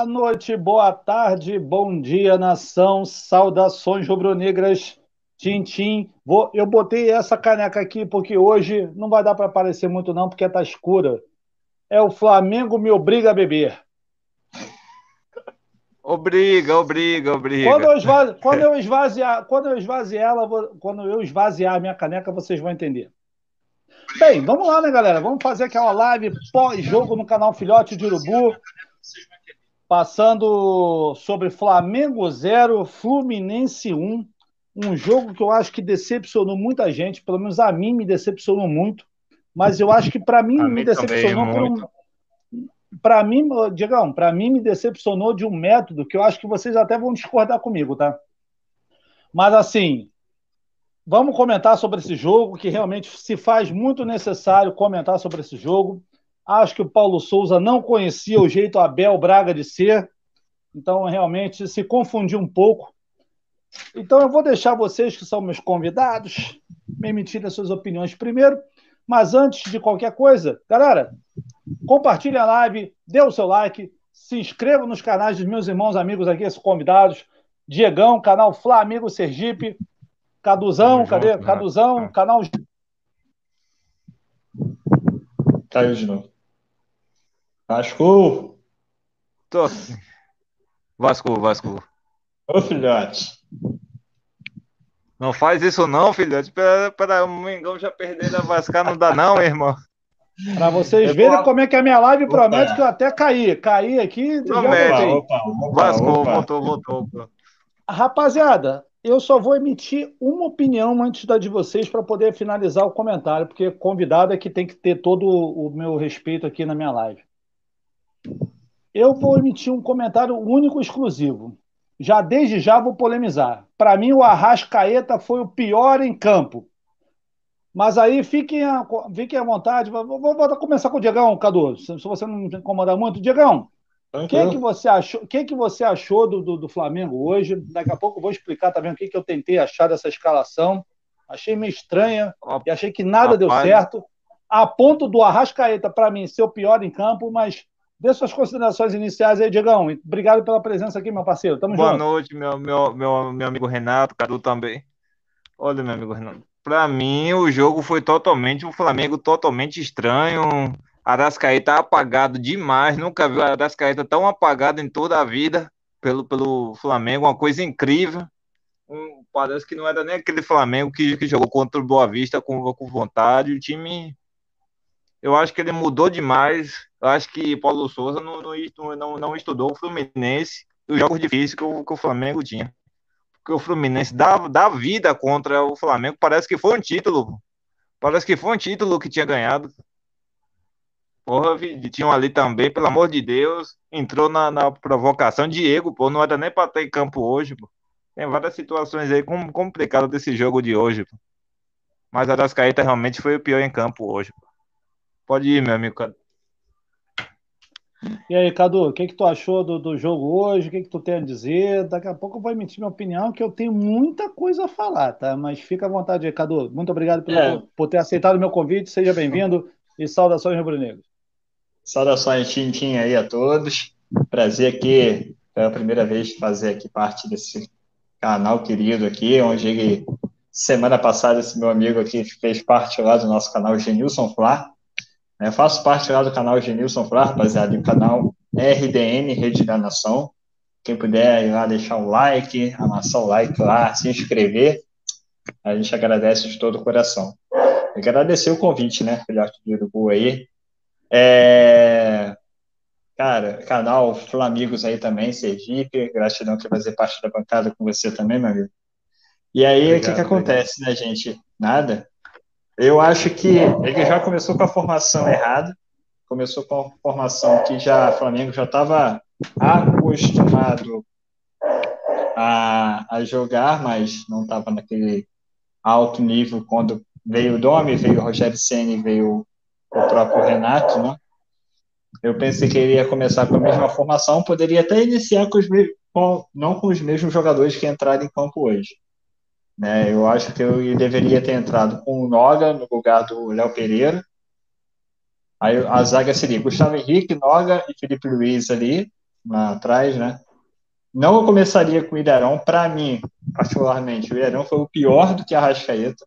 Boa noite, boa tarde, bom dia, nação. Saudações rubro-negras. Tintim. Vou, eu botei essa caneca aqui porque hoje não vai dar para aparecer muito não, porque tá escura. É o Flamengo me obriga a beber. Obriga, obriga, obriga. Quando eu, esvazi... quando eu esvaziar, quando eu esvaziar ela, quando eu esvaziar a minha caneca, vocês vão entender. Bem, vamos lá, né, galera? Vamos fazer aquela live pós-jogo no canal Filhote de Urubu. Passando sobre Flamengo 0, Fluminense 1. Um jogo que eu acho que decepcionou muita gente, pelo menos a mim me decepcionou muito. Mas eu acho que para mim, me decepcionou por um. Para mim, Diegão, para mim me decepcionou de um método que eu acho que vocês até vão discordar comigo, tá? Mas assim, Vamos comentar sobre esse jogo, que realmente se faz muito necessário comentar sobre esse jogo. Acho que o Paulo Souza não conhecia o jeito Abel Braga de ser, então realmente se confundiu um pouco. Então eu vou deixar vocês, que são meus convidados, me emitirem as suas opiniões primeiro. Mas antes de qualquer coisa, galera, compartilhe a live, dê o seu like, se inscreva nos canais dos meus irmãos, amigos aqui, esses convidados. Diegão, canal Flamengo Sergipe, Caduzão, cadê? Junto, né? Caduzão, né? canal. Caiu de novo. Vasco! Tô. Vasco, Vasco. Ô, filhote. Não faz isso não, filhote. Para, para o Mengão já perder da Vasca não dá não, irmão. Para vocês verem como é que a minha live opa. promete que eu até caí. Caí aqui. Promete. Opa, opa, Vasco, voltou, voltou. Rapaziada, eu só vou emitir uma opinião antes da de vocês para poder finalizar o comentário, porque convidado é que tem que ter todo o meu respeito aqui na minha live. Eu vou emitir um comentário único exclusivo. Já desde já vou polemizar. Para mim, o Arrascaeta foi o pior em campo. Mas aí fiquem à, fiquem à vontade. Vou, vou, vou começar com o Diegão, Cadu, se você não incomodar muito. Diegão, o que, que você achou, que que você achou do, do, do, Flamengo hoje? Daqui a pouco eu vou explicar também o que, que eu tentei achar dessa escalação. Achei meio estranha e achei que nada Rapaz. deu certo. A ponto do Arrascaeta, para mim, ser o pior em campo, mas dê suas considerações iniciais aí, Diegão. Obrigado pela presença aqui, meu parceiro. Tamo Boa junto. noite, meu, meu, meu, meu amigo Renato, Cadu também. Olha, meu amigo Renato. Para mim, o jogo foi totalmente, o Flamengo totalmente estranho Arascaeta apagado demais, nunca vi o Arascaeta tão apagado em toda a vida pelo, pelo Flamengo, uma coisa incrível. Um, parece que não era nem aquele Flamengo que, que jogou contra o Boa Vista com, com vontade. O time, eu acho que ele mudou demais. Eu acho que Paulo Souza não, não, não, não estudou o Fluminense os jogos difíceis que o, que o Flamengo tinha. Porque o Fluminense dá, dá vida contra o Flamengo, parece que foi um título. Parece que foi um título que tinha ganhado. Porra, tinham ali também, pelo amor de Deus, entrou na, na provocação. Diego, pô, não era nem para ter em campo hoje, pô. Tem várias situações aí complicadas desse jogo de hoje, pô. Mas a Arascaeta realmente foi o pior em campo hoje, pô. Pode ir, meu amigo. E aí, Cadu, o que, que tu achou do, do jogo hoje? O que, que tu tem a dizer? Daqui a pouco eu vou emitir minha opinião, que eu tenho muita coisa a falar, tá? Mas fica à vontade aí, Cadu. Muito obrigado por, é. por ter aceitado o meu convite. Seja bem-vindo e saudações rubro-negras. Saudações, Tintim, aí a todos. Prazer aqui, pela primeira vez, fazer aqui parte desse canal querido aqui, onde semana passada esse meu amigo aqui fez parte lá do nosso canal Genilson Flá. Eu faço parte lá do canal Genilson Flá, rapaziada, e o canal RDN, Rede da Nação. Quem puder ir lá deixar o like, amassar o like lá, se inscrever, a gente agradece de todo o coração. Agradecer o convite, né, filhote de urubu aí, é, cara, canal Flamigos aí também, Sergipe, gratidão por fazer parte da bancada com você também, meu amigo. E aí, o que, que acontece, né, gente? Nada. Eu acho que ele já começou com a formação errada, começou com a formação que já o Flamengo já estava acostumado a, a jogar, mas não estava naquele alto nível quando veio o Domi, veio o Rogério Ceni, veio o próprio Renato, né? Eu pensei que ele ia começar com a mesma formação, poderia até iniciar com os com, não com os mesmos jogadores que entraram em campo hoje. Né? Eu acho que eu deveria ter entrado com o Noga no lugar do Léo Pereira. Aí a zaga seria Gustavo Henrique, Noga e Felipe Luiz ali. lá atrás, né? Não começaria com o Ilharão, para mim, particularmente, o Ilharão foi o pior do que a Rascaeta,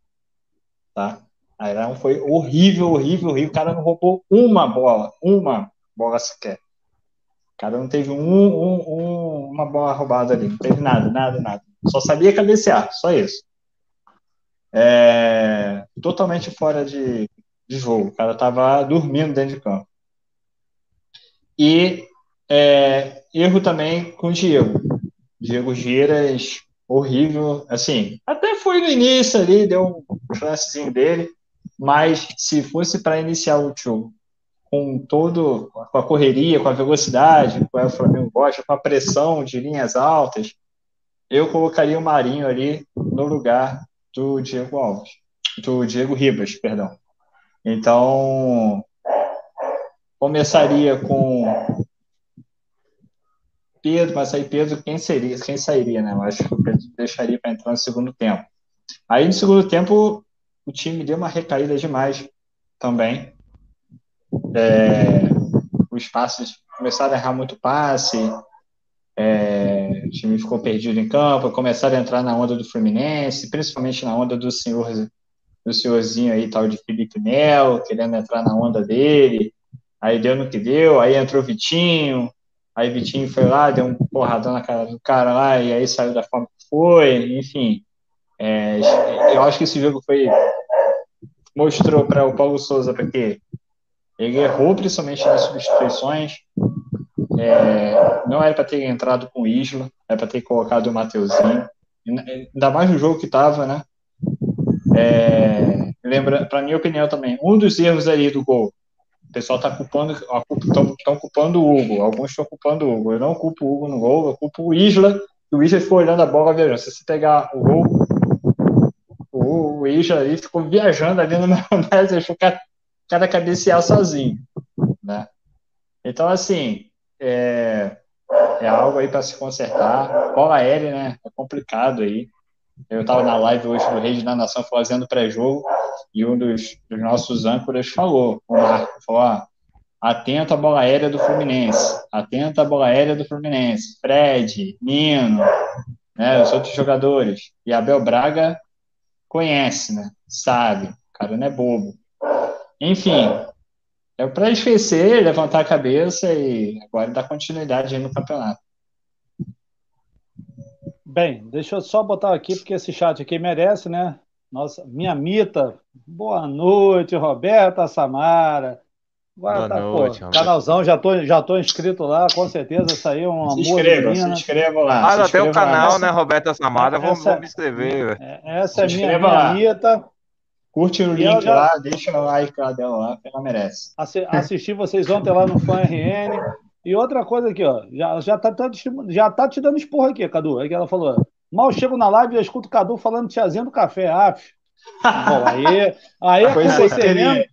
tá? A foi horrível, horrível, horrível. O cara não roubou uma bola, uma bola sequer. O cara não teve um, um, um, uma bola roubada ali, não teve nada, nada, nada. Só sabia cabecear, só isso. É, totalmente fora de, de jogo. O cara tava dormindo dentro de campo. E é, erro também com o Diego. Diego Giras, horrível. Assim, até foi no início ali, deu um chancezinho dele, mas se fosse para iniciar o jogo com todo, com a correria, com a velocidade, com o Flamengo gosta, com a pressão de linhas altas, eu colocaria o Marinho ali no lugar do Diego Alves, do Diego Ribas, perdão. Então, começaria com Pedro, mas aí Pedro, quem seria, quem sairia, né? Eu acho que o Pedro deixaria para entrar no segundo tempo. Aí no segundo tempo o time deu uma recaída demais também. É, os passes começaram a errar muito passe, é, o time ficou perdido em campo, começaram a entrar na onda do Fluminense, principalmente na onda do senhor do senhorzinho aí, tal de Felipe Melo, querendo entrar na onda dele. Aí deu no que deu, aí entrou Vitinho, aí Vitinho foi lá, deu um porradão na cara do cara lá, e aí saiu da forma que foi, enfim. É, eu acho que esse jogo foi mostrou para o Paulo Souza porque ele errou principalmente nas substituições, é, não era para ter entrado com o Isla, era para ter colocado o Mateuzinho. Ainda mais no jogo que estava, né? É, lembra, para minha opinião também, um dos erros ali do gol, o pessoal está culpando, estão culpando o Hugo, alguns estão culpando o Hugo. Eu não culpo o Hugo no gol, eu culpo o Isla. O Isla ficou olhando a bola viajando. Se você pegar o gol, o, Isla ali ficou viajando ali no maionese, que cada cabecear sozinho, né? Então, assim, é, é algo aí para se consertar. Bola aérea, né? É complicado aí. Eu estava na live hoje do Rede da Nação fazendo pré-jogo e um dos, dos, nossos âncoras falou, o Marco, falou, ó, atento à bola aérea do Fluminense, atento à bola aérea do Fluminense, Fred, Nino, né, os outros jogadores. E Abel Braga conhece, né? Sabe, o cara não é bobo. Enfim, é para esquecer, levantar a cabeça e agora dar continuidade no campeonato. Bem, deixa eu só botar aqui, porque esse chat aqui merece, né? Nossa, minha Mita, boa noite, Roberta Samara. Boa tá, noite, pô, canalzão, já tô, já tô inscrito lá, com certeza, é um amor. Se inscreva, se inscreva lá. Ah, tem o canal, lá. né, Roberta Samara, vamos, vamos me inscrever. É, essa se é minha, minha Mita. Curte o link já... lá, deixa o like lá dela lá, que ela merece. Assisti vocês ontem lá no Fã RN. E outra coisa aqui, ó, já, já, tá, já tá te dando esporro aqui, Cadu. É que ela falou. Mal chego na live e eu escuto o Cadu falando tiazinha do café. Ah, bom, aí, aí é com você mesmo.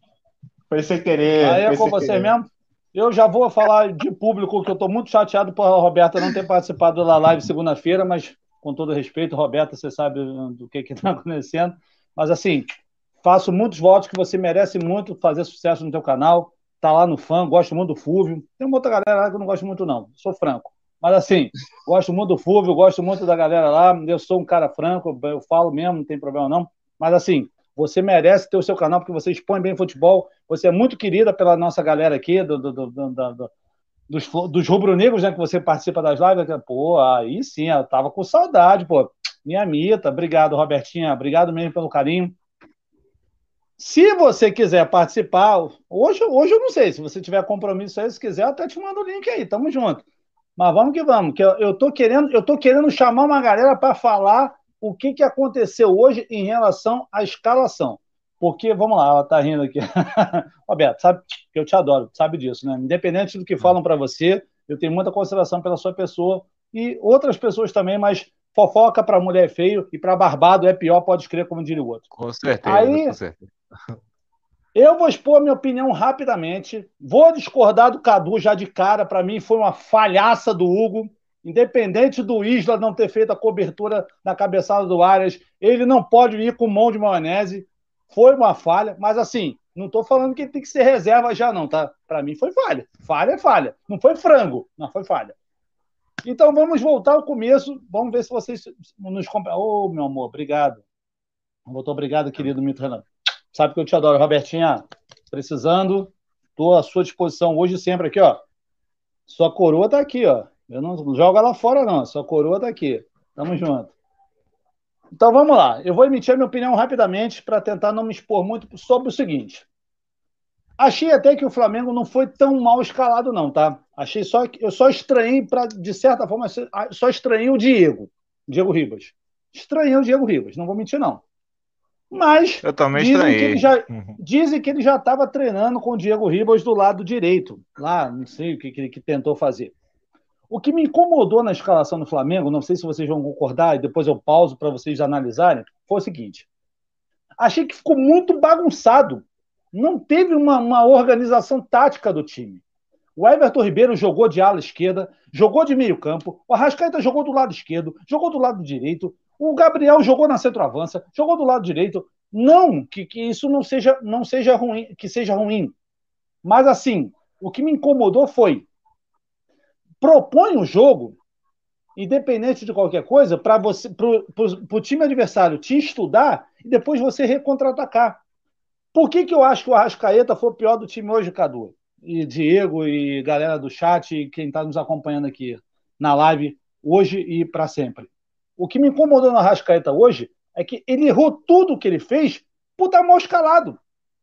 Foi sem querer. Aí é com você mesmo. Eu já vou falar de público que eu estou muito chateado por a Roberta não ter participado da live segunda-feira, mas com todo respeito, Roberta, você sabe do que está acontecendo. Mas assim, faço muitos votos que você merece muito fazer sucesso no teu canal. Tá lá no fã, gosto muito do Fúvio. Tem uma outra galera lá que eu não gosto muito, não. Sou franco. Mas assim, gosto muito do Fúvio, gosto muito da galera lá. Eu sou um cara franco, eu falo mesmo, não tem problema não. Mas assim, você merece ter o seu canal porque você expõe bem futebol. Você é muito querida pela nossa galera aqui, do, do, do, do dos, dos rubro-negros, né, que você participa das lives. Pô, aí sim, eu tava com saudade, pô. Minha mita, obrigado, Robertinha. Obrigado mesmo pelo carinho. Se você quiser participar, hoje, hoje eu não sei, se você tiver compromisso aí, se quiser, eu até te mando o link aí, tamo junto. Mas vamos que vamos, que eu, eu tô querendo, eu tô querendo chamar uma galera para falar o que, que aconteceu hoje em relação à escalação. Porque, vamos lá, ela tá rindo aqui. Roberto, sabe que eu te adoro, sabe disso, né? Independente do que falam para você, eu tenho muita consideração pela sua pessoa e outras pessoas também, mas fofoca para mulher é feio e para barbado é pior, pode escrever como diria o outro. Com certeza, Aí, com certeza. Eu vou expor a minha opinião rapidamente. Vou discordar do Cadu já de cara. Para mim, foi uma falhaça do Hugo. Independente do Isla não ter feito a cobertura na cabeçada do Arias, ele não pode ir com mão de maionese. Foi uma falha, mas assim, não estou falando que ele tem que ser reserva já, não, tá? Para mim foi falha. Falha é falha. Não foi frango, não foi falha. Então vamos voltar ao começo. Vamos ver se vocês nos compram. Ô, oh, meu amor, obrigado. Muito obrigado, querido Mito Renan. Sabe que eu te adoro, Robertinha. Precisando, estou à sua disposição hoje e sempre aqui, ó. Sua coroa tá aqui, ó. Eu não, não jogo ela fora, não. Sua coroa tá aqui. Tamo junto. Então vamos lá. Eu vou emitir a minha opinião rapidamente para tentar não me expor muito sobre o seguinte. Achei até que o Flamengo não foi tão mal escalado, não, tá? Achei só que eu só estranhei, para de certa forma, só estranhei o Diego, Diego Ribas. Estranhei o Diego Ribas, não vou mentir, não. Mas eu também dizem, estranhei. que ele já, uhum. dizem que ele já estava treinando com o Diego Ribas do lado direito. Lá, não sei o que, que ele que tentou fazer. O que me incomodou na escalação do Flamengo, não sei se vocês vão concordar, e depois eu pauso para vocês analisarem, foi o seguinte. Achei que ficou muito bagunçado não teve uma, uma organização tática do time. O Everton Ribeiro jogou de ala esquerda, jogou de meio campo, o Arrascaeta jogou do lado esquerdo, jogou do lado direito, o Gabriel jogou na centroavança, jogou do lado direito. Não que, que isso não seja, não seja ruim, que seja ruim. Mas assim, o que me incomodou foi propõe um jogo, independente de qualquer coisa, para você, para o time adversário te estudar e depois você recontra-atacar. Por que, que eu acho que o Arrascaeta foi o pior do time hoje, Cadu? E Diego e galera do chat e quem está nos acompanhando aqui na live hoje e para sempre. O que me incomodou no Arrascaeta hoje é que ele errou tudo o que ele fez por estar mal escalado.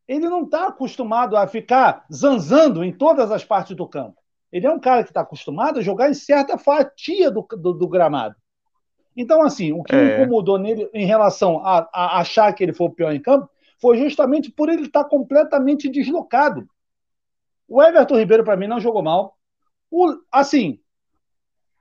Ele não está acostumado a ficar zanzando em todas as partes do campo. Ele é um cara que está acostumado a jogar em certa fatia do, do, do gramado. Então, assim, o que é. me incomodou nele em relação a, a, achar que ele foi o pior em campo foi justamente por ele estar completamente deslocado. O Everton Ribeiro, para mim, não jogou mal. O, assim,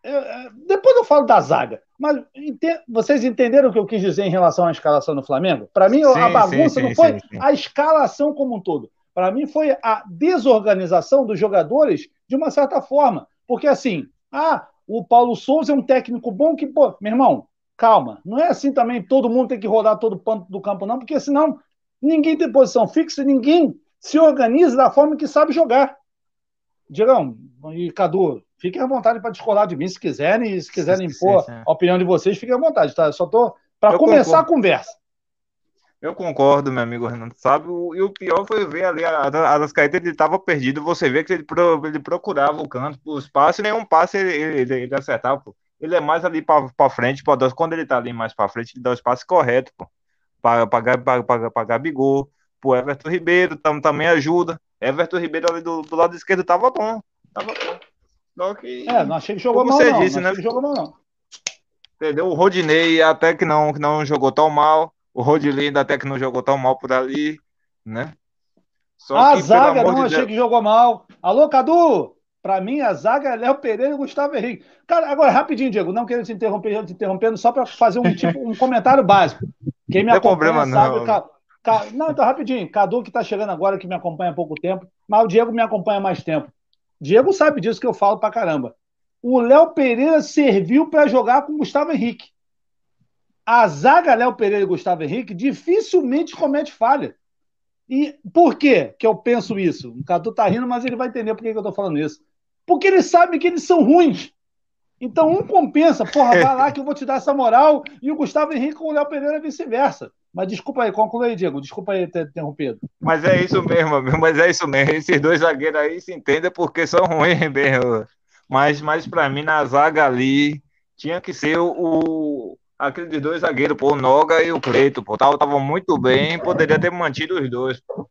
é, é, depois eu falo da zaga, mas ente, vocês entenderam o que eu quis dizer em relação à escalação do Flamengo? Para mim, sim, a bagunça sim, não foi sim, a escalação como um todo. Para mim, foi a desorganização dos jogadores de uma certa forma. Porque, assim, ah, o Paulo Souza é um técnico bom que, pô, meu irmão, calma. Não é assim também todo mundo tem que rodar todo o ponto do campo, não, porque senão Ninguém tem posição fixa, ninguém se organiza da forma que sabe jogar. Digam, e Cadu, fiquem à vontade para discordar de mim se quiserem, e se quiserem impor a opinião de vocês, fiquem à vontade, tá? Eu só estou para começar concordo. a conversa. Eu concordo, meu amigo Renato, sabe? E o pior foi ver ali, a Arrascaeta, ele estava perdido, você vê que ele, ele procurava o canto, o espaço, e nenhum passe ele, ele, ele acertava, pô. Ele é mais ali para frente, pô. quando ele está ali mais para frente, ele dá o espaço correto, pô para Gabigol, pro Everton Ribeiro tam, também ajuda. Everton Ribeiro ali do, do lado esquerdo tava bom. Tava bom. Só que, é, não achei que jogou mal, você não. Disse, não né? jogou mal, não. Entendeu? O Rodinei até que não, que não jogou tão mal. O Rodinei até que não jogou tão mal por ali, né? Só a que, zaga não de achei Deus... que jogou mal. Alô, Cadu? Para mim, a zaga é Léo Pereira e Gustavo Henrique. Cara, agora, rapidinho, Diego, não quero te interromper, te interrompendo, só para fazer um, tipo, um comentário básico. Quem me não acompanha problema, sabe. Não. Ca... Ca... não, então rapidinho. Cadu que está chegando agora, que me acompanha há pouco tempo, mas o Diego me acompanha há mais tempo. Diego sabe disso que eu falo pra caramba. O Léo Pereira serviu para jogar com o Gustavo Henrique. A zaga Léo Pereira e Gustavo Henrique dificilmente comete falha. E por quê que eu penso isso? O Cadu tá rindo, mas ele vai entender por que eu tô falando isso. Porque ele sabe que eles são ruins. Então um compensa, porra, vai lá que eu vou te dar essa moral, e o Gustavo Henrique com o Léo Pereira vice-versa. Mas desculpa aí, conclui aí, Diego. Desculpa aí ter interrompido. Mas é isso mesmo, mas é isso mesmo. Esses dois zagueiros aí se entendem porque são ruins mesmo. Mas, mas para mim, na zaga ali, tinha que ser o aqueles dois zagueiros, pô, o Noga e o Cleito, pô. Estavam muito bem, poderia ter mantido os dois, pô.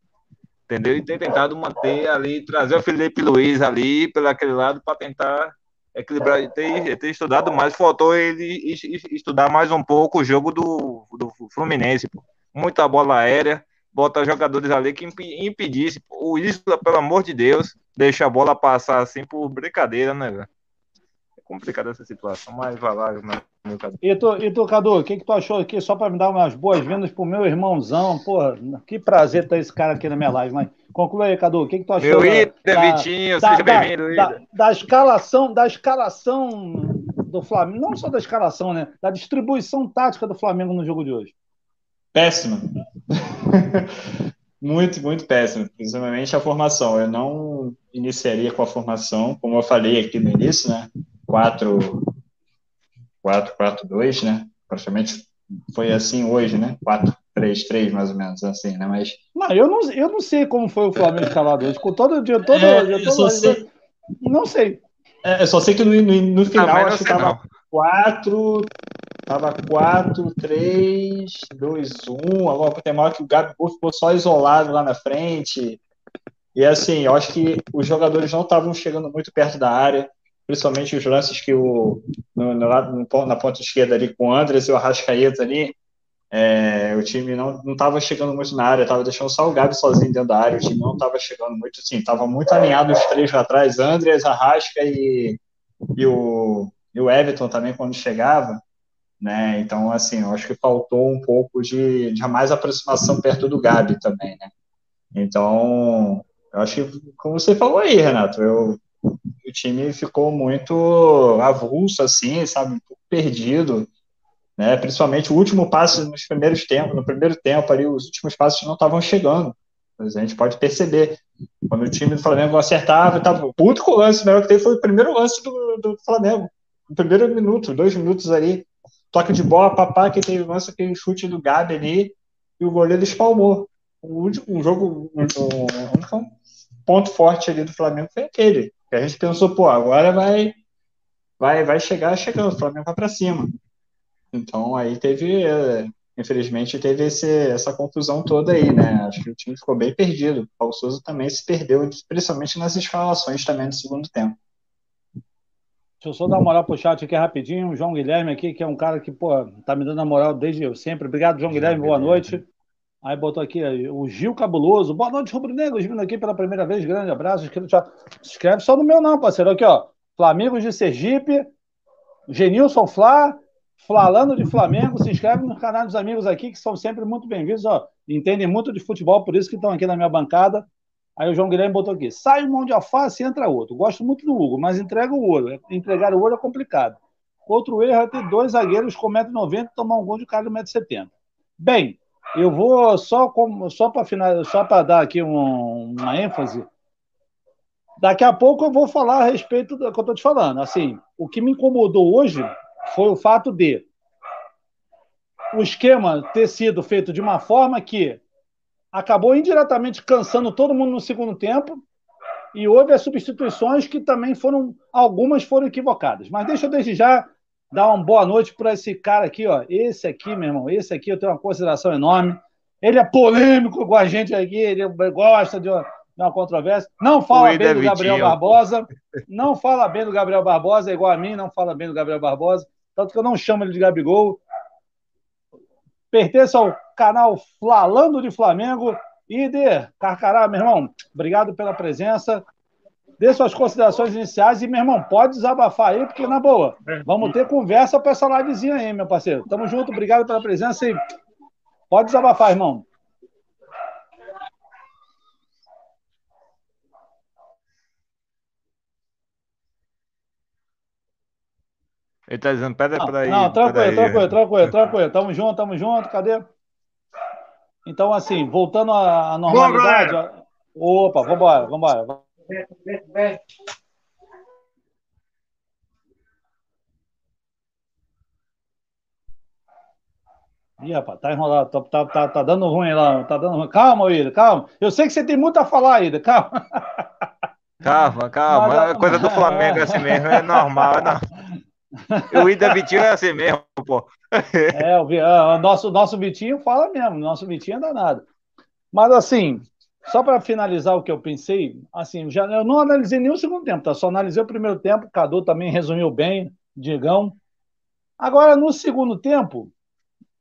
Entendeu? E ter tentado manter ali, trazer o Felipe Luiz ali, pelo aquele lado, para tentar equilibrar, ter, ter estudado mais, faltou ele estudar mais um pouco o jogo do, do Fluminense, pô. muita bola aérea, bota jogadores ali que impedisse, o Isla, pelo amor de Deus, deixa a bola passar assim por brincadeira, né, velho? É complicada essa situação, mas vai lá, meu Cadu. E tu, e tu Cadu, o que, que tu achou aqui, só para me dar umas boas-vindas pro meu irmãozão, porra, que prazer ter esse cara aqui na minha live, mas Conclui aí, Cadu. O que, que tu achou? Meu Ida, da, Vitinho, da, seja bem-vindo. Da, da, escalação, da escalação do Flamengo, não só da escalação, né? Da distribuição tática do Flamengo no jogo de hoje. Péssimo. muito, muito péssimo. Principalmente a formação. Eu não iniciaria com a formação, como eu falei aqui no início, né? 4-4-2, né? Praticamente foi assim hoje, né? 4-3-3, mais ou menos, assim, né? Mas. Não, eu não, eu não sei como foi o Flamengo escalado hoje. Com todo dia, todo, é, dia, todo, sei... Não sei. É, eu só sei que no, no, no final acho que tava 4. Tava 4, 3, 2, 1. Agora tem uma hora que o Gabigol ficou só isolado lá na frente. E assim, eu acho que os jogadores não estavam chegando muito perto da área, principalmente os lances que o no, no, na ponta esquerda ali com o Andres e o Arrascaeta ali, é, o time não estava chegando muito na área, estava deixando só o Gabi sozinho dentro da área, o time não estava chegando muito, assim, estava muito alinhado os três lá atrás, Andres, Arrasca e, e, o, e o Everton também quando chegava, né, então, assim, eu acho que faltou um pouco de, de mais aproximação perto do Gabi também, né, então, eu acho que, como você falou aí, Renato, eu, o time ficou muito avulso, assim, sabe, perdido, né? Principalmente o último passe nos primeiros tempos, no primeiro tempo ali, os últimos passes não estavam chegando. Mas a gente pode perceber. Quando o time do Flamengo acertava, tava, o único lance melhor que teve foi o primeiro lance do, do Flamengo. No primeiro minuto, dois minutos ali, toque de bola, papá, que teve lance, aquele chute do Gabi ali, e o goleiro espalmou. O último um jogo, um, um, um, ponto forte ali do Flamengo foi aquele. A gente pensou, pô, agora vai vai vai chegar chegando, o Flamengo vai para cima. Então aí teve, é, infelizmente, teve esse, essa confusão toda aí, né? Acho que o time ficou bem perdido. O Paulo Souza também se perdeu, principalmente nas escalações também no segundo tempo. Deixa eu só dar uma moral pro chat aqui rapidinho. O João Guilherme aqui, que é um cara que, pô, tá me dando a moral desde eu sempre. Obrigado, João Guilherme, boa noite. Aí botou aqui o Gil Cabuloso. Boa noite, Rubro Negro. Vindo aqui pela primeira vez. Grande abraço. Se inscreve só no meu, não, parceiro. Aqui, ó. Flamingos de Sergipe. Genilson Flá. Falando de Flamengo. Se inscreve no canal dos amigos aqui, que são sempre muito bem-vindos. Ó. Entendem muito de futebol, por isso que estão aqui na minha bancada. Aí o João Guilherme botou aqui. Sai um mão de alface e entra outro. Gosto muito do Hugo, mas entrega o ouro. Entregar o ouro é complicado. Outro erro é ter dois zagueiros com 1,90m e tomar um gol de cara de 1,70m. Bem, eu vou só só para final, só para dar aqui um, uma ênfase. Daqui a pouco eu vou falar a respeito do que eu estou te falando. Assim, o que me incomodou hoje foi o fato de o esquema ter sido feito de uma forma que acabou indiretamente cansando todo mundo no segundo tempo e houve as substituições que também foram algumas foram equivocadas. Mas deixa eu desde já dar uma boa noite para esse cara aqui, ó. Esse aqui, meu irmão, esse aqui eu tenho uma consideração enorme. Ele é polêmico com a gente aqui, ele gosta de uma, de uma controvérsia. Não fala bem do Gabriel Barbosa. Não fala bem do Gabriel Barbosa, é igual a mim, não fala bem do Gabriel Barbosa. Tanto que eu não chamo ele de Gabigol. Pertence ao canal Flalando de Flamengo. Ider, Carcará, meu irmão, obrigado pela presença dê suas considerações iniciais e, meu irmão, pode desabafar aí, porque, na boa, vamos ter conversa para essa livezinha aí, meu parceiro. Tamo junto, obrigado pela presença e pode desabafar, irmão. Ele tá dizendo, pera não, por aí. Não, tranquilo, tranquilo, tranquilo, tranquilo. Tamo junto, tamo junto, cadê? Então, assim, voltando à normalidade. Boa, opa, vambora, vambora. Ih, rapaz, tá enrolado, tá, tá, tá, tá, dando ruim lá, tá dando ruim. Calma, Ida, calma. Eu sei que você tem muito a falar, Ida, calma. Calma, calma. Mas, é coisa do Flamengo é assim mesmo, é normal. Não. O Ida Vitinho é assim mesmo, pô. É, o, o nosso, nosso Vitinho fala mesmo, nosso Vitinho é danado. Mas assim, só para finalizar o que eu pensei, assim, já, eu não analisei o segundo tempo, tá? Só analisei o primeiro tempo, Cadu também resumiu bem, Digão. Agora, no segundo tempo,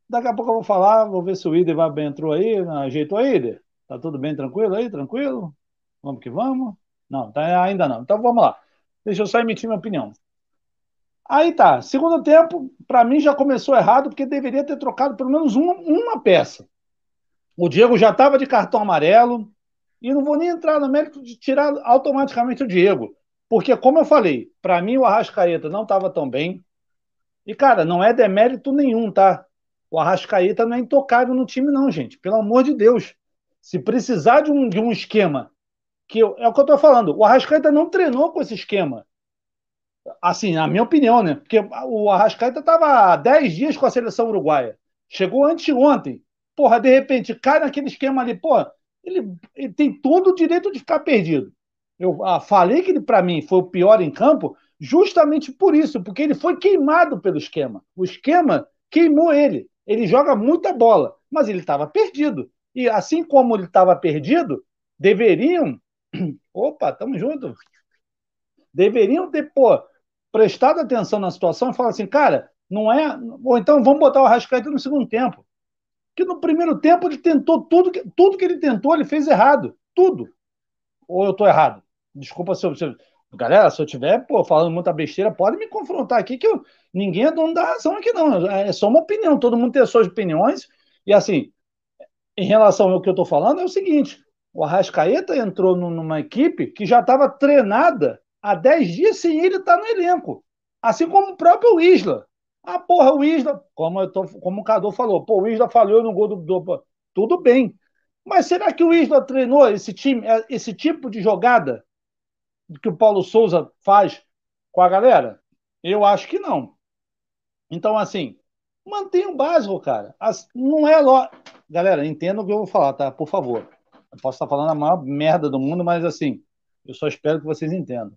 daqui a pouco eu vou falar, vou ver se o Ider vai entrou aí, ajeitou aí, Ider? Tá tudo bem, tranquilo aí, tranquilo? Vamos que vamos? Não, tá, ainda não. Então vamos lá. Deixa eu só emitir minha opinião. Aí tá, segundo tempo, para mim já começou errado, porque deveria ter trocado pelo menos uma, uma peça. O Diego já estava de cartão amarelo, e não vou nem entrar no mérito de tirar automaticamente o Diego. Porque, como eu falei, para mim o Arrascaeta não estava tão bem. E, cara, não é demérito nenhum, tá? O Arrascaeta não é intocável no time, não, gente. Pelo amor de Deus. Se precisar de um, de um esquema, que eu, é o que eu estou falando, o Arrascaeta não treinou com esse esquema. assim, na minha opinião, né? Porque o Arrascaeta estava 10 dias com a seleção uruguaia. Chegou anteontem. Porra, de repente, cai naquele esquema ali, porra, ele, ele tem todo o direito de ficar perdido. Eu ah, falei que ele, para mim, foi o pior em campo justamente por isso, porque ele foi queimado pelo esquema. O esquema queimou ele. Ele joga muita bola, mas ele estava perdido. E assim como ele estava perdido, deveriam. Opa, tamo junto. Deveriam ter, pô, prestado atenção na situação e falar assim, cara, não é. Ou então vamos botar o Arrascaeta no segundo tempo. Que no primeiro tempo ele tentou tudo, que, tudo que ele tentou, ele fez errado. Tudo. Ou eu estou errado? Desculpa se eu, se eu. Galera, se eu estiver falando muita besteira, pode me confrontar aqui, que eu, ninguém é dono da razão aqui, não. É só uma opinião, todo mundo tem suas opiniões. E assim, em relação ao que eu estou falando, é o seguinte: o Arrascaeta entrou numa equipe que já estava treinada há 10 dias sem ele estar tá no elenco. Assim como o próprio Isla. Ah, porra, o Isla, como, eu tô, como o Cadu falou, pô, o Isla falhou no gol do, do. Tudo bem. Mas será que o Isla treinou esse time, esse tipo de jogada que o Paulo Souza faz com a galera? Eu acho que não. Então, assim, mantenha o básico, cara. As, não é lo... Galera, entenda o que eu vou falar, tá? Por favor. Eu posso estar falando a maior merda do mundo, mas assim, eu só espero que vocês entendam.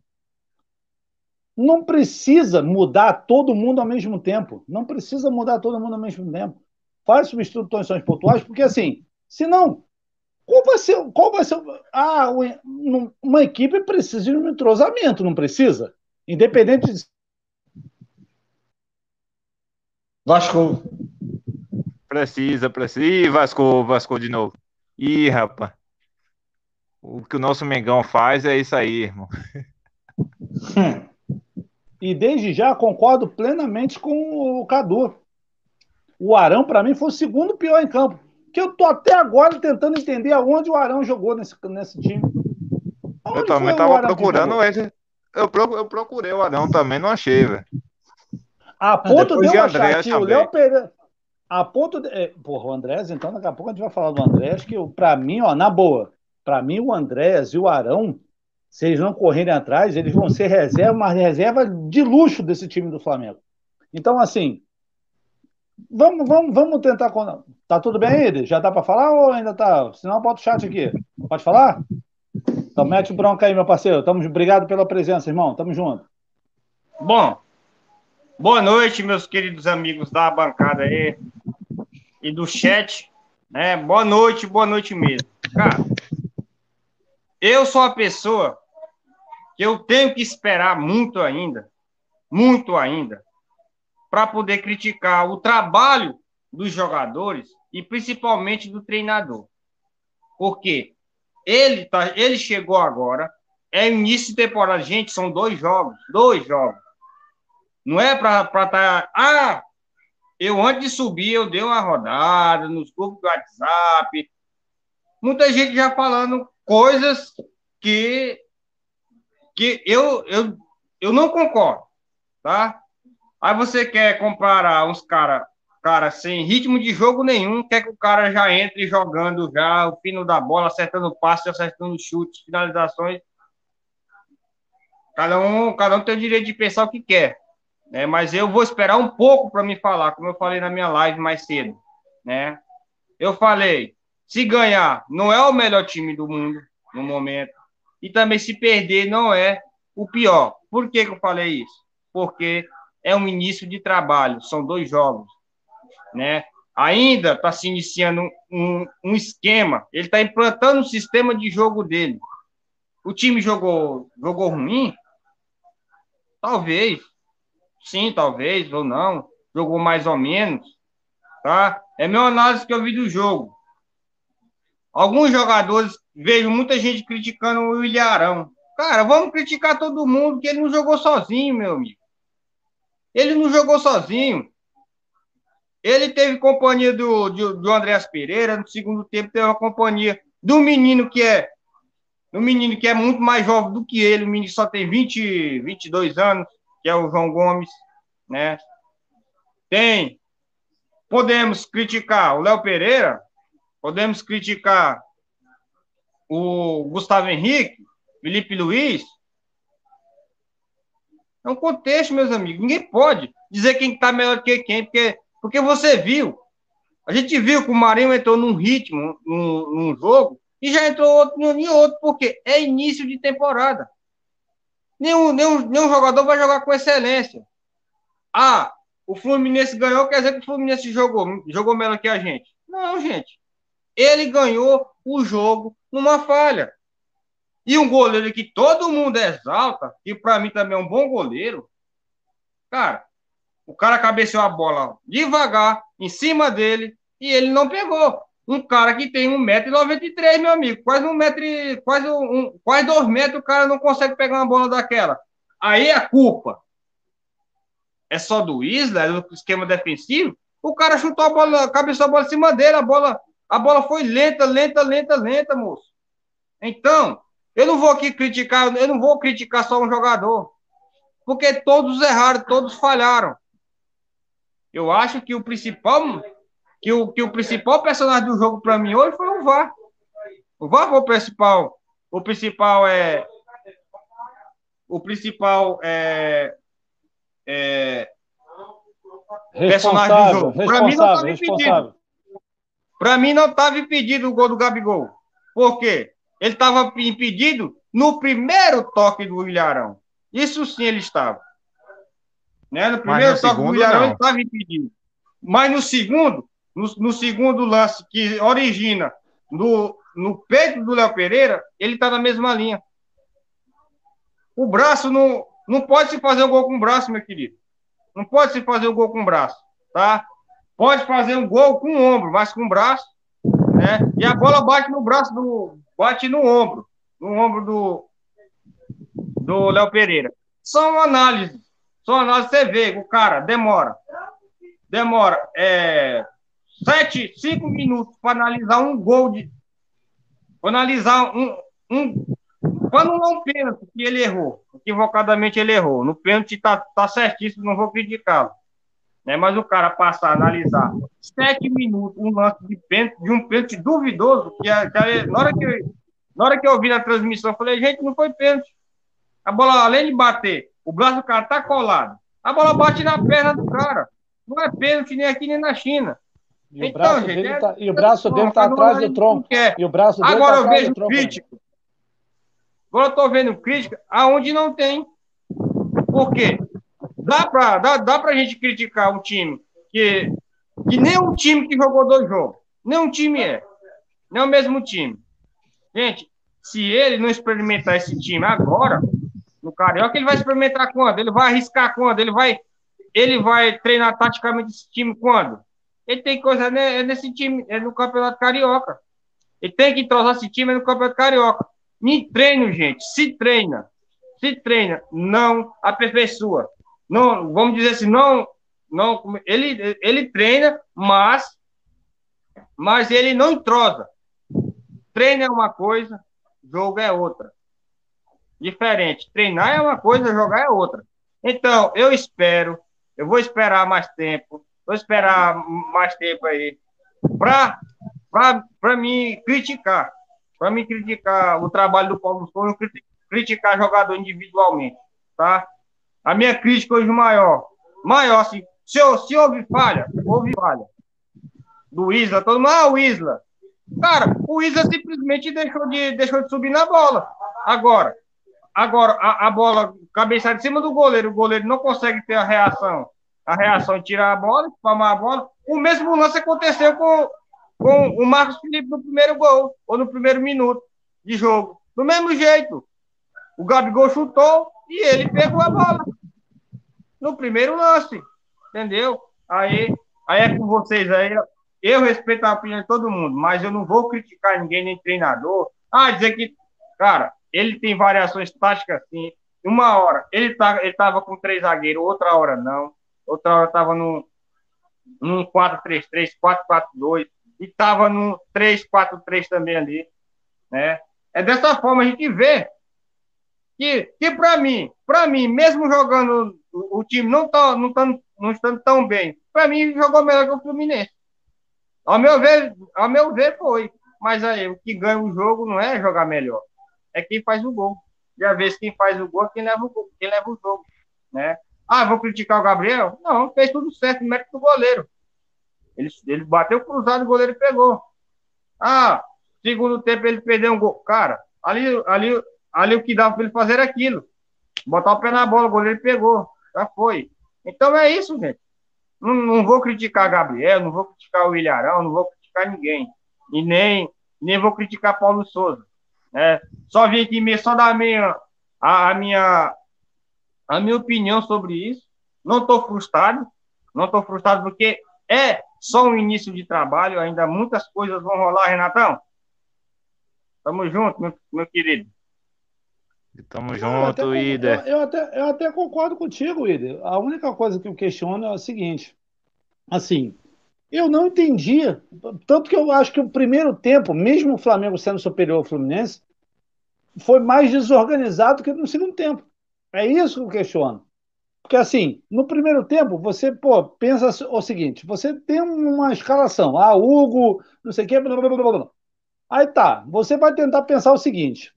Não precisa mudar todo mundo ao mesmo tempo. Não precisa mudar todo mundo ao mesmo tempo. Faz substituições pontuais, porque assim, senão qual vai ser. Qual vai ser ah, uma equipe precisa de um entrosamento, não precisa? Independente de. Vasco. Precisa, precisa. Ih, Vasco, Vasco de novo. Ih, rapaz. O que o nosso Mengão faz é isso aí, irmão. E desde já concordo plenamente com o Cadu. O Arão, para mim, foi o segundo pior em campo que eu tô até agora tentando entender aonde o Arão jogou nesse, nesse time. Aonde eu também tava procurando ele. Eu, eu procurei o Arão também, não achei, velho. A ponto de eu achar que o Léo Pereira. A ponto de. É, porra, o Andrés, então daqui a pouco a gente vai falar do Andrés, que para mim, ó, na boa, para mim o Andrés e o Arão, se eles não correrem atrás, eles vão ser reserva, uma reserva de luxo desse time do Flamengo. Então, assim, Vamos, vamos, vamos tentar. Tá tudo bem aí? Já dá para falar ou ainda tá? Senão bota o chat aqui. Pode falar? Então mete o bronca aí, meu parceiro. Tamo, obrigado pela presença, irmão. Tamo junto. Bom, boa noite, meus queridos amigos da bancada aí e do chat. Né? Boa noite, boa noite mesmo. Cara, eu sou uma pessoa que eu tenho que esperar muito ainda, muito ainda, para poder criticar o trabalho dos jogadores e principalmente do treinador. Porque ele, tá, ele chegou agora, é início de temporada, gente, são dois jogos, dois jogos. Não é para estar. Tá, ah, eu antes de subir, eu dei uma rodada nos grupos do WhatsApp. Muita gente já falando coisas que, que eu, eu, eu não concordo, tá? Aí você quer comparar uns caras cara sem ritmo de jogo nenhum, quer que o cara já entre jogando já, o pino da bola, acertando passe, acertando chutes, finalizações. Cada um, cada um tem o direito de pensar o que quer. Né? Mas eu vou esperar um pouco para me falar, como eu falei na minha live mais cedo. Né? Eu falei, se ganhar, não é o melhor time do mundo no momento. E também se perder, não é o pior. Por que, que eu falei isso? Porque é um início de trabalho, são dois jogos, né? Ainda está se iniciando um, um esquema, ele está implantando o sistema de jogo dele. O time jogou, jogou ruim? Talvez, sim, talvez, ou não. Jogou mais ou menos, tá? É a minha análise que eu vi do jogo. Alguns jogadores, vejo muita gente criticando o Ilharão. Cara, vamos criticar todo mundo, que ele não jogou sozinho, meu amigo. Ele não jogou sozinho. Ele teve companhia do, do, do Andréas Pereira, no segundo tempo teve a companhia do menino que é do menino que é muito mais jovem do que ele, o menino só tem 20, 22 anos, que é o João Gomes, né? Tem. Podemos criticar o Léo Pereira, podemos criticar o Gustavo Henrique, Felipe Luiz, É um contexto, meus amigos. Ninguém pode dizer quem está melhor que quem, porque, porque você viu. A gente viu que o Marinho entrou num ritmo, num, num jogo, e já entrou outro em outro, porque é início de temporada. Nenhum, nenhum, nenhum jogador vai jogar com excelência. Ah, o Fluminense ganhou, quer dizer que o Fluminense jogou, jogou melhor que a gente. Não, gente. Ele ganhou o jogo numa falha. E um goleiro que todo mundo exalta, que para mim também é um bom goleiro, cara, o cara cabeceou a bola devagar, em cima dele, e ele não pegou. Um cara que tem 1,93m, meu amigo, quase um metro, quase, um, quase dois metros, o cara não consegue pegar uma bola daquela. Aí a culpa é só do Isla, é do esquema defensivo. O cara chutou a bola, cabeceou a bola em cima dele, a bola, a bola foi lenta, lenta, lenta, lenta, moço. Então, eu não vou aqui criticar, eu não vou criticar só um jogador, porque todos erraram, todos falharam. Eu acho que o principal que o, que o principal personagem do jogo para mim hoje foi o VAR. O VAR foi o principal. O principal é. O principal é. é personagem do jogo. Para mim não estava impedido. Para mim não estava impedido o gol do Gabigol. Por quê? Ele estava impedido no primeiro toque do Ilharão. Isso sim ele estava. Né? No primeiro no toque do Ilharão ele estava impedido. Mas no segundo, no, no segundo lance que origina no, no peito do Léo Pereira, ele está na mesma linha. O braço não, não pode se fazer um gol com o braço, meu querido. Não pode se fazer um gol com o braço, tá? Pode fazer um gol com o ombro, mas com o braço, né? E a bola bate no braço do, bate no ombro, no ombro do do Léo Pereira. São análises, são análises. Você vê, o cara demora, demora, é, sete, cinco minutos para analisar um gol de. Para analisar um. um para não um pênalti que ele errou. Equivocadamente ele errou. No pênalti tá, tá certíssimo, não vou criticá-lo. Né? Mas o cara passar a analisar sete minutos um lance de pênalti, de um pênalti duvidoso, que, que na, hora que, eu, na hora que eu vi na transmissão, eu falei, gente, não foi pênalti. A bola, além de bater, o braço do cara tá colado. A bola bate na perna do cara. Não é pênalti nem aqui nem na China. E o então, braço gente, dele tá, e o braço dele tá atrás do tronco. E o braço dele Agora tá eu vejo crítico. Agora eu tô vendo crítica aonde não tem. Por quê? Dá pra, dá, dá pra gente criticar um time que, que nem um time que jogou dois jogos. Nem um time é. Nem o mesmo time. Gente, se ele não experimentar esse time agora, no Carioca, ele vai experimentar quando? Ele vai arriscar quando? Ele vai, ele vai treinar taticamente esse time quando? Ele tem coisa né, é nesse time, é no Campeonato Carioca. Ele tem que entrosar esse time no Campeonato Carioca. Me treino, gente. Se treina. Se treina. Não aperfeiçoa. Não, vamos dizer assim, não. não ele, ele treina, mas, mas ele não entrosa. Treino é uma coisa, jogo é outra. Diferente. Treinar é uma coisa, jogar é outra. Então, eu espero, eu vou esperar mais tempo Vou esperar mais tempo aí para me criticar. Para me criticar o trabalho do Paulo Souza, criticar jogador individualmente. Tá? A minha crítica hoje maior. Maior, assim, se, se houve falha, houve falha. Do Isla, todo mundo, ah, o Isla. Cara, o Isla simplesmente deixou de, deixou de subir na bola. Agora, agora a, a bola cabeça de cima do goleiro, o goleiro não consegue ter a reação a reação de tirar a bola, espalmar a bola. O mesmo lance aconteceu com, com o Marcos Felipe no primeiro gol, ou no primeiro minuto de jogo. Do mesmo jeito. O Gabigol chutou e ele pegou a bola. No primeiro lance. Entendeu? Aí, aí é com vocês aí. Eu respeito a opinião de todo mundo, mas eu não vou criticar ninguém, nem treinador. Ah, dizer que, cara, ele tem variações táticas assim. Uma hora ele, tá, ele tava com três zagueiros, outra hora não outra hora estava num, num 4-3-3, 4-4-2, e estava num 3-4-3 também ali. Né? É dessa forma a gente vê que, que para mim, para mim, mesmo jogando o, time não tá, não, tá, não estando tão bem, para mim jogou melhor que o Fluminense. Ao meu ver, ao meu ver foi. Mas aí, o que ganha o jogo não é jogar melhor, é quem faz o gol. E às quem faz o gol é quem leva o, gol, quem leva o jogo. né? Ah, vou criticar o Gabriel? Não, fez tudo certo, mérito do goleiro. Ele, ele bateu cruzado, o goleiro pegou. Ah, segundo tempo ele perdeu um gol. Cara, ali, ali, ali o que dava para ele fazer era aquilo. Botar o pé na bola, o goleiro pegou. Já foi. Então é isso, gente. Não, não vou criticar Gabriel, não vou criticar o Ilharão, não vou criticar ninguém. E nem, nem vou criticar Paulo Souza. É, só vim aqui só dar a minha, a, a, minha, a minha opinião sobre isso. Não estou frustrado. Não estou frustrado porque é só um início de trabalho. Ainda muitas coisas vão rolar, Renatão. Tamo junto, meu, meu querido. Tamo junto, Ider. Eu, eu, até, eu até concordo contigo, Ider. A única coisa que eu questiono é o seguinte: assim, eu não entendia. Tanto que eu acho que o primeiro tempo, mesmo o Flamengo sendo superior ao Fluminense, foi mais desorganizado que no segundo tempo. É isso que eu questiono. Porque, assim, no primeiro tempo, você, pô, pensa o seguinte: você tem uma escalação, ah, Hugo, não sei o quê, blá, blá, blá, blá. Aí tá, você vai tentar pensar o seguinte: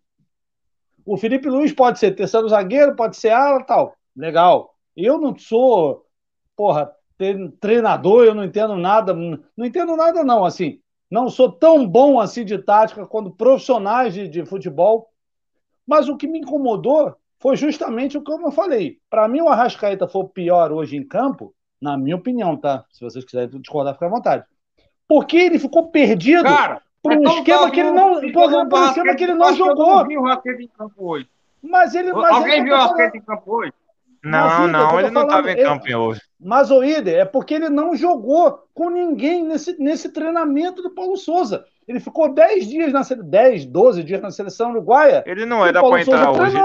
o Felipe Luiz pode ser terceiro zagueiro, pode ser ala, tal. Legal. Eu não sou, porra, treinador, eu não entendo nada, não entendo nada não, assim, não sou tão bom assim de tática quanto profissionais de, de futebol, mas o que me incomodou foi justamente o que eu falei. Para mim, o Arrascaeta foi pior hoje em campo, na minha opinião, tá? Se vocês quiserem discordar, fica à vontade. Porque ele ficou perdido Cara, por um esquema que ele não, por, um esquema que ele não jogou. Mas ele, mas Alguém ele viu o Arrascaeta em campo hoje? Não, não, ele não estava em campo hoje. Mas o Ider é porque ele não jogou com ninguém nesse, nesse treinamento do Paulo Souza. Ele ficou 10 dias na 10, 12 dias na seleção uruguaia. Ele não era para entrar hoje.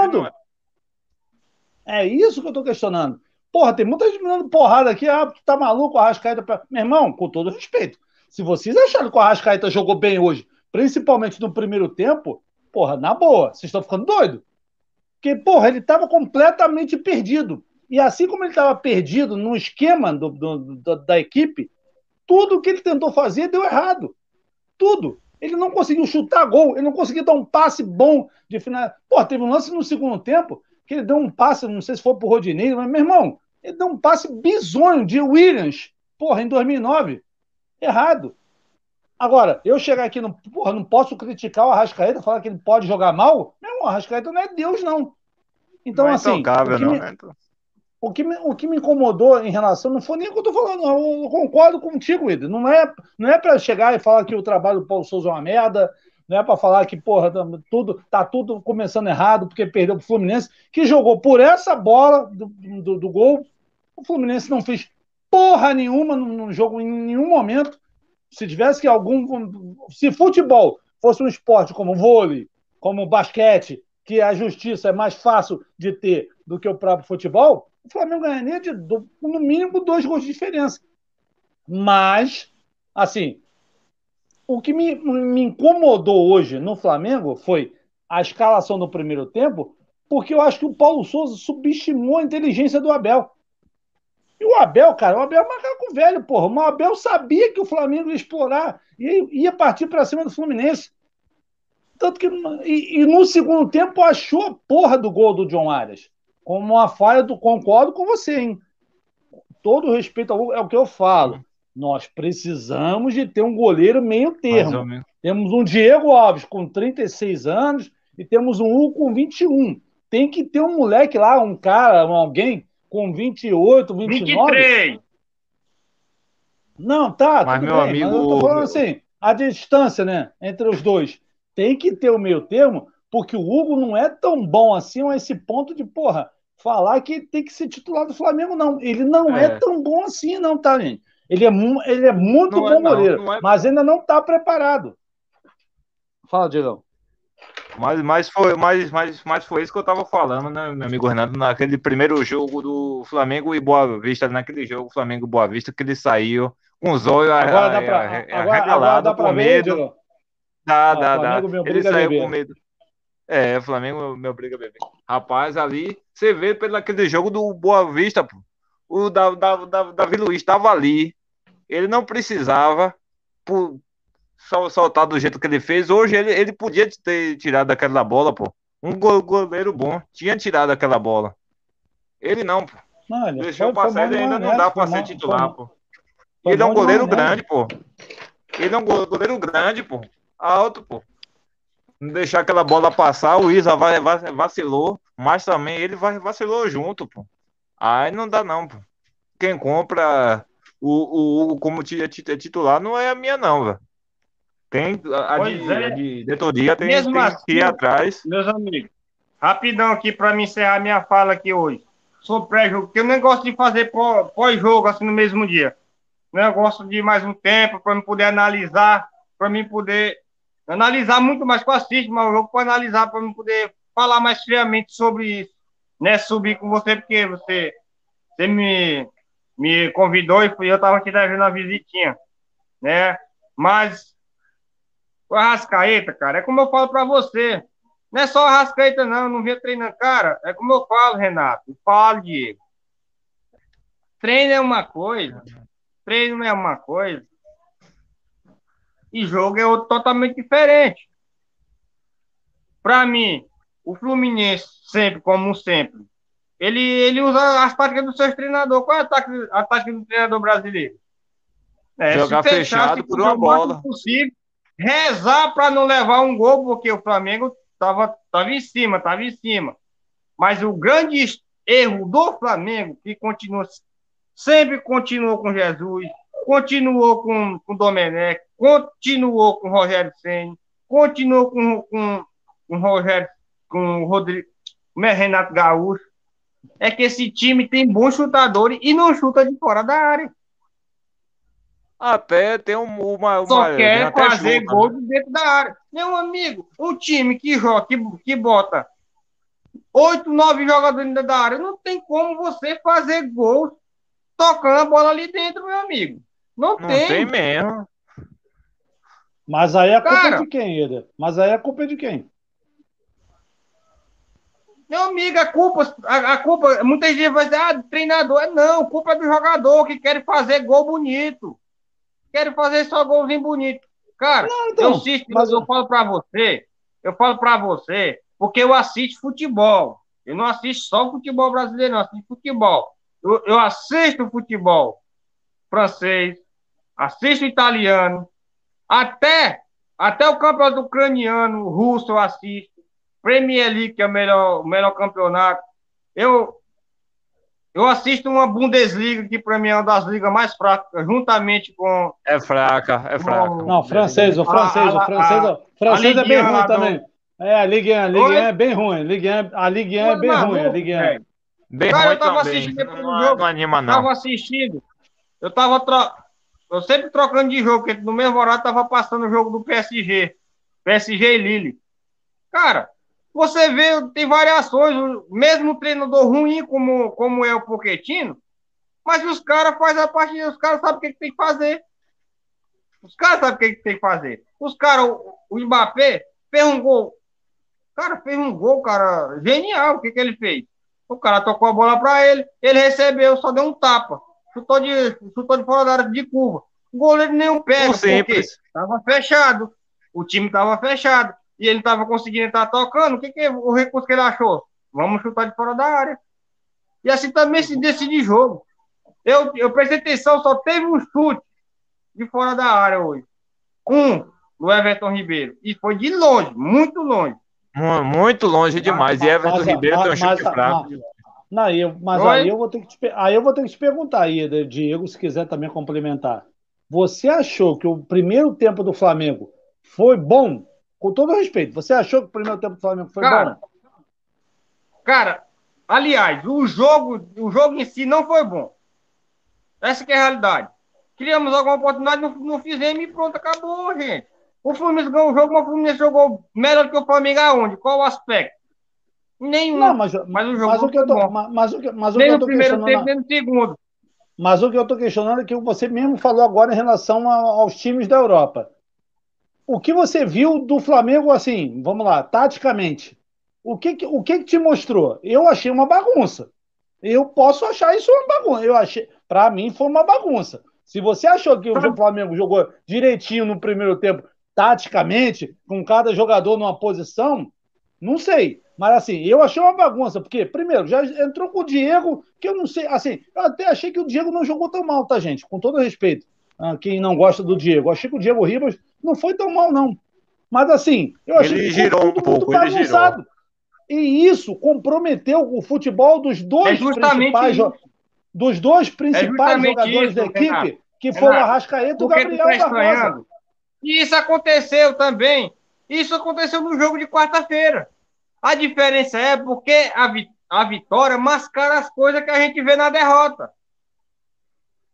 É. é isso que eu tô questionando. Porra, tem muita gente me dando porrada aqui. Ah, tu tá maluco, o Arrascaeta. Pra... Meu irmão, com todo respeito. Se vocês acharam que o Arrascaeta jogou bem hoje, principalmente no primeiro tempo, porra, na boa, vocês estão ficando doidos. Porque, porra, ele estava completamente perdido. E assim como ele estava perdido no esquema do, do, do, da equipe, tudo que ele tentou fazer deu errado. Tudo. Ele não conseguiu chutar gol, ele não conseguiu dar um passe bom de final. Pô, teve um lance no segundo tempo que ele deu um passe, não sei se foi pro Rodinei, mas, meu irmão, ele deu um passe bizonho de Williams, porra, em 2009. Errado. Agora, eu chegar aqui, no, porra, não posso criticar o Arrascaeta, falar que ele pode jogar mal? Irmão, o Arrascaeta não é Deus, não. Então, não é assim. Tocável, o, que não, me, né? o, que me, o que me incomodou em relação. Não foi nem o que eu tô falando, eu, eu concordo contigo, Ida. Não é, não é para chegar e falar que o trabalho do Paulo Souza é uma merda, não é para falar que, porra, tá tudo, tá tudo começando errado porque perdeu pro Fluminense, que jogou por essa bola do, do, do gol. O Fluminense não fez porra nenhuma no, jogo em nenhum momento se tivesse que algum. Se futebol fosse um esporte como vôlei, como basquete, que a justiça é mais fácil de ter do que o próprio futebol, o Flamengo ganharia de, no mínimo dois gols de diferença. Mas, assim, o que me, me incomodou hoje no Flamengo foi a escalação do primeiro tempo, porque eu acho que o Paulo Souza subestimou a inteligência do Abel. E o Abel, cara, o Abel é macaco velho, porra. O Abel sabia que o Flamengo ia explorar e ia partir para cima do Fluminense. Tanto que. E, e, no segundo tempo achou a porra do gol do John Arias. Como uma falha do. Concordo com você, hein? Todo respeito ao, é o que eu falo. Nós precisamos de ter um goleiro meio termo. Temos um Diego Alves com 36 anos e temos um Hugo com 21. Tem que ter um moleque lá, um cara, alguém com 28, 29. 23! Não, tá, mas meu bem, amigo... mas eu tô falando assim, a distância, né, entre os dois. Tem que ter o meio termo, porque o Hugo não é tão bom assim a esse ponto de, porra, falar que tem que ser titular do Flamengo, não. Ele não é, é tão bom assim, não, tá, gente? Ele é, ele é muito não bom é, goleiro, não, é... mas ainda não está preparado. Fala, Diego. Mas, mas, foi, mas, mas, mas foi isso que eu tava falando, né, meu amigo Renato, naquele primeiro jogo do Flamengo e Boa Vista, naquele jogo Flamengo e Boa Vista, que ele saiu com os olhos arregalados, com medo. Ver, dá, dá, dá. Ele saiu com medo. É, Flamengo me obriga a beber. Rapaz, ali, você vê pelo aquele jogo do Boa Vista, pô. O Davi, Davi Luiz estava ali. Ele não precisava, por, soltar do jeito que ele fez, hoje ele, ele podia ter tirado aquela bola, pô. Um goleiro bom tinha tirado aquela bola. Ele não, pô. Não, ele Deixou foi, passar, ele ainda não dá para ser titular, pô. Ele é um goleiro grande, pô. Ele é um goleiro grande, pô. Alto, pô. Não deixar aquela bola passar, o Isa vai, vacilou, mas também ele vai, vacilou junto, pô. Aí não dá não, pô. Quem compra o, Hugo como titular não é a minha, não, velho. Tem a, de, é. a de tem, Mesmo tem assim, que ir atrás. Meus amigos, rapidão aqui para me encerrar minha fala aqui hoje. Sobre pré-jogo, porque eu nem gosto de fazer pós-jogo assim no mesmo dia. Eu gosto de mais um tempo para me poder analisar, para mim poder analisar muito mais com a Cid, mas o jogo para analisar, para me poder falar mais friamente sobre isso. Né, subir com você, porque você, você me, me convidou e eu estava aqui devendo a visitinha, né? Mas o Arrascaeta, cara, é como eu falo para você. Não é só Arrascaeta, não, não vinha treinando. Cara, é como eu falo, Renato. Eu falo, Diego. Treino é uma coisa, treino é uma coisa, e jogo é outro totalmente diferente. Para mim, o Fluminense, sempre, como sempre, ele, ele usa as táticas do seu treinador. Qual é a tática, a tática do treinador brasileiro? É, Jogar fechado por uma bola. Possível, rezar para não levar um gol, porque o Flamengo estava tava em cima, estava em cima. Mas o grande erro do Flamengo, que continua, sempre continuou com Jesus, continuou com, com Domenech, continuou com Rogério Senna, continuou com, com, com Rogério, com Rodrigo, é Renato Gaúcho, é que esse time tem bons chutadores e não chuta de fora da área. Até tem uma. uma Só quer fazer chuta, gol né? dentro da área. Meu amigo, um time que joga, que, que bota oito, nove jogadores dentro da área, não tem como você fazer gol tocando a bola ali dentro, meu amigo. Não, não tem. tem mesmo. Mas aí a culpa Cara, é de quem, Eder? Mas aí a culpa é de quem? Meu amigo, a culpa, a, a culpa, muita gente vai dizer, ah, treinador. É não, culpa é do jogador que quer fazer gol bonito querem fazer só golzinho bonito. Cara, não, então, eu assisto, mas eu falo para você, eu falo para você, porque eu assisto futebol. Eu não assisto só futebol brasileiro, não, assisto futebol. Eu, eu assisto futebol francês, assisto italiano, até, até o campeonato ucraniano, russo eu assisto, Premier League, que é o melhor, o melhor campeonato. Eu, eu assisto uma Bundesliga, que para mim é uma das ligas mais fracas, juntamente com. É fraca, é fraca. Não, francês, o francês, a, a, o francês, a, o francês é bem ruim também. É, a Ligue 1, a Ligue 1 é bem ruim. A Ligue 1, a Ligue 1 é bem ruim. A Ligue 1. É. Bem Cara, ruim eu tava também. assistindo não, não, jogo. Não anima, não. Eu tava assistindo. Eu tava tro... eu sempre trocando de jogo, porque no mesmo horário tava passando o jogo do PSG. PSG e Lille. Cara, você vê, tem variações, mesmo treinador ruim como, como é o Poquetino, mas os caras fazem a parte, os caras sabem o que, que, tem que fazer. Os caras sabem o que, que, tem que fazer. Os caras, o, o Mbappé, fez um gol. Cara, fez um gol, cara, genial. O que, que ele fez? O cara tocou a bola para ele, ele recebeu, só deu um tapa. Chutou de, chutou de fora da área de curva. O goleiro nem um pega, porque estava fechado. O time estava fechado e ele estava conseguindo estar tocando, o que, que é o recurso que ele achou? Vamos chutar de fora da área. E assim também se decide jogo. Eu, eu prestei atenção, só teve um chute de fora da área hoje. Um do Everton Ribeiro. E foi de longe, muito longe. Muito longe demais. E Everton mas, Ribeiro tem um chute mas, fraco. Mas, não, eu, mas aí eu, vou ter que te, aí eu vou ter que te perguntar aí, Diego, se quiser também complementar. Você achou que o primeiro tempo do Flamengo foi bom com todo respeito, você achou que o primeiro tempo do Flamengo foi cara, bom? Cara, aliás, o jogo, o jogo em si não foi bom. Essa é a realidade. Criamos alguma oportunidade, não, não fizemos e pronto, acabou, gente. O Fluminense ganhou o jogo, mas o Fluminense jogou melhor que o Flamengo aonde? Qual o aspecto? Nenhum. Não, mas, mas o jogo mas o que eu tô, mas, mas, o que, mas nem o que eu tô primeiro tempo, nem no segundo. Mas o que eu estou questionando é que você mesmo falou agora em relação aos times da Europa o que você viu do Flamengo, assim, vamos lá, taticamente? O que, o que, que te mostrou? Eu achei uma bagunça. Eu posso achar isso uma bagunça. Eu achei, para mim, foi uma bagunça. Se você achou que o Flamengo jogou direitinho no primeiro tempo, taticamente, com cada jogador numa posição, não sei. Mas assim, eu achei uma bagunça, porque, primeiro, já entrou com o Diego, que eu não sei, assim, eu até achei que o Diego não jogou tão mal, tá, gente? Com todo respeito a quem não gosta do Diego. Eu achei que o Diego Ribas não foi tão mal, não. Mas assim, eu achei ele que girou um pouco, ele girou. E isso comprometeu o futebol dos dois é principais, dos dois principais é jogadores isso, da equipe, Renato. que foram o Arrascaeta e o Gabriel tá. E isso aconteceu também. Isso aconteceu no jogo de quarta-feira. A diferença é porque a, vi a vitória mascara as coisas que a gente vê na derrota.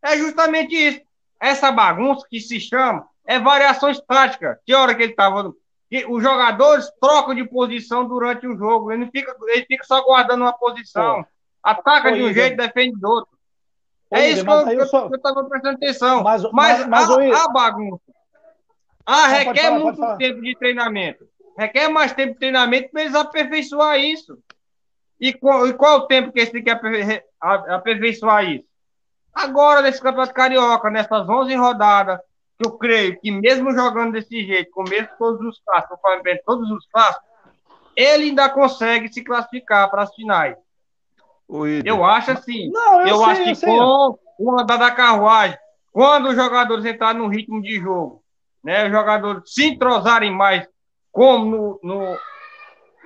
É justamente isso. Essa bagunça que se chama é variações táticas. Que hora que ele estava. Os jogadores trocam de posição durante o jogo. Ele, não fica, ele fica só guardando uma posição. Pô. Ataca Pô, de um jeito, defende do outro. Pô, é isso que eu, só... estava prestando atenção. Mas, mas, mas a, a, bagunça. Ah, requer falar, muito tempo de treinamento. Requer mais tempo de treinamento para eles aperfeiçoar isso. E qual, e qual o tempo que eles têm que aperfeiçoar isso? Agora, nesse Campeonato Carioca, nessas 11 rodadas, eu creio que mesmo jogando desse jeito, com mesmo todos os clássicos, todos os clássicos, ele ainda consegue se classificar para as finais. Eu acho assim. Não, eu, eu sei, acho que com o andar da carruagem, quando os jogadores entrarem no ritmo de jogo, né, os jogadores se entrosarem mais, como no, no,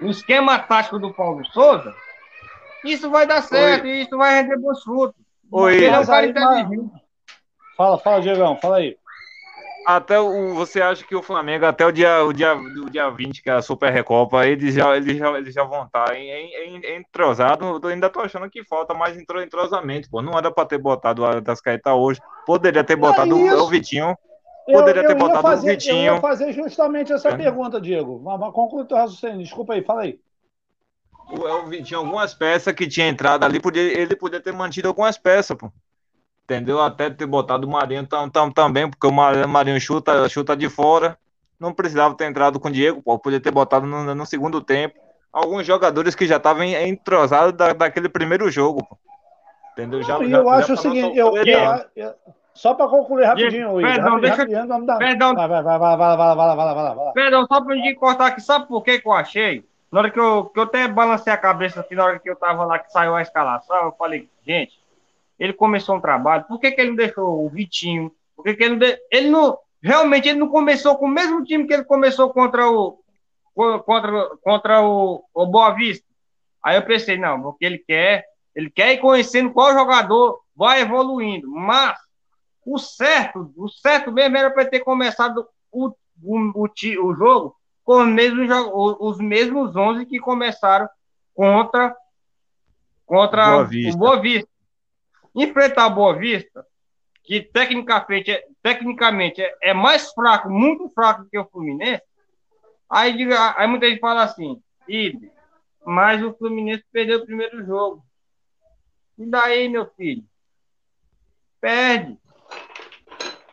no esquema tático do Paulo Souza, isso vai dar certo, Oi. isso vai render bons frutos. Oi, é um cara inteligente. Fala, fala, Diegão, fala aí. Até o, você acha que o Flamengo, até o dia, o dia, o dia 20, que é a Super Recopa, eles já, eles já, eles já vão estar em, em, em entrosado. Eu ainda tô achando que falta mais entrosamento, pô. Não era para ter botado o das Caetá hoje. Poderia ter botado é o, Vitinho. Poderia eu, ter botado fazer, o Vitinho. Eu ia fazer justamente essa é. pergunta, Diego. Conclui o teu raciocínio. Desculpa aí, fala aí. O, o, tinha algumas peças que tinha entrado ali, podia, ele podia ter mantido algumas peças, pô entendeu? Até ter botado o Marinho tam, tam, também, porque o Marinho chuta, chuta de fora. Não precisava ter entrado com o Diego, pô, podia ter botado no, no segundo tempo. Alguns jogadores que já estavam entrosados da, daquele primeiro jogo, pô. Entendeu? Já, eu já, acho já o seguinte, eu, eu, eu, só para concluir rapidinho, Diego, Perdão, deixa rapidinho, vamos dar... Perdão, vai, vai, vai, vai, vai, vai, vai, vai, vai, vai. Perdão, só para me cortar aqui, sabe por que, que eu achei? Na hora que eu, que eu até balancei a cabeça assim, na hora que eu tava lá, que saiu a escalação, eu falei, gente, ele começou um trabalho, por que, que ele não deixou o Vitinho? Por que, que ele, não de... ele não. Realmente ele não começou com o mesmo time que ele começou contra o contra, contra o, o Boa Vista. Aí eu pensei, não, porque ele quer, ele quer ir conhecendo qual jogador vai evoluindo. Mas o certo, o certo mesmo era para ter começado o, o, o, o jogo com os mesmos, os mesmos 11 que começaram contra, contra Boa o Boa Vista enfrentar a Boa Vista, que tecnicamente, é, tecnicamente é, é, mais fraco, muito fraco que o Fluminense, aí, aí muita gente fala assim, Ide, mas o Fluminense perdeu o primeiro jogo. E daí, meu filho? Perde.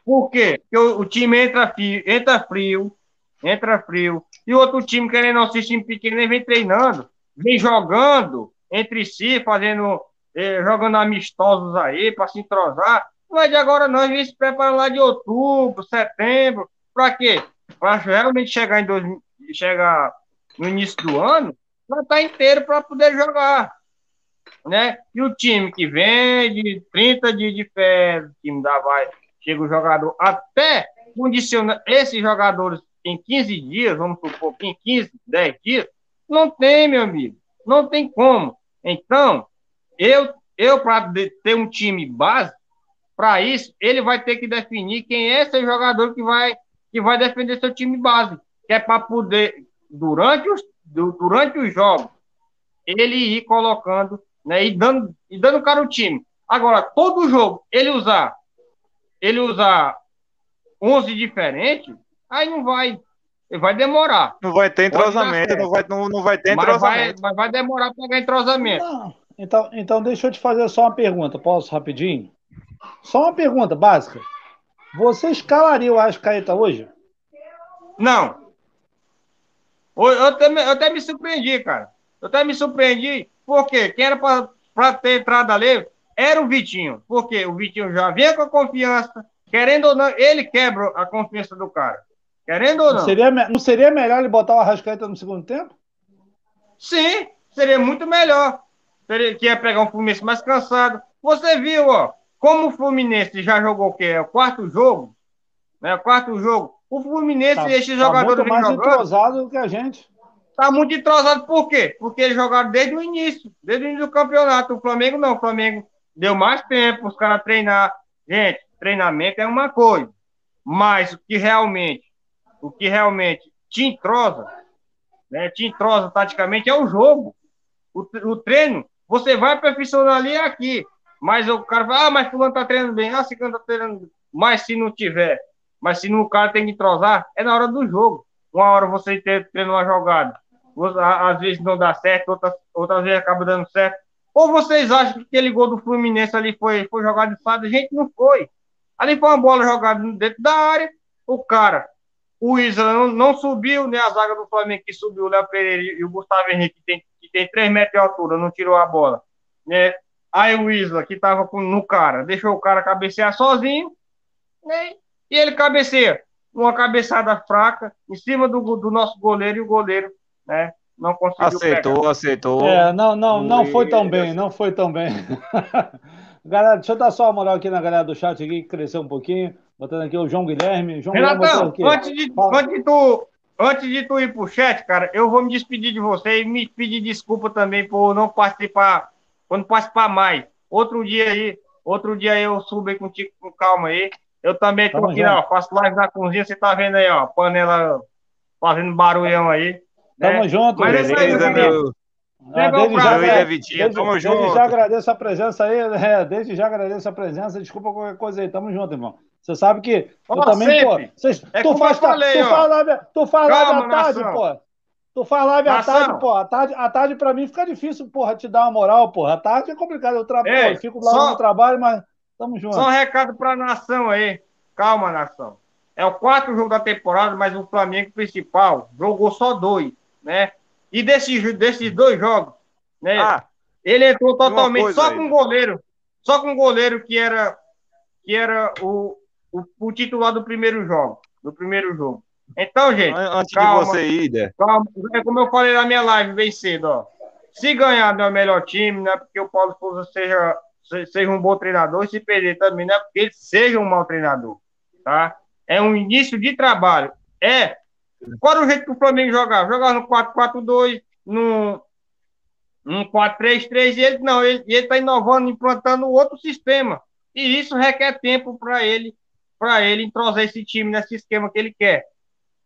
Por quê? Porque o, o time entra frio, entra frio, entra frio, e o outro time, querendo assistir time pequeno, nem vem treinando, vem jogando entre si, fazendo eh, jogando amistosos aí para se entrosar. É de agora. A gente se prepara lá de outubro, setembro. Para quê? Para realmente chegar em dois, chegar no início do ano, estar tá inteiro para poder jogar. Né? E o time que vem de 30 dias de férias, o time da vai, chega o jogador até condicionar esses jogadores em 15 dias, vamos supor, em 15, 10 dias, não tem, meu amigo, não tem como. Então, eu, eu para ter um time base, para isso, ele vai ter que definir quem é esse jogador que vai, que vai defender seu time base. Que é para poder, durante os, durante os jogos, ele ir colocando né, e, dando, e dando cara o time. Agora, todo jogo, ele usar ele usar 11 diferentes, aí não vai. Vai demorar. Não vai ter entrosamento, não vai, não, não vai ter entrosamento. Mas vai, mas vai demorar para pegar entrosamento. Não. Então, então, deixa eu te fazer só uma pergunta, posso rapidinho? Só uma pergunta básica. Você escalaria o Arrascaeta hoje? Não. Eu até, eu até me surpreendi, cara. Eu até me surpreendi, porque quem era para ter entrado ali era o Vitinho. Porque o Vitinho já vinha com a confiança, querendo ou não, ele quebra a confiança do cara. Querendo ou não. Não seria, não seria melhor ele botar o Arrascaeta no segundo tempo? Sim, seria muito melhor. Que ia pegar um Fluminense mais cansado. Você viu, ó, como o Fluminense já jogou o quê? É o quarto jogo? Né? O quarto jogo. O Fluminense tá, e esses tá jogadores muito mais jogando, entrosado que a gente. Tá muito entrosado por quê? Porque eles jogaram desde o início, desde o início do campeonato. O Flamengo não, o Flamengo deu mais tempo os caras treinar. Gente, treinamento é uma coisa, mas o que realmente, o que realmente te entrosa, né, te entrosa taticamente é o jogo. O, o treino, você vai profissional ali aqui, mas o cara fala, ah, mas fulano tá treinando bem, ah, fulano tá treinando, mas se não tiver, mas se no cara tem que entrosar, é na hora do jogo. Uma hora você treina uma jogada, às vezes não dá certo, outras, outras vezes acaba dando certo. Ou vocês acham que aquele gol do Fluminense ali foi, foi jogado de fada? Gente, não foi. Ali foi uma bola jogada dentro da área, o cara, o Isla não, não, subiu, né? A zaga do Flamengo que subiu, o Léo Pereira e o Gustavo Henrique, que tem, que tem 3 metros de altura, não tirou a bola. Né? Aí o Isla, que tava com, no cara, deixou o cara cabecear sozinho, né? e ele cabeceia. Uma cabeçada fraca em cima do, do nosso goleiro e o goleiro, né? Não conseguiu aceitou, pegar. aceitou. É, não, não, não foi tão bem, não foi tão bem. galera, deixa eu dar só uma moral aqui na galera do chat aqui, que cresceu um pouquinho. Botando aqui o João Guilherme. João Renatão, Guilherme antes, de, antes, de tu, antes de tu ir pro chat, cara, eu vou me despedir de você e me pedir desculpa também por não participar, quando participar mais. Outro dia aí, outro dia eu subo aí contigo com calma aí. Eu também tô Tamo aqui, ó, faço live na cozinha, você tá vendo aí, ó, panela fazendo barulhão aí. Tamo né? junto, Mas beleza, é isso aí, meu. Ah, desde, já, Vitinho, desde, tamo junto. desde já agradeço a presença aí, é, desde já agradeço a presença, desculpa qualquer coisa aí, tamo junto, irmão. Você sabe que eu também, sempre. pô, cês, é tu, faz, falei, tu, faz live, tu faz live à tarde, nação. pô. Tu faz live à tarde, pô. À tarde, à tarde pra mim fica difícil, porra, te dar uma moral, porra. À tarde é complicado, eu, tra... Ei, eu fico lá só, no trabalho, mas tamo junto. Só um recado pra nação aí. Calma, nação. É o quarto jogo da temporada, mas o Flamengo principal jogou só dois, né? E desses, desses dois jogos, né? Ah, ele entrou totalmente só aí. com o goleiro. Só com o goleiro que era, que era o, o, o, titular do primeiro jogo. Do primeiro jogo. Então, gente. Antes calma, de você ir, né? calma, é como eu falei na minha live bem cedo, ó. Se ganhar não é o melhor time, não é porque o Paulo Souza seja, seja um bom treinador, se perder também não é porque ele seja um mau treinador, tá? É um início de trabalho. É qual era o jeito que o Flamengo jogava? Jogava no 4-4-2, no, no 4-3-3, e ele não, ele está inovando, implantando outro sistema. E isso requer tempo para ele, para ele entrosar esse time nesse esquema que ele quer.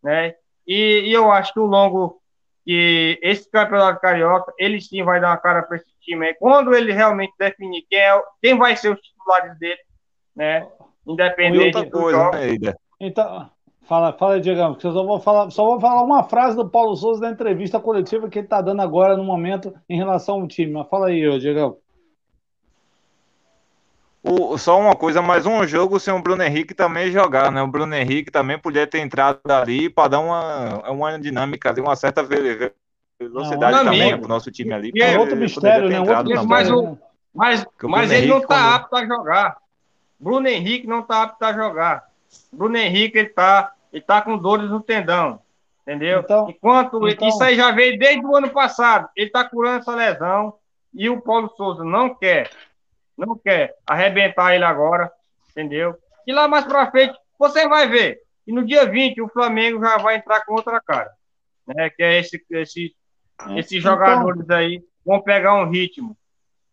Né? E, e eu acho que o longo que esse campeonato carioca, ele sim vai dar uma cara para esse time aí. Quando ele realmente definir quem, é, quem vai ser os titulares dele, né? Independente do coisa, jogo. Né, então, Fala, fala, Diego, porque eu só vou falar, só vou falar uma frase do Paulo Souza da entrevista coletiva que ele está dando agora no momento em relação ao time. Mas fala aí, Diego. O, só uma coisa, mais um jogo sem o Bruno Henrique também jogar, né? O Bruno Henrique também podia ter entrado ali para dar uma, uma dinâmica, uma certa velocidade não, também para o nosso time ali. É outro mistério, né? Outro mistério, mas, o, mas, mas ele não está quando... apto a jogar. Bruno Henrique não está apto a jogar. Bruno Henrique ele está e tá com dores no tendão. Entendeu? Então, Enquanto então... isso aí já veio desde o ano passado. Ele tá curando essa lesão e o Paulo Souza não quer, não quer arrebentar ele agora, entendeu? E lá mais pra frente, você vai ver. E no dia 20 o Flamengo já vai entrar com outra cara. Né? Que é esse, esse, esses então, jogadores aí vão pegar um ritmo.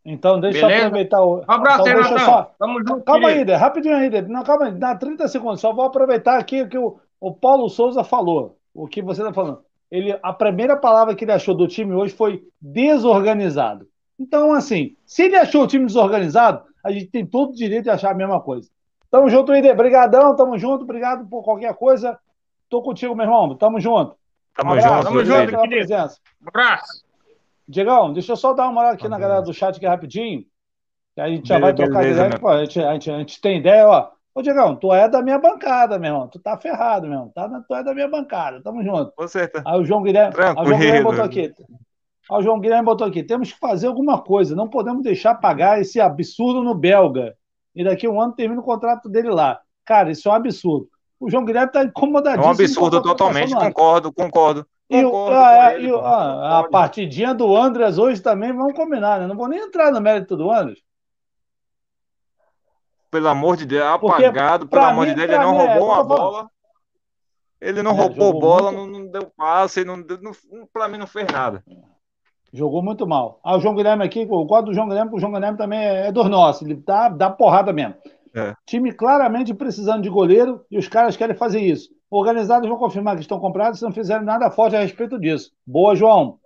Então, deixa Beleza? eu aproveitar o. Um abraço, então, deixa só... Tamo junto, calma querido. aí, rapidinho aí, Não, calma aí, dá 30 segundos. Só vou aproveitar aqui que o, o Paulo Souza falou. O que você está falando. Ele, a primeira palavra que ele achou do time hoje foi desorganizado. Então, assim, se ele achou o time desorganizado, a gente tem todo o direito de achar a mesma coisa. Tamo junto, Ide. Obrigadão, tamo junto. Obrigado por qualquer coisa. Tô contigo, meu irmão. Tamo junto. Tamo um junto. Tamo junto, querido. Um abraço. Diegão, deixa eu só dar uma moral aqui na galera do chat aqui rapidinho. Que a gente já beleza, vai trocar beleza, ideia. Pô, a, gente, a, gente, a gente tem ideia, ó. Ô, Diegão, tu é da minha bancada, meu irmão. Tu tá ferrado, meu irmão. Tá, tu é da minha bancada. Tamo junto. Você tá. Aí o João Guilherme, aí o João Guilherme botou aqui. Aí o João Guilherme botou aqui. Temos que fazer alguma coisa. Não podemos deixar pagar esse absurdo no belga. E daqui a um ano termina o contrato dele lá. Cara, isso é um absurdo. O João Guilherme tá incomodadíssimo. É um absurdo totalmente, concordo, concordo. concordo a, ele, a, a, partidinha do Andras hoje também, vamos combinar, né? Não vou nem entrar no mérito do Andras. Pelo amor de Deus, apagado, pelo amor de Deus, ele não roubou é, uma bola. Ele não é, roubou bola, muito... não, não, deu passe, não, não, pra mim não fez nada. Jogou muito mal. Ah, o João Guilherme aqui, o quadro do João Guilherme, o João Guilherme também é, é dos nossos, ele dá, dá porrada mesmo. É. Time claramente precisando de goleiro e os caras querem fazer isso. Organizados vão confirmar que estão comprados se não fizerem nada forte a respeito disso. Boa, João.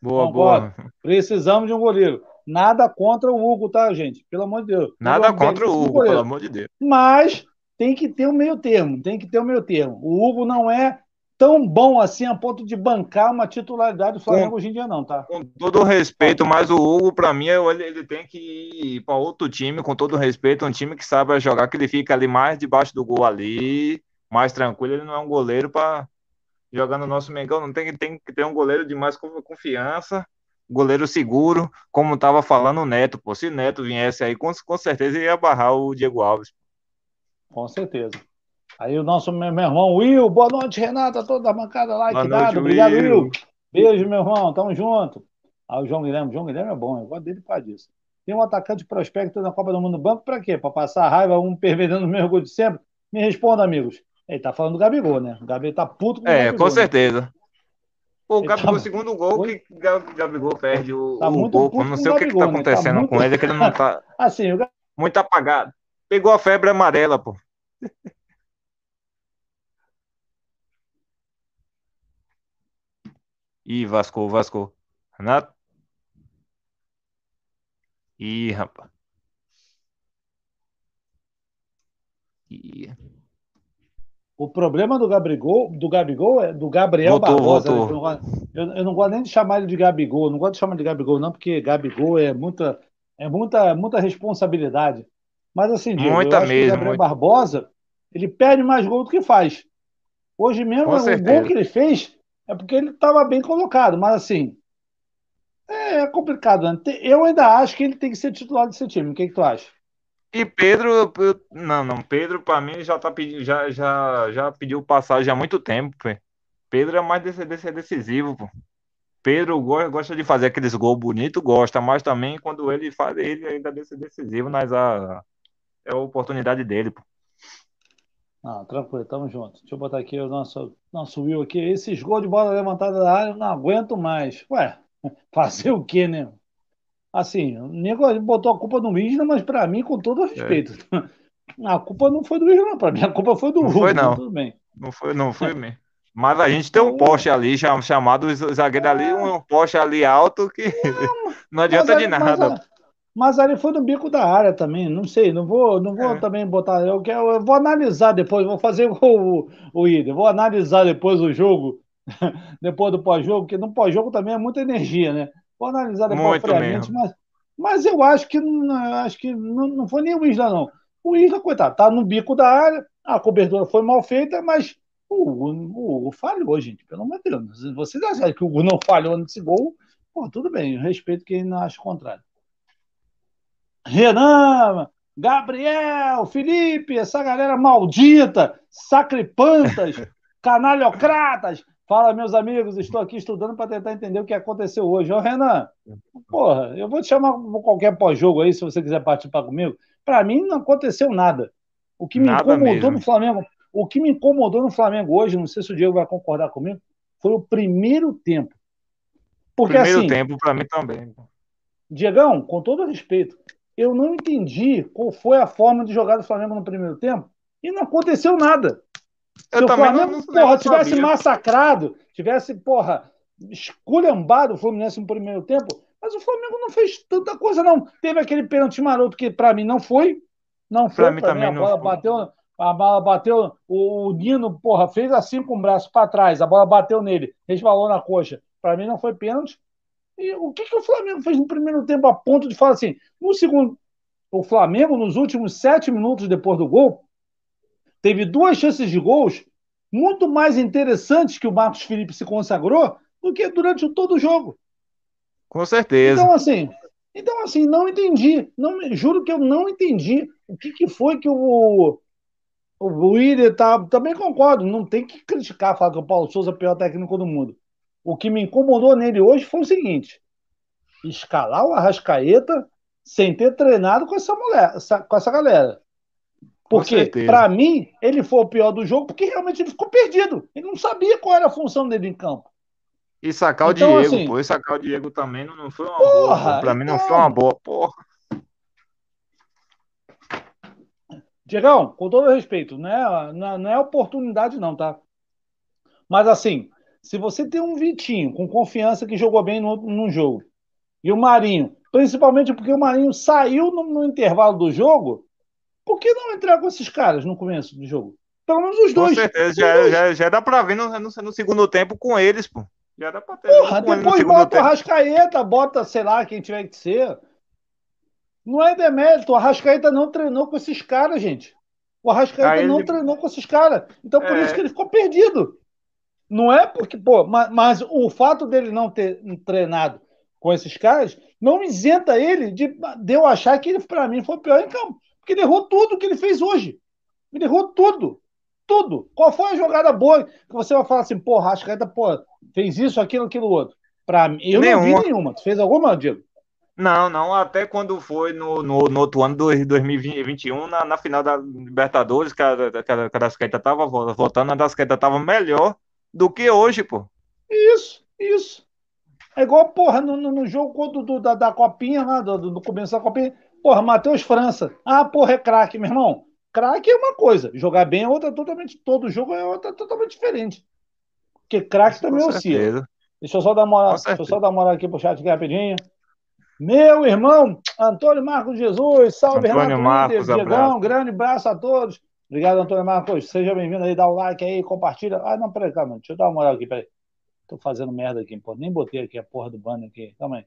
Boa, Concordo. boa. Precisamos de um goleiro. Nada contra o Hugo, tá, gente? Pelo amor de Deus. Nada contra o Hugo, pelo amor de Deus. Mas tem que ter um meio termo, tem que ter um meio termo. O Hugo não é tão bom assim a ponto de bancar uma titularidade do Flamengo com, hoje em dia, não, tá? Com todo respeito, mas o Hugo, para mim, ele, ele tem que ir para outro time, com todo respeito, um time que sabe jogar, que ele fica ali mais debaixo do gol ali, mais tranquilo. Ele não é um goleiro para jogar no nosso Mengão, não tem, tem que ter um goleiro de mais confiança. Goleiro seguro, como estava falando o Neto, pô. Se o Neto viesse aí, com, com certeza ia barrar o Diego Alves. Com certeza. Aí o nosso meu, irmão Will, boa noite, Renata, toda a bancada lá, que dado. Obrigado, Will. Will. Beijo, meu irmão, tamo junto. Aí o João Guilherme, João Guilherme é bom, eu gosto dele por disso. Tem um atacante prospecto na Copa do Mundo no banco, para quê? Para passar raiva, um pervertendo o meu gol de sempre? Me responda, amigos. Ele tá falando do Gabigol, né? O Gabigol tá puto com o É, Gabigol, com certeza. Né? Pô, o Gabigol, tá... segundo gol que o Gabigol perde o, tá o gol. Não sei o que, Gabigol, que tá acontecendo né? tá muito... com ele, é que ele não tá. assim, o... Muito apagado. Pegou a febre amarela, pô. Ih, Vasco, Vasco. Renato? Ih, rapaz. Ih. O problema do Gabigol, do Gabigol é do Gabriel voltou, Barbosa. Voltou. Eu, não, eu, eu, não gosto nem de chamar ele de Gabigol. Não gosto de chamar de Gabigol, não, porque Gabigol é muita, é muita, muita responsabilidade. Mas assim, Diego, muita eu mesmo, o Gabriel muita. Barbosa ele perde mais gol do que faz. Hoje mesmo, o gol que ele fez é porque ele estava bem colocado, mas assim. É complicado. Né? Eu ainda acho que ele tem que ser titular desse time. O que, que tu acha? E Pedro, não, não, Pedro para mim já tá já, já, já pediu passagem há muito tempo, pô. Pedro é mais desse, desse decisivo, pô. Pedro gosta de fazer aqueles gols bonitos, gosta, mas também quando ele faz, ele ainda é decisivo, mas a, é a oportunidade dele, pô. Ah, tranquilo, tamo junto. Deixa eu botar aqui o nosso, nosso Will aqui. Esses gols de bola levantada da área eu não aguento mais. Ué, fazer o quê, né? Assim, o nego botou a culpa no Isla, mas para mim, com todo respeito. É. A culpa não foi do Isla, não. Pra mim, a culpa foi do Não Hulk, foi, não. Tudo bem. Não foi, não foi mesmo. Mas a gente tem um poste ali, chamado zagueiro ali, um poste ali alto que não, não adianta de nada. Mas, mas ali foi no bico da área também, não sei, não vou, não vou é. também botar. Eu, quero, eu vou analisar depois, vou fazer o, o Ida, vou analisar depois o jogo, depois do pós-jogo, porque no pós-jogo também é muita energia, né? Vou analisar depois Muito friamente, mas, mas eu acho que, acho que não, não foi nem o Isla, não. O Isla, coitado, tá no bico da área, a cobertura foi mal feita, mas o Hugo falhou, gente, pelo amor de Deus. Vocês acham que o Hugo não falhou nesse gol? Pô, tudo bem, respeito quem não acha o contrário. Renan, Gabriel, Felipe, essa galera maldita, sacripantas, canalhocratas. Fala, meus amigos, estou aqui estudando para tentar entender o que aconteceu hoje. Ô, Renan, porra, eu vou te chamar para qualquer pós-jogo aí, se você quiser participar comigo. Para mim, não aconteceu nada. O que me nada incomodou mesmo. no Flamengo, o que me incomodou no Flamengo hoje, não sei se o Diego vai concordar comigo, foi o primeiro tempo. Porque, primeiro assim, tempo, para mim também. Diegão, com todo respeito, eu não entendi qual foi a forma de jogar do Flamengo no primeiro tempo e não aconteceu nada. Eu Se o Flamengo, não, porra, tivesse sabia. massacrado, tivesse, porra, esculhambado o Fluminense no primeiro tempo, mas o Flamengo não fez tanta coisa, não. Teve aquele pênalti maroto que, para mim, não foi. Não foi. Para mim, também mim, a bola bateu. A bola bateu, o, o Nino, porra, fez assim com o braço para trás, a bola bateu nele, resvalou na coxa. Para mim não foi pênalti. E o que, que o Flamengo fez no primeiro tempo a ponto de falar assim? No segundo, o Flamengo, nos últimos sete minutos depois do gol, teve duas chances de gols muito mais interessantes que o Marcos Felipe se consagrou do que durante todo o jogo. Com certeza. Então, assim, então, assim não entendi. Não, juro que eu não entendi o que, que foi que o, o Willian tá. Também concordo, não tem que criticar, falar que o Paulo Souza é o pior técnico do mundo. O que me incomodou nele hoje foi o seguinte: escalar o Arrascaeta sem ter treinado com essa mulher, com essa galera. Porque, para mim, ele foi o pior do jogo porque realmente ele ficou perdido. Ele não sabia qual era a função dele em campo. E sacar então, o Diego, assim, pô. E sacar o Diego também não, não foi uma porra, boa. Pra mim não foi uma boa, porra. Diegão, com todo respeito, não é, não é oportunidade, não, tá? Mas assim, se você tem um Vitinho com confiança que jogou bem no, jogo, e o Marinho, principalmente porque o Marinho saiu no, no intervalo do jogo, por que não entrar com esses caras no começo do jogo? Pelo menos os dois. Com certeza, já, dois. já, já dá pra ver no, no, no, segundo tempo com eles, pô. Já dá pra ter. Porra, depois bota o Arrascaeta, bota, sei lá, quem tiver que ser. Não é demérito, o Arrascaeta não treinou com esses caras, gente. O Arrascaeta não treinou com esses caras. Então por é... isso que ele ficou perdido. Não é porque, pô, mas, mas, o fato dele não ter treinado com esses caras não isenta ele de, de eu achar que ele, para mim, foi pior em campo. Porque ele errou tudo que ele fez hoje. Ele errou tudo. Tudo. Qual foi a jogada boa que você vai falar assim, porra, Arrascaeta, pô, fez isso, aquilo, aquilo outro? Para mim, eu nenhuma. não vi nenhuma. Tu fez alguma, Diego? Não, não, até quando foi no, no, no outro ano de 2021, na, na final da Libertadores, que a, que a, que a Dasqueta tava voltando, a Dasqueta tava melhor do que hoje, pô. Isso, isso. É igual, porra, no, no jogo do, do, da, da Copinha, lá, do, do começo da Copinha, porra, Matheus França. Ah, porra, é craque, meu irmão. Craque é uma coisa, jogar bem é outra totalmente, todo jogo é outra totalmente diferente. Porque craque também é oscila. Deixa eu só dar uma moral, deixa eu só dar moral aqui pro chat aqui rapidinho. Meu irmão, Antônio Marcos Jesus, salve Antônio Renato Marcos, Diegão, grande abraço a todos. Obrigado, Antônio Marcos. Seja bem-vindo aí, dá o like aí, compartilha. Ah, não, peraí, calma, deixa eu dar uma moral aqui, peraí. Tô fazendo merda aqui, pô. Nem botei aqui a porra do banner aqui. Calma aí.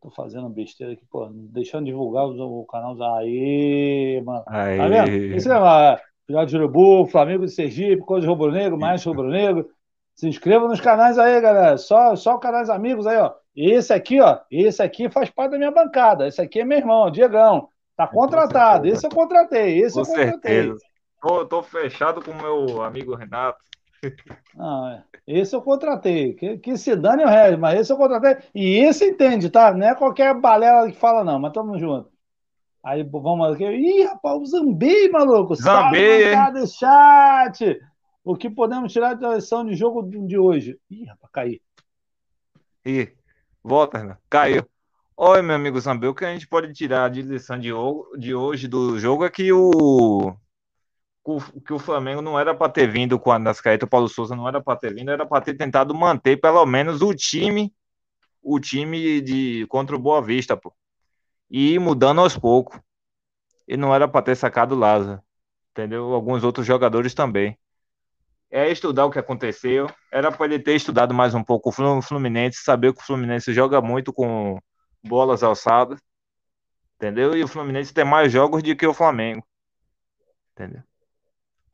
Tô fazendo besteira aqui, pô. Deixando divulgar o, canal. Aê, mano. Aê. Tá vendo? Isso é uma. Filhote de Urubu, Flamengo de Sergipe, Coisa de Rubro Negro, Mais Rubro Negro. Se inscreva nos canais aí, galera. Só, só canais amigos aí, ó. Esse aqui, ó, esse aqui faz parte da minha bancada. Esse aqui é meu irmão, Diegão. Tá contratado. Esse eu contratei. Esse com eu contratei. Certeza. Tô, tô fechado com o meu amigo Renato. É. esse eu contratei. Que, que se dane o resto, mas esse eu contratei. E esse entende, tá? Não é qualquer balela que fala, não, mas tamo junto. Aí vamos aqui. Ih, rapaz, o Zambei, maluco. Zambei. Salve, chat. O que podemos tirar da lição de jogo de hoje? Ih, rapaz, caí. Ih. Volta, né? Caiu. Oi, meu amigo Zambê, o que a gente pode tirar de lição de, de hoje do jogo é que o, que o Flamengo não era para ter vindo com a Nascaeta, o Paulo Souza não era para ter vindo, era para ter tentado manter pelo menos o time, o time de contra o Boa Vista, pô. E ir mudando aos poucos. E não era para ter sacado o Lázaro, entendeu? Alguns outros jogadores também é estudar o que aconteceu. Era para ele ter estudado mais um pouco o Fluminense, saber que o Fluminense joga muito com bolas alçadas, entendeu? E o Fluminense tem mais jogos do que o Flamengo, entendeu?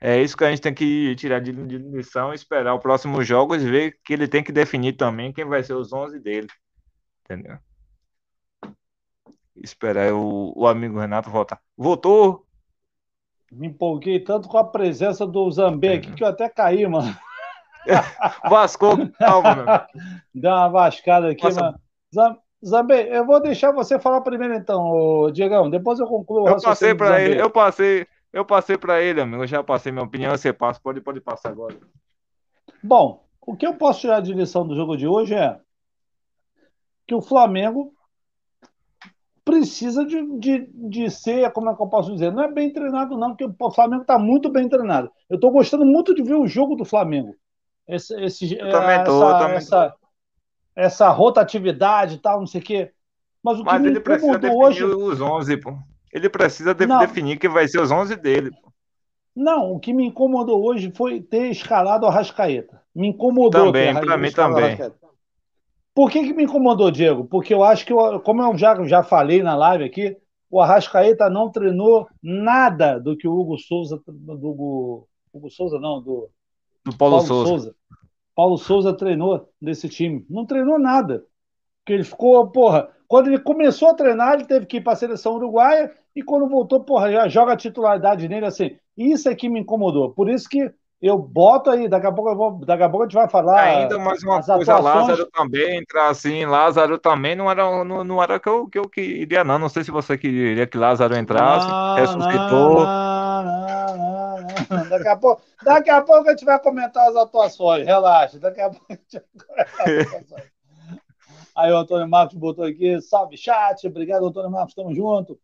É isso que a gente tem que tirar de, lição, esperar o próximo jogo e ver que ele tem que definir também quem vai ser os 11 dele, entendeu? Esperar o, o amigo Renato voltar. Voltou, me empolguei tanto com a presença do Zambé aqui que eu até caí, mano. Vascou, calma, meu. Dá uma vascada aqui, Nossa. mano. Zambé, eu vou deixar você falar primeiro então, Diegão, depois eu concluo. Eu passei para ele, eu passei, eu passei para ele, amigo, eu já passei minha opinião, você passa, pode, pode passar agora. Bom, o que eu posso tirar de lição do jogo de hoje é que o Flamengo precisa de, de, de ser, como é que eu posso dizer? Não é bem treinado, não, porque o Flamengo está muito bem treinado. Eu estou gostando muito de ver o jogo do Flamengo. Esse, esse, eu também tô, essa, também essa, essa, rotatividade e tal, não sei o quê. Mas o Mas que ele precisa definir hoje... os 11, pô. Ele precisa de, definir que vai ser os 11 dele, pô. Não, o que me incomodou hoje foi ter escalado a Rascaeta. Me incomodou. Também, para mim também. Por que, que me incomodou, Diego? Porque eu acho que, eu, como eu já, já falei na live aqui, o Arrascaeta não treinou nada do que o Hugo Souza. Do Hugo, Hugo Souza, não, do, do Paulo, Paulo Souza. Souza. Paulo Souza treinou desse time. Não treinou nada. Porque ele ficou, porra, quando ele começou a treinar, ele teve que ir para a seleção uruguaia e quando voltou, porra, já joga a titularidade nele assim. Isso é que me incomodou. Por isso que eu boto aí, daqui a pouco eu vou, daqui a pouco a gente vai falar. Ainda mais uma coisa, atuações... Lázaro também entrar assim, Lázaro também não era, não, não era que eu, que eu queria, não. Não sei se você queria que Lázaro entrasse, não, ressuscitou. Não, não, Daqui a pouco, daqui a pouco a gente vai comentar as atuações, relaxa. Daqui a pouco a gente vai comentar as atuações. Aí o Antônio Marcos botou aqui, salve chat, obrigado Antônio Marcos, tamo junto.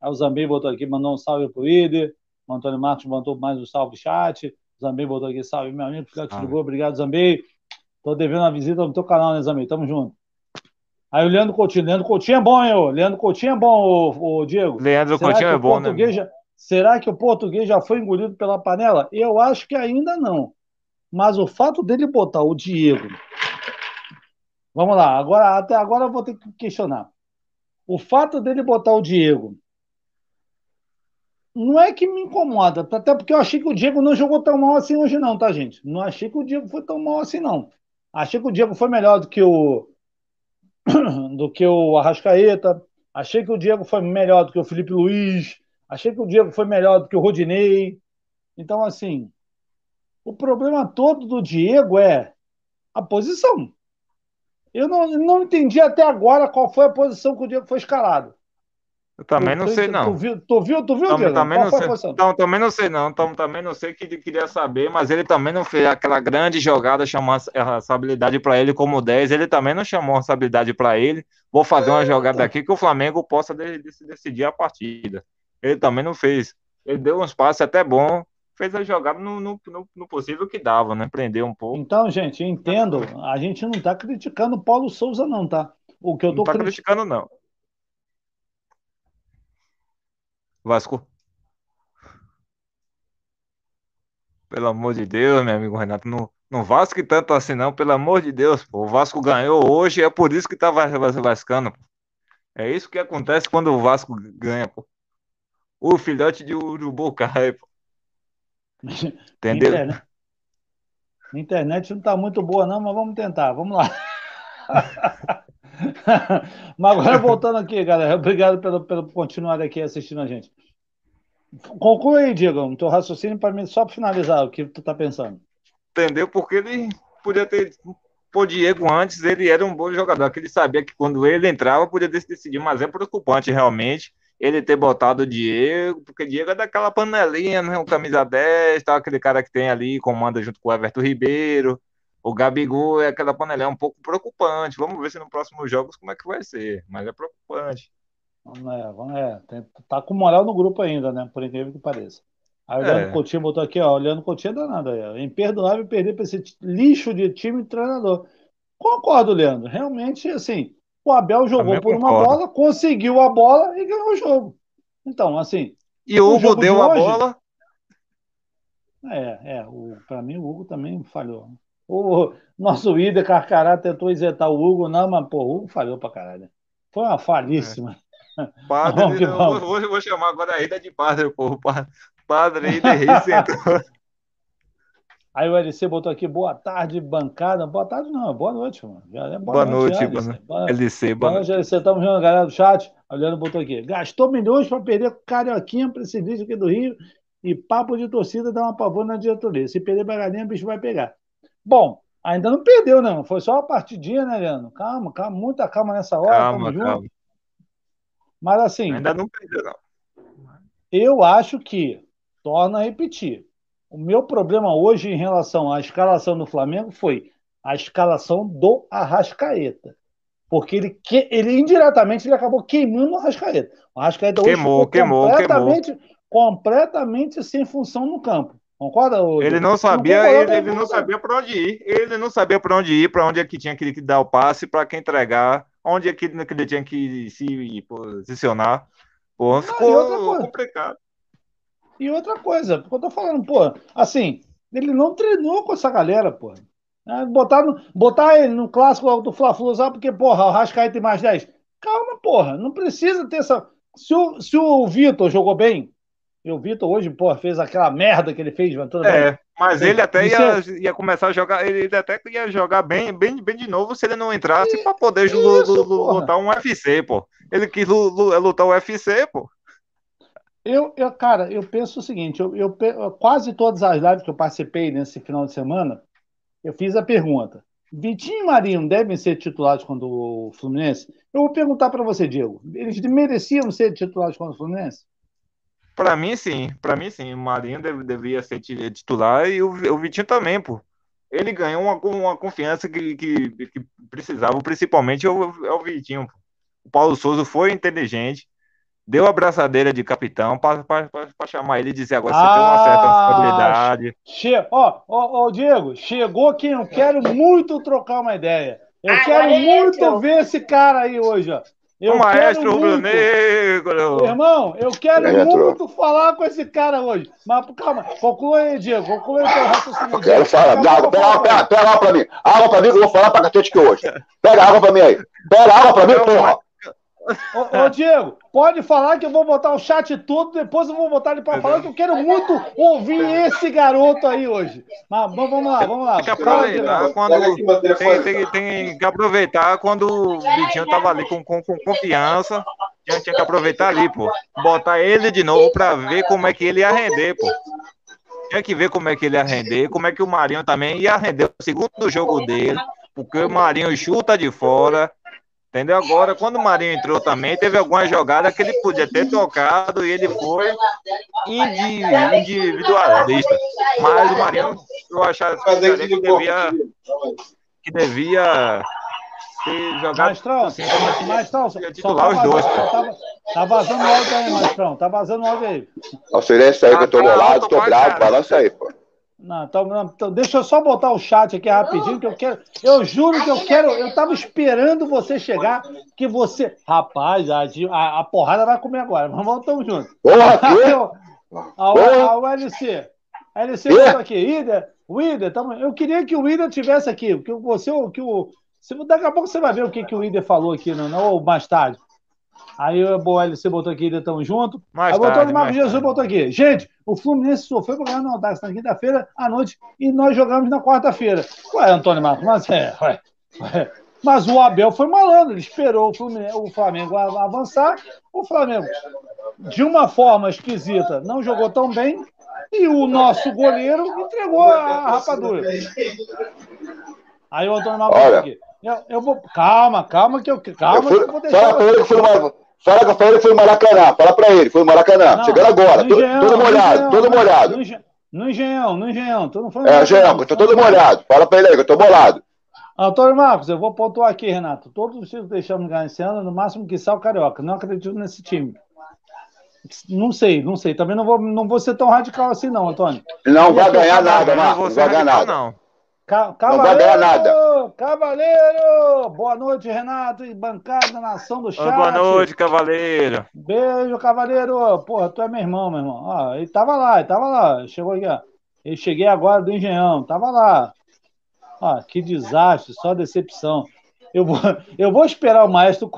Aí o Zambi botou aqui, mandou um salve pro líder. O Antônio Marcos mandou mais um salve chat. Zambei botou aqui, salve, meu amigo, filhote ah. ligou, obrigado, Zambei. Tô devendo uma visita no teu canal, né, Zambei? Tamo junto. Aí o Leandro Coutinho, Leandro Coutinho é bom, hein, ô? Leandro Coutinho é bom, ô, ô Diego. Leandro Será Coutinho é bom, né? Já, será que o português já foi engolido pela panela? Eu acho que ainda não. Mas o fato dele botar o Diego. Vamos lá, agora, até agora eu vou ter que questionar. O fato dele botar o Diego não é que me incomoda, até porque eu achei que o Diego não jogou tão mal assim hoje, não, tá, gente? Não achei que o Diego foi tão mal assim, não. Achei que o Diego foi melhor do que o do que o Arrascaeta. Achei que o Diego foi melhor do que o Felipe Luiz. Achei que o Diego foi melhor do que o Rodinei. Então, assim, o problema todo do Diego é a posição. Eu não, não entendi até agora qual foi a posição que o Diego foi escalado. Eu também não sei, não. Tu viu, tu viu, tu viu também, também não sei, não, também não sei, não. Também não sei que ele queria saber, mas ele também não fez aquela grande jogada, chamou a responsabilidade para ele como 10. Ele também não chamou a responsabilidade para ele. Vou fazer uma jogada aqui que o Flamengo possa decidir a partida. Ele também não fez. Ele deu um espaço até bom, fez a jogada no, no, no, possível que dava, né? Prendeu um pouco. Então, gente, entendo. A gente não tá criticando o Paulo Souza, não, tá? O que eu tô não tá criticando, não. Vasco. Pelo amor de Deus, meu amigo Renato, não, não Vasco tanto assim não, pelo amor de Deus, pô. O Vasco ganhou hoje, é por isso que tá vascando, pô. É isso que acontece quando o Vasco ganha, pô. O filhote de urubu cai, pô. Entendeu? Internet. A internet não tá muito boa não, mas vamos tentar, vamos lá. Mas agora voltando aqui, galera. Obrigado pelo, pelo continuar aqui assistindo a gente. Conclui aí, Diego, teu raciocínio para mim, só para finalizar o que tu tá pensando. Entendeu? Porque ele podia ter. Pô, Diego, antes ele era um bom jogador, que ele sabia que quando ele entrava podia decidir, mas é preocupante realmente ele ter botado o Diego, porque Diego é daquela panelinha, né? O camisa 10, tá, aquele cara que tem ali, comanda junto com o Everton Ribeiro. O Gabigol é aquela panela, é um pouco preocupante. Vamos ver se nos próximos jogos como é que vai ser, mas é preocupante. É, vamos, é, tem, tá com moral no grupo ainda, né? Por incrível que pareça. Aí o é. Leandro Coutinho botou aqui, ó. O Leandro Coutinho é danado aí, ó. Imperdoável perder para esse lixo de time e treinador. Concordo, Leandro. Realmente, assim, o Abel jogou por uma bola, conseguiu a bola e ganhou o jogo. Então, assim. E o Hugo deu a bola. É, é. Para mim, o Hugo também falhou. O nosso líder Carcará tentou isentar o Hugo, não, mas pô, o Hugo falhou pra caralho. Foi uma falíssima. É. Padre, vamos, vou, vou, chamar agora a Ida de padre, pô. Padre Ida sentou. Aí o LC botou aqui, boa tarde, bancada. Boa tarde, não, boa noite, mano. Já é boa, boa noite, noite LC. Boa, LC, boa noite. LC, estamos vendo a galera do chat. Olhando, botou aqui. Gastou milhões para perder Carioquinha para esse vídeo aqui do Rio e papo de torcida dá uma pavor na diretoria. Se perder pra galinha, o bicho vai pegar. Bom, ainda não perdeu, não. Foi só uma partidinha, né, Leandro? Calma, calma, muita calma nessa hora. Calma, calma. Mas assim. Ainda não perdeu, não. Eu acho que, torna a repetir, o meu problema hoje em relação à escalação do Flamengo foi a escalação do Arrascaeta. Porque ele, que, ele indiretamente ele acabou queimando o Arrascaeta. O Arrascaeta hoje queimou, queimou, completamente, queimou. completamente sem função no campo. Concorda? Ele não sabia, não ele, ele não sabia para onde ir. Ele não sabia para onde ir, para onde é que tinha que dar o passe, para quem entregar, onde é que ele tinha que se posicionar. Pô, ficou complicado. E outra coisa, porque eu tô falando, pô, assim, ele não treinou com essa galera, pô. É, botar, no, botar ele no clássico do Fla-Flu, só porque, porra, o Rascaeta tem mais 10. Calma, porra, não precisa ter essa. Se o, se o Vitor jogou bem, e o Vitor hoje, pô, fez aquela merda que ele fez, mas tudo É, bem. mas ele até ia, ia começar a jogar, ele até ia jogar bem, bem, bem de novo se ele não entrasse para poder isso, lutar um UFC, pô. Ele quis lutar o UFC, pô. Eu, eu, cara, eu penso o seguinte: eu, eu, quase todas as lives que eu participei nesse final de semana, eu fiz a pergunta: Vitinho e Marinho devem ser titulares contra o Fluminense? Eu vou perguntar para você, Diego: eles mereciam ser titulares contra o Fluminense? Para mim, sim. Para mim, sim. O Marinho deve, ser titular e o, o Vitinho também, pô. Ele ganhou uma, uma confiança que, que, que precisava, principalmente é o, é o Vitinho. O Paulo Souza foi inteligente, deu a abraçadeira de capitão para chamar ele e dizer agora ah, você tem uma certa ah, responsabilidade. Che ó, ó, ó, Diego, chegou quem eu quero muito trocar uma ideia. Eu ah, quero muito ver esse cara aí hoje, ó. Eu o maestro rubro-negro. Irmão, eu quero é, muito falar com esse cara hoje. Mas calma, conclua aí, Diego. Conclua aí teu raciocínio. Eu quero falar. Pega água, pega, água, pega água pra mim. Água pra mim que eu vou falar pra cacete que hoje. Pega água pra mim aí. Pega água pra mim, porra. Ô, ô, Diego, pode falar que eu vou botar o chat todo, depois eu vou botar ele para falar que eu quero muito ouvir esse garoto aí hoje. Mas vamos lá, vamos lá. Tem que aproveitar quando, tem, tem, tem, que aproveitar quando o Vitinho tava ali com, com, com confiança. A gente tinha que aproveitar ali, pô. Botar ele de novo para ver como é que ele ia render, pô. Tinha que ver como é que ele ia render, como é que o Marinho também ia render o segundo jogo dele, porque o Marinho chuta de fora, Entendeu? Agora, quando o Marinho entrou também, teve alguma jogada que ele podia ter tocado e ele foi individualista. Mas o Marinho, eu achava que devia, que devia ter jogado. Maestrão, assim, Maestrão, titular os dois. Tá, tá vazando o áudio aí, Maestrão. Tá vazando o áudio aí. O silêncio aí que eu tô bolado, tô bravo, balança aí, pô. Não, então, não, então, deixa eu só botar o chat aqui rapidinho, que eu quero. Eu juro que eu quero. Eu tava esperando você chegar, que você. Rapaz, a, a, a porrada vai comer agora. Mas vamos juntos. Porra, a, a, a LC. A LC botou aqui. Ida, o Ida, tamo, eu queria que o Ida tivesse aqui. Que você, que o. Daqui a pouco você vai ver o que, que o Ida falou aqui, não, não, ou mais tarde. Aí o LC botou aqui, ainda estão junto. Mais aí botou o Marcos Jesus, tarde. botou aqui. Gente, o Fluminense sofreu para ganhar no Audax na quinta-feira à noite e nós jogamos na quarta-feira. Ué, Antônio Marcos, mas é, ué, ué. Mas o Abel foi malandro, ele esperou o, o Flamengo avançar. O Flamengo, de uma forma esquisita, não jogou tão bem. E o nosso goleiro entregou a rapadura. Aí o Antônio Marcos Olha, aqui. Eu, eu, vou. Calma, calma, que eu. Calma, eu fui, que eu vou deixar. Fala ele que foi uma, Fala com ele foi no Maracanã. Fala pra ele, foi no Maracanã. Não, Chegando agora. Todo, engenhão, todo molhado, todo molhado. No engenhão, no engenhão. Tô não falando é, engenhão, eu tô todo molhado. Fala pra ele aí, que eu tô molado. Antônio Marcos, eu vou pontuar aqui, Renato. Todos os times deixamos ganhar esse ano, no máximo que sal carioca. Não acredito nesse time. Não sei, não sei. Também não vou, não vou ser tão radical assim, não, Antônio. Não vai ganhar nada, Marcos. Não vai ganhar nada. Não. Cavaleiro, vai ganhar nada. Cavaleiro! Boa noite, Renato e bancada, nação do chat. Boa noite, Cavaleiro. Beijo, Cavaleiro. Porra, tu é meu irmão, meu irmão. Ó, ele tava lá, ele tava lá. Chegou aqui, ó. Eu cheguei agora do Engenhão, tava lá. Ó, que desastre, só decepção. Eu vou, eu vou esperar o maestro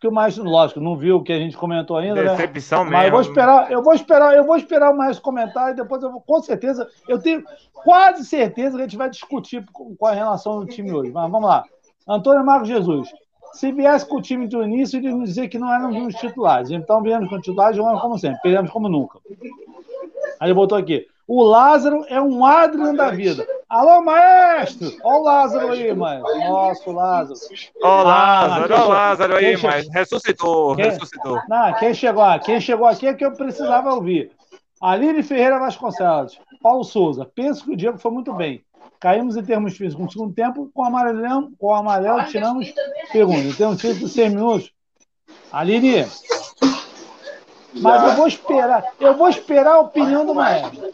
porque o Maestro, lógico, não viu o que a gente comentou ainda, né? Decepção né? mesmo. Mas eu vou esperar, eu vou esperar, eu vou esperar o Maestro comentar e depois eu vou, com certeza, eu tenho quase certeza que a gente vai discutir com a relação do time hoje. Mas vamos lá. Antônio Marcos Jesus. Se viesse com o time do início, ele nos dizer que não eram os titulares. Então viemos com titulares, jogamos como sempre, perdemos como nunca. Aí ele botou aqui. O Lázaro é um Adrian da vida. Alô, maestro! Olha o Lázaro aí, mano. Nossa, o Lázaro. Ó, o Lázaro, ó, o Lázaro aí, che... mas ressuscitou, quem... ressuscitou. Não, quem chegou, quem chegou aqui é que eu precisava ouvir. Aline Ferreira Vasconcelos, Paulo Souza. Penso que o Diego foi muito bem. Caímos em termos físicos no segundo tempo, com o amarelo, com o amarelo tiramos segundo. Em termos físicos, 100 minutos. Aline, mas eu vou esperar, eu vou esperar a opinião do maestro.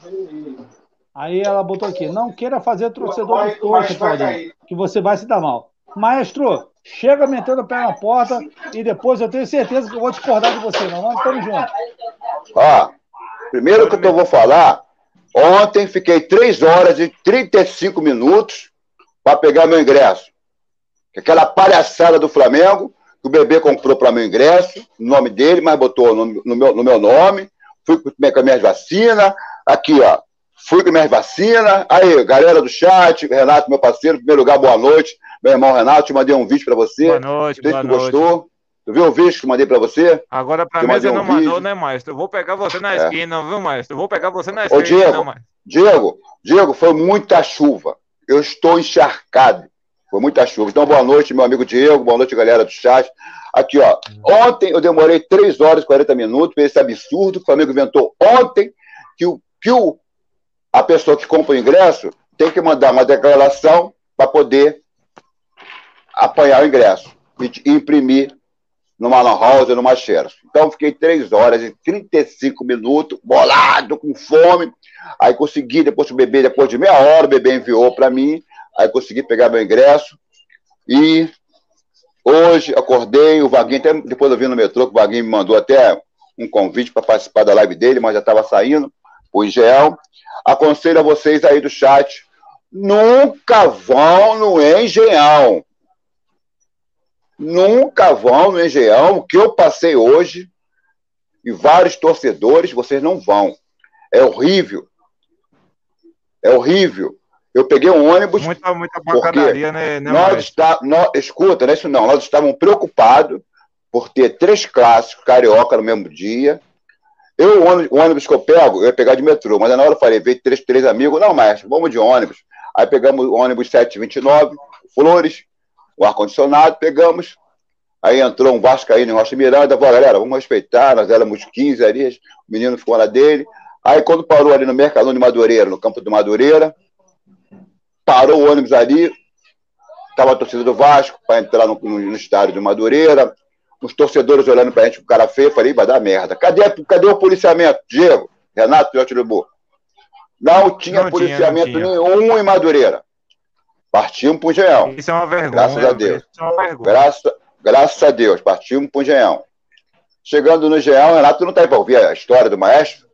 Aí ela botou aqui, não queira fazer torcedor de torce, Paulinho, que você vai se dar mal. Maestro, chega metendo o pé na porta e depois eu tenho certeza que eu vou discordar de você, não vamos estamos juntos. Ó, primeiro que eu vou falar, ontem fiquei 3 horas e 35 minutos para pegar meu ingresso. Aquela palhaçada do Flamengo, o bebê comprou para meu ingresso, no nome dele, mas botou no, no, meu, no meu nome. Fui com as minhas vacinas. Aqui, ó. Fui com minhas vacinas. Aí, galera do chat, Renato, meu parceiro, em primeiro lugar, boa noite. Meu irmão Renato, te mandei um vídeo para você. Boa noite, boa que noite. gostou. Tu viu o vídeo que mandei pra você? Agora pra mim você não um mandou, né, Maestro? Eu vou pegar você na é. esquina, viu, Maestro? Eu vou pegar você na esquina, Ô, Diego, não, Diego, Diego, foi muita chuva. Eu estou encharcado. Foi muita chuva. Então, boa noite, meu amigo Diego. Boa noite, galera do chat. Aqui, ó. Ontem eu demorei 3 horas e 40 minutos para esse absurdo que o Flamengo inventou ontem, que, o, que o, a pessoa que compra o ingresso tem que mandar uma declaração para poder apanhar o ingresso e imprimir numa lan house, numa Xerox. Então, fiquei 3 horas e 35 minutos, bolado, com fome. Aí consegui, depois do bebê, depois de meia hora, o bebê enviou para mim. Aí consegui pegar meu ingresso. E hoje acordei, o Vaguinho, até depois eu vi no metrô, que o Vaguinho me mandou até um convite para participar da live dele, mas já estava saindo, o Ingel. Aconselho a vocês aí do chat, nunca vão no Engenhão. Nunca vão no Engenhão, o que eu passei hoje, e vários torcedores, vocês não vão. É horrível. É horrível. Eu peguei um ônibus. Muita, muita pancadaria, né, né? Nós está, nós, escuta, não é isso não. Nós estávamos preocupados por ter três clássicos carioca no mesmo dia. Eu, o ônibus, que eu pego, eu ia pegar de metrô, mas na hora eu falei, veio três, três amigos, não, mas vamos de ônibus. Aí pegamos o ônibus 729, Flores, o ar-condicionado, pegamos. Aí entrou um Vascaíno em Rocha Miranda, falou, galera, vamos respeitar, nós éramos 15 ali, o menino ficou na dele. Aí quando parou ali no Mercadão de Madureira, no campo de Madureira, parou o ônibus ali, estava a torcida do Vasco para entrar no, no, no, estádio de Madureira, os torcedores olhando para a gente com cara feio, falei, vai dar merda. Cadê, cadê o policiamento? Diego, Renato Piotti Libu. Não tinha não policiamento tinha, não tinha. nenhum em Madureira. Partimos para o Engenhão. Isso é uma vergonha. Graças a Deus. Isso é uma vergonha. Graças, graças a Deus, partimos para o Engenhão. Chegando no Engenhão, Renato não está aí para ouvir a história do maestro?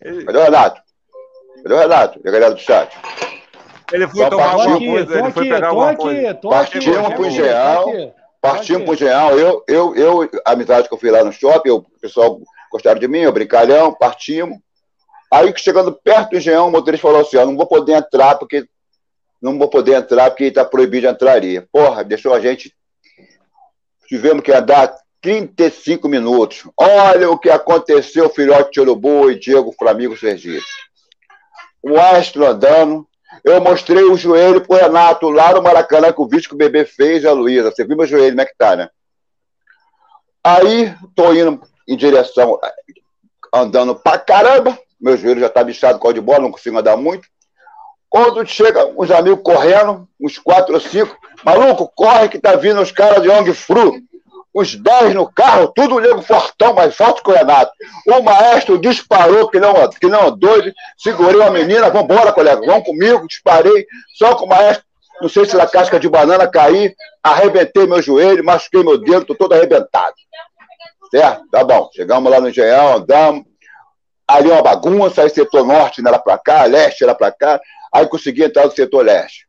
Cadê o Renato? Cadê o Renato? E a galera do chat? Ele foi Só tomar alguma coisa, ele foi pegar alguma aqui, coisa. Partimos para o Engenhão. Partimos para o Engenhão. Eu, eu, eu, a amizade que eu fui lá no shopping, o pessoal gostaram de mim, eu brincalhão, partimos. Aí, chegando perto do Engenhão, o motorista falou assim: ó, não vou poder entrar porque não vou poder entrar porque está proibido de entraria. Porra, deixou a gente. Tivemos que andar 35 minutos. Olha o que aconteceu, filhote de Urubu e Diego Flamengo Sergipe. O astro andando. Eu mostrei o joelho pro Renato lá no Maracanã, com o vídeo que o bebê fez a Luísa. Você viu meu joelho, como é que tá, né? Aí, tô indo em direção, andando pra caramba. Meu joelho já tá bichado com de bola, não consigo andar muito. Quando chega os amigos correndo, uns quatro ou cinco, maluco, corre que tá vindo os caras de Ong Fru os 10 no carro, tudo nego fortão, mais forte que o Renato. O maestro disparou, que não, que não doido, segurei a menina, vambora, colega, vamos comigo, disparei, só que o maestro, não sei se na casca de banana caí, arrebentei meu joelho, machuquei meu dedo, tô todo arrebentado. Certo? Tá bom. Chegamos lá no Engenhão, andamos. Ali uma bagunça, aí setor norte era para cá, leste era para cá, aí consegui entrar no setor leste.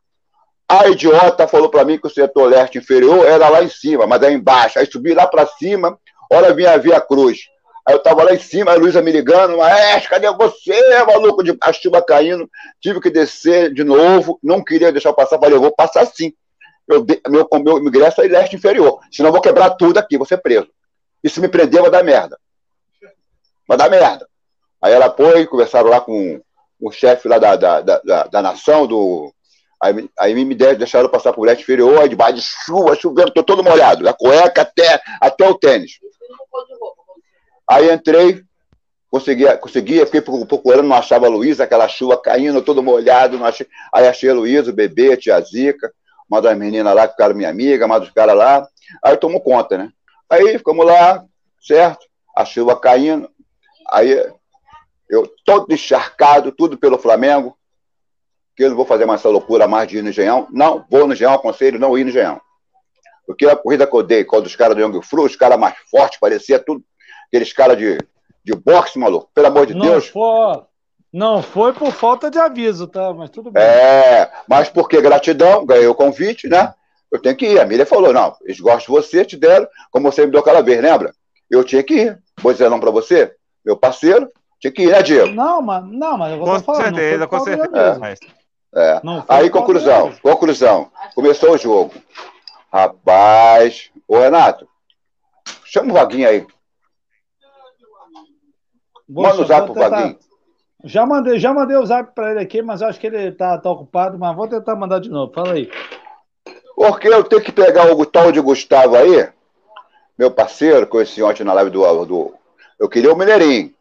A idiota falou para mim que o setor leste inferior era lá em cima, mas é embaixo. Aí subi lá para cima, hora vinha a Via Cruz. Aí eu tava lá em cima, a Luísa me ligando, mas cadê você, maluco? De, a chuva caindo, tive que descer de novo, não queria deixar passar, falei, eu vou passar sim. Eu, meu, meu ingresso é leste inferior, senão eu vou quebrar tudo aqui, vou ser preso. E se me prender, vai dar merda. Vai dar merda. Aí ela foi, conversaram lá com o chefe lá da, da, da, da nação, do Aí, aí me deixaram passar por leste inferior, aí debaixo de chuva, chovendo, tô todo molhado, da cueca até, até o tênis. Aí entrei, consegui, consegui fiquei procurando, não achava a Luísa, aquela chuva caindo, todo molhado, não achei. Aí achei a Luísa, o bebê, a tia Zica, uma das meninas lá que ficaram minha amiga, uma dos caras lá. Aí tomou conta, né? Aí ficamos lá, certo? A chuva caindo. Aí eu todo encharcado, tudo pelo Flamengo que eu não vou fazer mais essa loucura mais de ir no Engenhão. Não, vou no Engenhão, aconselho não ir no Engenhão. Porque a corrida que eu dei com os caras do Young Fru, os caras mais fortes, parecia tudo aqueles caras de, de boxe, maluco. Pelo amor de não Deus. Foi, não foi por falta de aviso, tá? Mas tudo bem. É, mas porque gratidão, ganhei o convite, né? Eu tenho que ir. A Miriam falou: não, eles gostam de você, te deram, como você me deu aquela vez, lembra? Eu tinha que ir. Vou dizer não para você, meu parceiro, tinha que ir, né, Diego? Não, mas, não, mas eu vou com. Certeza, com certeza, com certeza. É. Aí, conclusão, conclusão. Começou o jogo. Rapaz. Ô, Renato, chama o Vaguinho aí. Manda o zap pro Vaguinho. Já mandei, já mandei o zap para ele aqui, mas acho que ele tá, tá ocupado, mas vou tentar mandar de novo. Fala aí. Porque eu tenho que pegar o tal de Gustavo aí, meu parceiro, conheci ontem na live do. do eu queria o Mineirinho.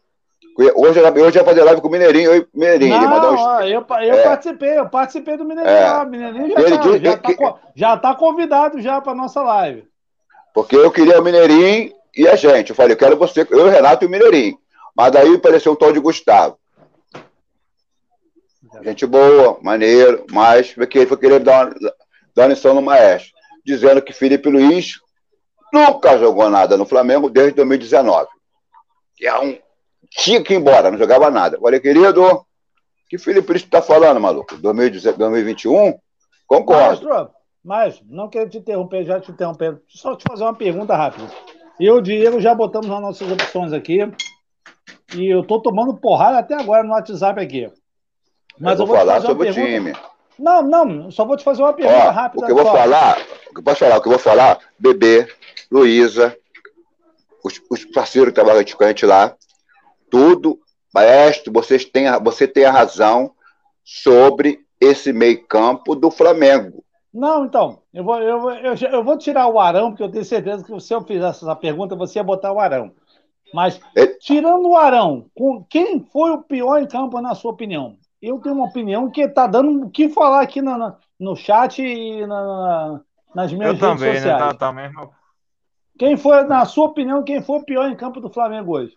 Hoje, hoje ia fazer live com o Mineirinho. Eu, Mineirinho não, uns... eu, eu é. participei, eu participei do Mineirinho. É. Mineirinho já, tá, já, tá, que... já tá convidado já para nossa live. Porque eu queria o Mineirinho e a gente. Eu falei, eu quero você, eu, o Renato e o Mineirinho. Mas daí apareceu um tal de Gustavo. Gente boa, maneiro, mas foi querer dar uma, dar uma lição no maestro, dizendo que Felipe Luiz nunca jogou nada no Flamengo desde 2019. Que é um. Tinha que ir embora, não jogava nada. Falei, querido, que Felipe Luiz está falando, maluco? 2021? Concordo. Maestro, mas, não quero te interromper, já te interrompendo. Só te fazer uma pergunta rápida. Eu e o Diego já botamos nas nossas opções aqui. E eu tô tomando porrada até agora no WhatsApp aqui. Mas eu vou, eu vou falar sobre o time. Não, não, só vou te fazer uma pergunta Ó, rápida. O que eu vou só. falar, o que eu posso falar, o que eu vou falar, Bebê, Luísa, os, os, parceiros que trabalham com a gente lá, tudo, maestro, vocês têm, você tem a razão sobre esse meio campo do Flamengo. Não, então, eu vou, eu, eu, eu vou tirar o Arão, porque eu tenho certeza que se eu fizesse essa pergunta, você ia botar o Arão. Mas, é... tirando o Arão, quem foi o pior em campo, na sua opinião? eu tenho uma opinião que está dando o que falar aqui no, no chat e na, nas minhas eu redes também, né? sociais. Né? Tá, tá mesmo. Quem foi, na sua opinião, quem foi o pior em campo do Flamengo hoje?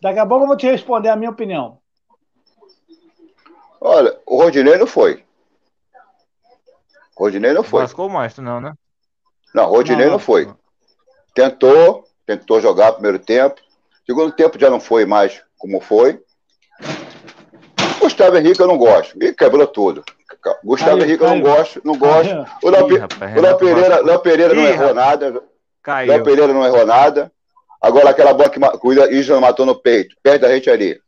Daqui a pouco eu vou te responder a minha opinião. Olha, o Rodinei não foi. O Rodinei não foi. Lascou mais, não, né? Não, o Rodinei não, não foi. Tentou, tentou jogar primeiro tempo. Segundo tempo já não foi mais como foi. Gustavo Henrique eu não gosto. E quebrou tudo. Gustavo Henrique eu não gosto, não gosto. O Léo, Pereira, Léo Pereira não errou nada. Léo Pereira não errou nada. Agora aquela bola que o Isla matou no peito, perto da gente ali.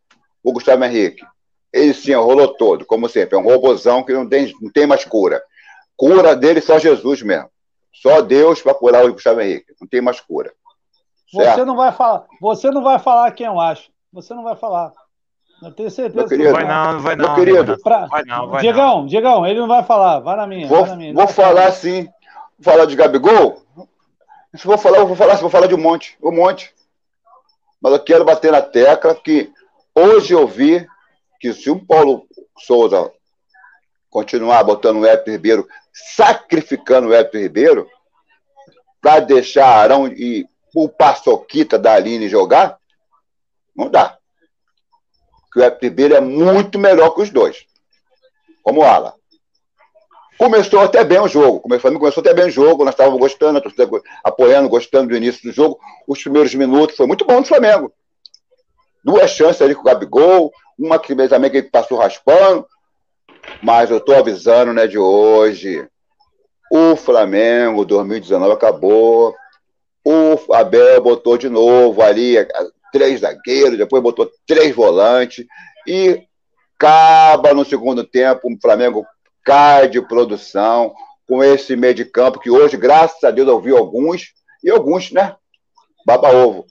O Gustavo Henrique. Ele sim, rolou todo, como sempre. É um robozão que não tem, não tem mais cura. Cura dele só Jesus mesmo. Só Deus para curar o Gustavo Henrique. Não tem mais cura. Certo? Você não vai falar. Você não vai falar quem eu acho. Você não vai falar. Eu tenho certeza que vai não, vai não. Meu querido. Pra... Vai não, vai Diegão, não. Diegão, ele não vai falar, vai na minha. Vou, na minha. vou falar sim. Vou falar de Gabigol. Se vou falar, eu vou falar, se vou falar de um monte, um monte. Mas eu quero bater na tecla que hoje eu vi que se o Paulo Souza continuar botando o Everton Ribeiro, sacrificando o Everton Ribeiro, para deixar Arão e o Paçoquita da Aline jogar, não dá que o Everton Ribeiro é muito melhor que os dois, como ala. Começou até bem o jogo, começou, começou até bem o jogo, nós estávamos gostando, apoiando, gostando do início do jogo. Os primeiros minutos foi muito bom do Flamengo. Duas chances ali com o Gabigol, uma que também que passou raspando, mas eu estou avisando, né, de hoje. O Flamengo 2019 acabou. O Abel botou de novo ali três zagueiros, depois botou três volantes e acaba no segundo tempo, o Flamengo cai de produção com esse meio de campo que hoje, graças a Deus, eu vi alguns, e alguns, né? Baba ovo.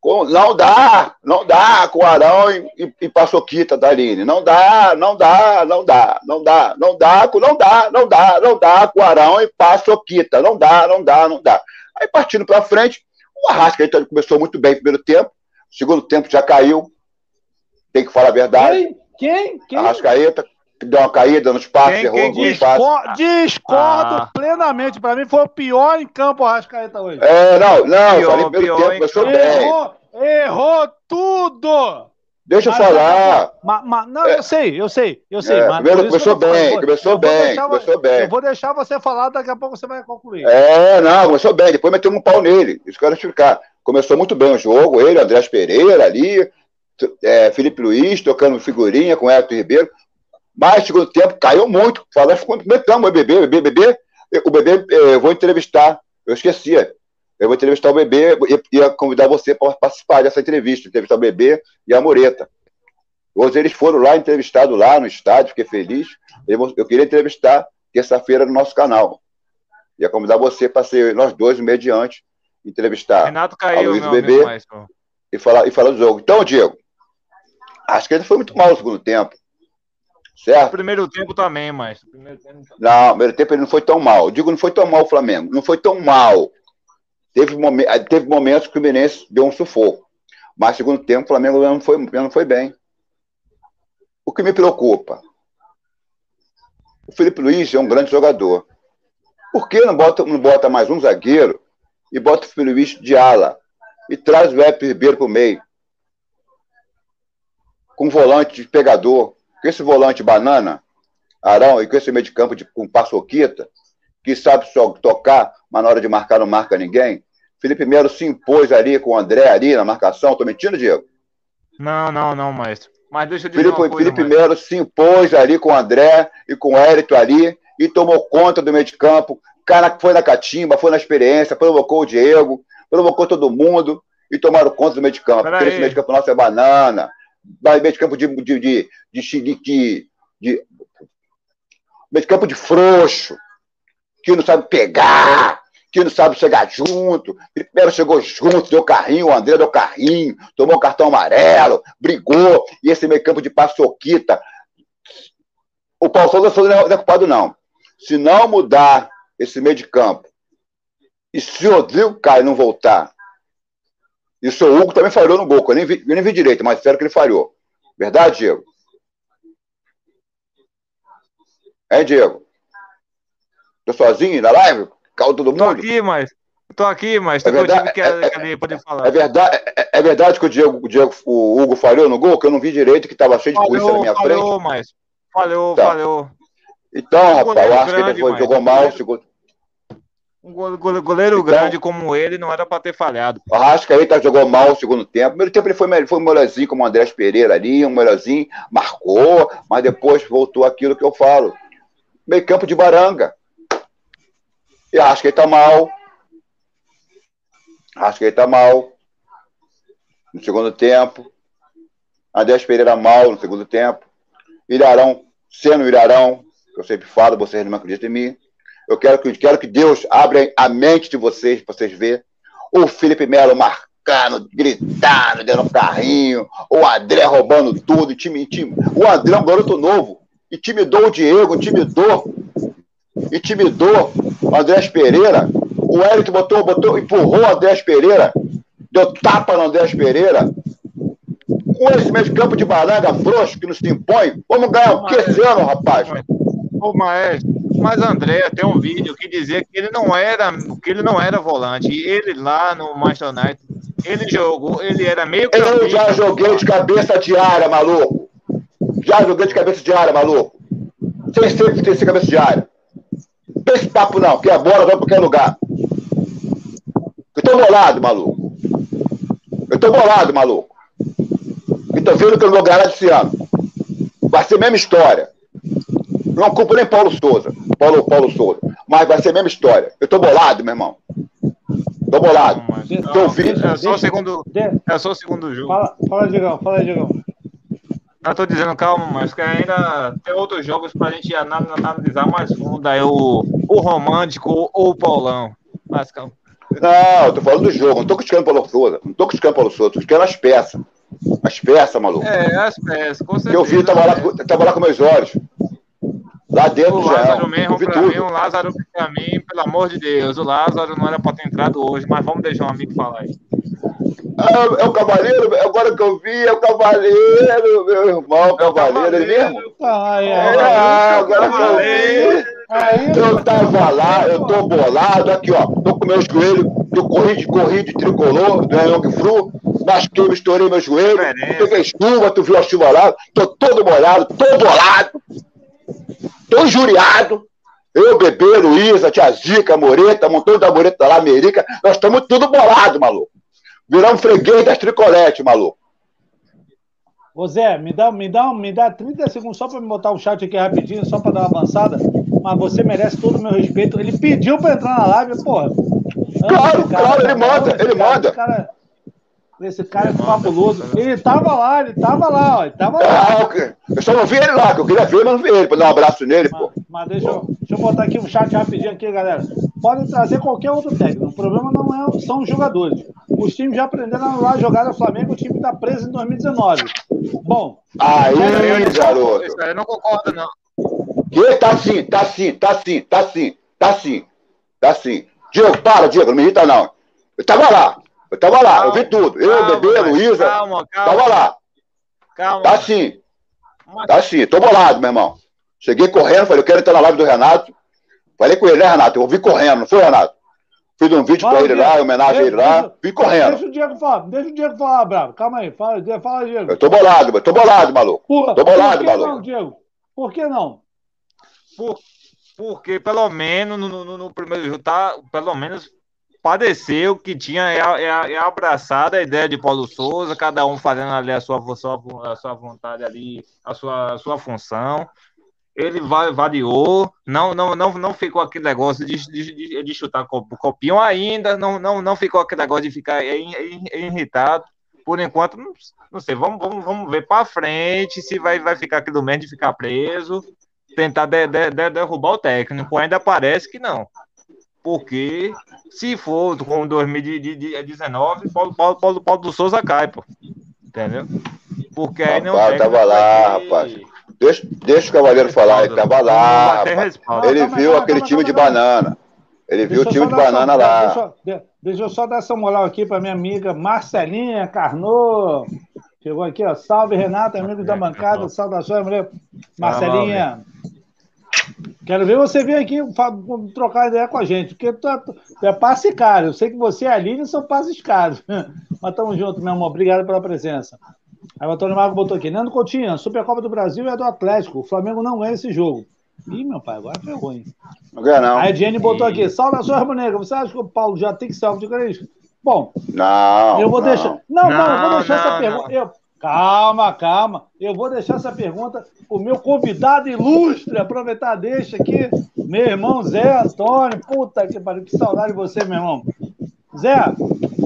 Com, não dá, não dá com o Arão e, e, e Paçoquita da Aline. Não dá, não dá, não dá, não dá, não dá, não dá, não dá, não dá com o Arão e Paçoquita. Não dá, não dá, não dá. Aí partindo para frente, o Arrascaeta começou muito bem no primeiro tempo, Segundo tempo já caiu. Tem que falar a verdade. Quem? Quem? Quem? Arrascaeta deu uma caída no espaço, quem, errou quem discordo, discordo ah. plenamente. Para mim foi o pior em campo o Arrascaeta hoje. É, não, não. Pior, falei pelo tempo, começou bem. Errou, errou tudo. Deixa eu falar. Mas, mas, não, é. eu sei, eu sei, eu sei. É, primeiro começou bem, começou bem, começou bem. Eu vou deixar você falar, daqui a pouco você vai concluir. É, não, começou bem, depois meteu um pau nele. Isso que eu quero explicar. Começou muito bem o jogo, ele, Andrés Pereira ali, é, Felipe Luiz tocando figurinha com Everton Ribeiro. Mas, segundo tempo, caiu muito. Falando, comentamos o bebê, bebê, bebê. O bebê, eu vou entrevistar. Eu esquecia. Eu vou entrevistar o bebê e ia convidar você para participar dessa entrevista, entrevistar o bebê e a Moreta. Hoje eles foram lá, entrevistados lá no estádio, fiquei feliz. Eu queria entrevistar terça-feira no nosso canal. Ia convidar você para ser nós dois, mediante, entrevistar Renato caiu, a Luiz meu Bebê e falar, e falar do jogo. Então, Diego, acho que ele foi muito mal no segundo tempo. No Certo? primeiro tempo também, Maestro. Primeiro tempo também. Não, no primeiro tempo ele não foi tão mal. Eu digo, não foi tão mal o Flamengo. Não foi tão mal. Teve, momen- eh, teve momentos que o Fluminense deu um sufoco. Mas no segundo tempo o Flamengo não foi, não foi bem. O que me preocupa? O Felipe Luiz é um grande jogador. Por que não bota, não bota mais um zagueiro e bota o Felipe Luiz de ala? E traz o Epe Ribeiro para o meio? Com volante de pegador. Com esse volante banana, Arão, e com esse meio de campo de, com paçoquita, que sabe só tocar, mas na hora de marcar não marca ninguém. Felipe Melo se impôs ali com o André ali na marcação. Tô mentindo, Diego? Não, não, não, Maestro. Mas deixa eu dizer Felipe, uma coisa, Felipe Maestro. Melo se impôs ali com o André e com o Hérito ali e tomou conta do meio de campo. Cara, foi na catimba, foi na experiência, provocou o Diego, provocou todo mundo e tomaram conta do meio de campo. Pera Porque aí. esse meio de campo nosso é banana, vai meio de campo de, de, de, de, de, meio de campo de frouxo, que não sabe pegar, que não sabe chegar junto. Melo chegou junto, deu carrinho, o André deu carrinho, tomou cartão amarelo, brigou, e esse meio campo de paçoquita. O Paulo Souza não é culpado, não. Se não mudar esse meio de campo, e se o Rodrigo Caio não voltar, e o seu Hugo também falhou no gol, eu nem vi, eu nem vi direito, mas sério que ele falhou. Verdade, Diego? É, Diego? Tô sozinho na live? Caiu todo Tô mundo? aqui, mas. Tô aqui, mas É verdade, que, é- que ali poder falar. É verdade, é, é verdade que o Diego, o Diego, o Hugo falhou no gol, que eu não vi direito, que estava cheio de polícia na minha frente. falhou, mas. Falhou, Tá. falhou. Então, rapaz, eu acho que ele foi, jogou mal. Segundo... Um go- go- goleiro Então- grande como ele não era pra ter falhado. O Arrascaeta jogou mal o segundo tempo. Primeiro tempo ele foi, foi um melhorzinho, como o Andrés Pereira ali, um melhorzinho, marcou, mas depois voltou aquilo que eu falo. Meio campo de baranga. E acho que ele tá mal. Acho que ele tá mal. No segundo tempo. Andrés Pereira mal no segundo tempo. Ilharão, sendo o Ilharão, que eu sempre falo, vocês não acreditam em mim. Eu quero que, quero que Deus abra a mente de vocês, para vocês verem. O Felipe Melo marcando, gritando, dando carrinho. O André roubando tudo. Time, time. O André é um garoto novo. Intimidou o Diego, intimidou. Intimidou o Andrés Pereira. O Eric botou, botou, empurrou o Andrés Pereira. Deu tapa no Andrés Pereira. Com esse meio de campo de baranga frouxo que não se impõe, vamos ganhar o que esse ano, rapaz? Ô, maestro, mas André tem um vídeo que dizia que ele não era, que ele não era volante. E ele lá no Manchester United, ele jogou, ele era meio Eu já joguei de cabeça de área, maluco. Já joguei de cabeça de área, maluco. Sem ser sem ser cabeça de área. Não tem esse papo não, que a bola vai pra qualquer lugar. Eu tô bolado, maluco. Eu tô bolado, maluco. E tô vendo que eu não vou ganhar esse ano. Vai ser a mesma história. Não culpo nem Paulo Souza. Paulo, Paulo Souza. Mas vai ser a mesma história. Eu tô bolado, meu irmão. Tô bolado. Tô ouvindo. É só o segundo, é só o segundo jogo. Fala, fala, Diegão, fala aí, Diegão. Eu tô dizendo, calma, mas que ainda tem outros jogos pra gente ana- analisar mais fundo. Aí o, o romântico ou o Paulão. Mas calma. Não, eu tô falando do jogo, não tô criticando o Paulo Souza. Não tô criticando o Paulo Souza, tô criticando as peças. As peças, maluco. É, as peças, com que certeza. eu vi, tava lá, tava lá com meus olhos. Lá dentro O do Lázaro. Eu mesmo, pra mim, o. Lázaro, pra mim, pelo amor de Deus, o Lázaro não era pra ter entrado hoje, mas vamos deixar um amigo falar aí. Ah, é o Cavaleiro, agora que eu vi, é o Cavaleiro, meu irmão, o Cavaleiro, ele mesmo? Ah, é, Ah, agora que eu vi. Eu tava lá, eu tô bolado, aqui ó, tô com meu joelho, eu corri de, corri de tricolor, do Young Fru, machuquei, estourei meu joelho, Diferença. peguei chuva, tu viu a chuva lá, tô todo molhado, tô bolado, injuriado. Eu, Bebê, Luísa, Tia Zica, Moreta, montão da Moreta lá, Merica, nós estamos tudo bolado, maluco. Viramos freguês das tricoletes, maluco. Ô Zé, me dá, me, dá, me dá 30 segundos só pra me botar o chat aqui rapidinho, só pra dar uma avançada. Mas você merece todo o meu respeito. Ele pediu pra entrar na live, porra. Claro, claro, ele manda, ele manda. Cara, Esse cara é fabuloso. Ele tava lá, ele tava lá, ó. Ele tava lá. Ah, eu só não vi ele lá, que eu queria ver, mas não vi ele, pra dar um abraço nele, mas, pô. Mas deixa eu, deixa eu botar aqui um chat rapidinho aqui, galera. Podem trazer qualquer outro técnico. O problema não é, são os jogadores. Os times já aprenderam a anular a jogada do Flamengo, o time tá preso em 2019. Bom. Aí, garoto. Eu não concordo, não. Que tá sim, tá sim, tá sim, tá sim, tá sim, tá sim. Diego, para, Diego, não me irrita não. Eu tava lá, eu tava lá, calma, eu vi tudo. Eu, calma, Bebê, Luísa, calma, calma. tava lá. Calma. Tá sim, tá sim, tô bolado, meu irmão. Cheguei correndo, falei, eu quero entrar na live do Renato. Falei com ele, né, Renato? Eu vi correndo, não foi, Renato? Fiz um vídeo para ele lá, em homenagem a ele lá, vim correndo. Deixa o Diego falar, deixa o Diego falar, Bravo. Calma aí, fala, fala Diego. Eu tô bolado, eu tô bolado, maluco. Porra, tô bolado, por que maluco. Não, Diego? Por que não? Por, porque pelo menos no, no, no primeiro jogo tá, pelo menos padeceu que tinha é, é, é abraçada a ideia de Paulo Souza, cada um fazendo ali a sua, sua, a sua vontade ali, a sua, a sua função ele variou, não, não, não, não ficou aquele negócio de, de, de chutar copinho ainda, não, não, não ficou aquele negócio de ficar irritado. Por enquanto, não, sei, vamos, vamos, vamos ver para frente se vai, vai ficar aquilo mesmo de ficar preso, tentar de, de, derrubar o técnico. Ainda parece que não. Porque se for com 2019, Paulo, Paulo, Paulo, Paulo do Souza cai, pô. Entendeu? Porque aí não. Rapaz, tava lá, rapaz. Deixa, deixa o Cavaleiro falar, ele estava lá. Rapaz. Ele viu aquele time de banana. Ele viu o time de banana lá. Deixa, eu só dar essa moral aqui para minha amiga Marcelinha Carnot. Chegou aqui, ó. Salve, Renata, amigo da bancada. Saudações, mulher. Marcelinha. Quero ver você vir aqui trocar ideia com a gente, porque tu é, tu é passe caro. Eu sei que você e a Aline são passes caros. Mas tamo junto, meu amor. Obrigado pela presença. Aí o Antônio Mago botou aqui. Nando Coutinho, Supercopa do Brasil é do Atlético. O Flamengo não ganha esse jogo. Ih, meu pai, agora foi ruim. Não ganha, não. Aí a Jenny botou aqui. Saudações, Rubro Você acha que o Paulo já tem que ser alvo de Cristo? Bom, não. Eu vou não. deixar. Não, não, não, eu vou deixar não, essa pergunta. Eu... Calma, calma. Eu vou deixar essa pergunta o meu convidado ilustre. Aproveitar, deixa aqui. Meu irmão Zé Antônio. Puta que pariu, que saudade de você, meu irmão. Zé,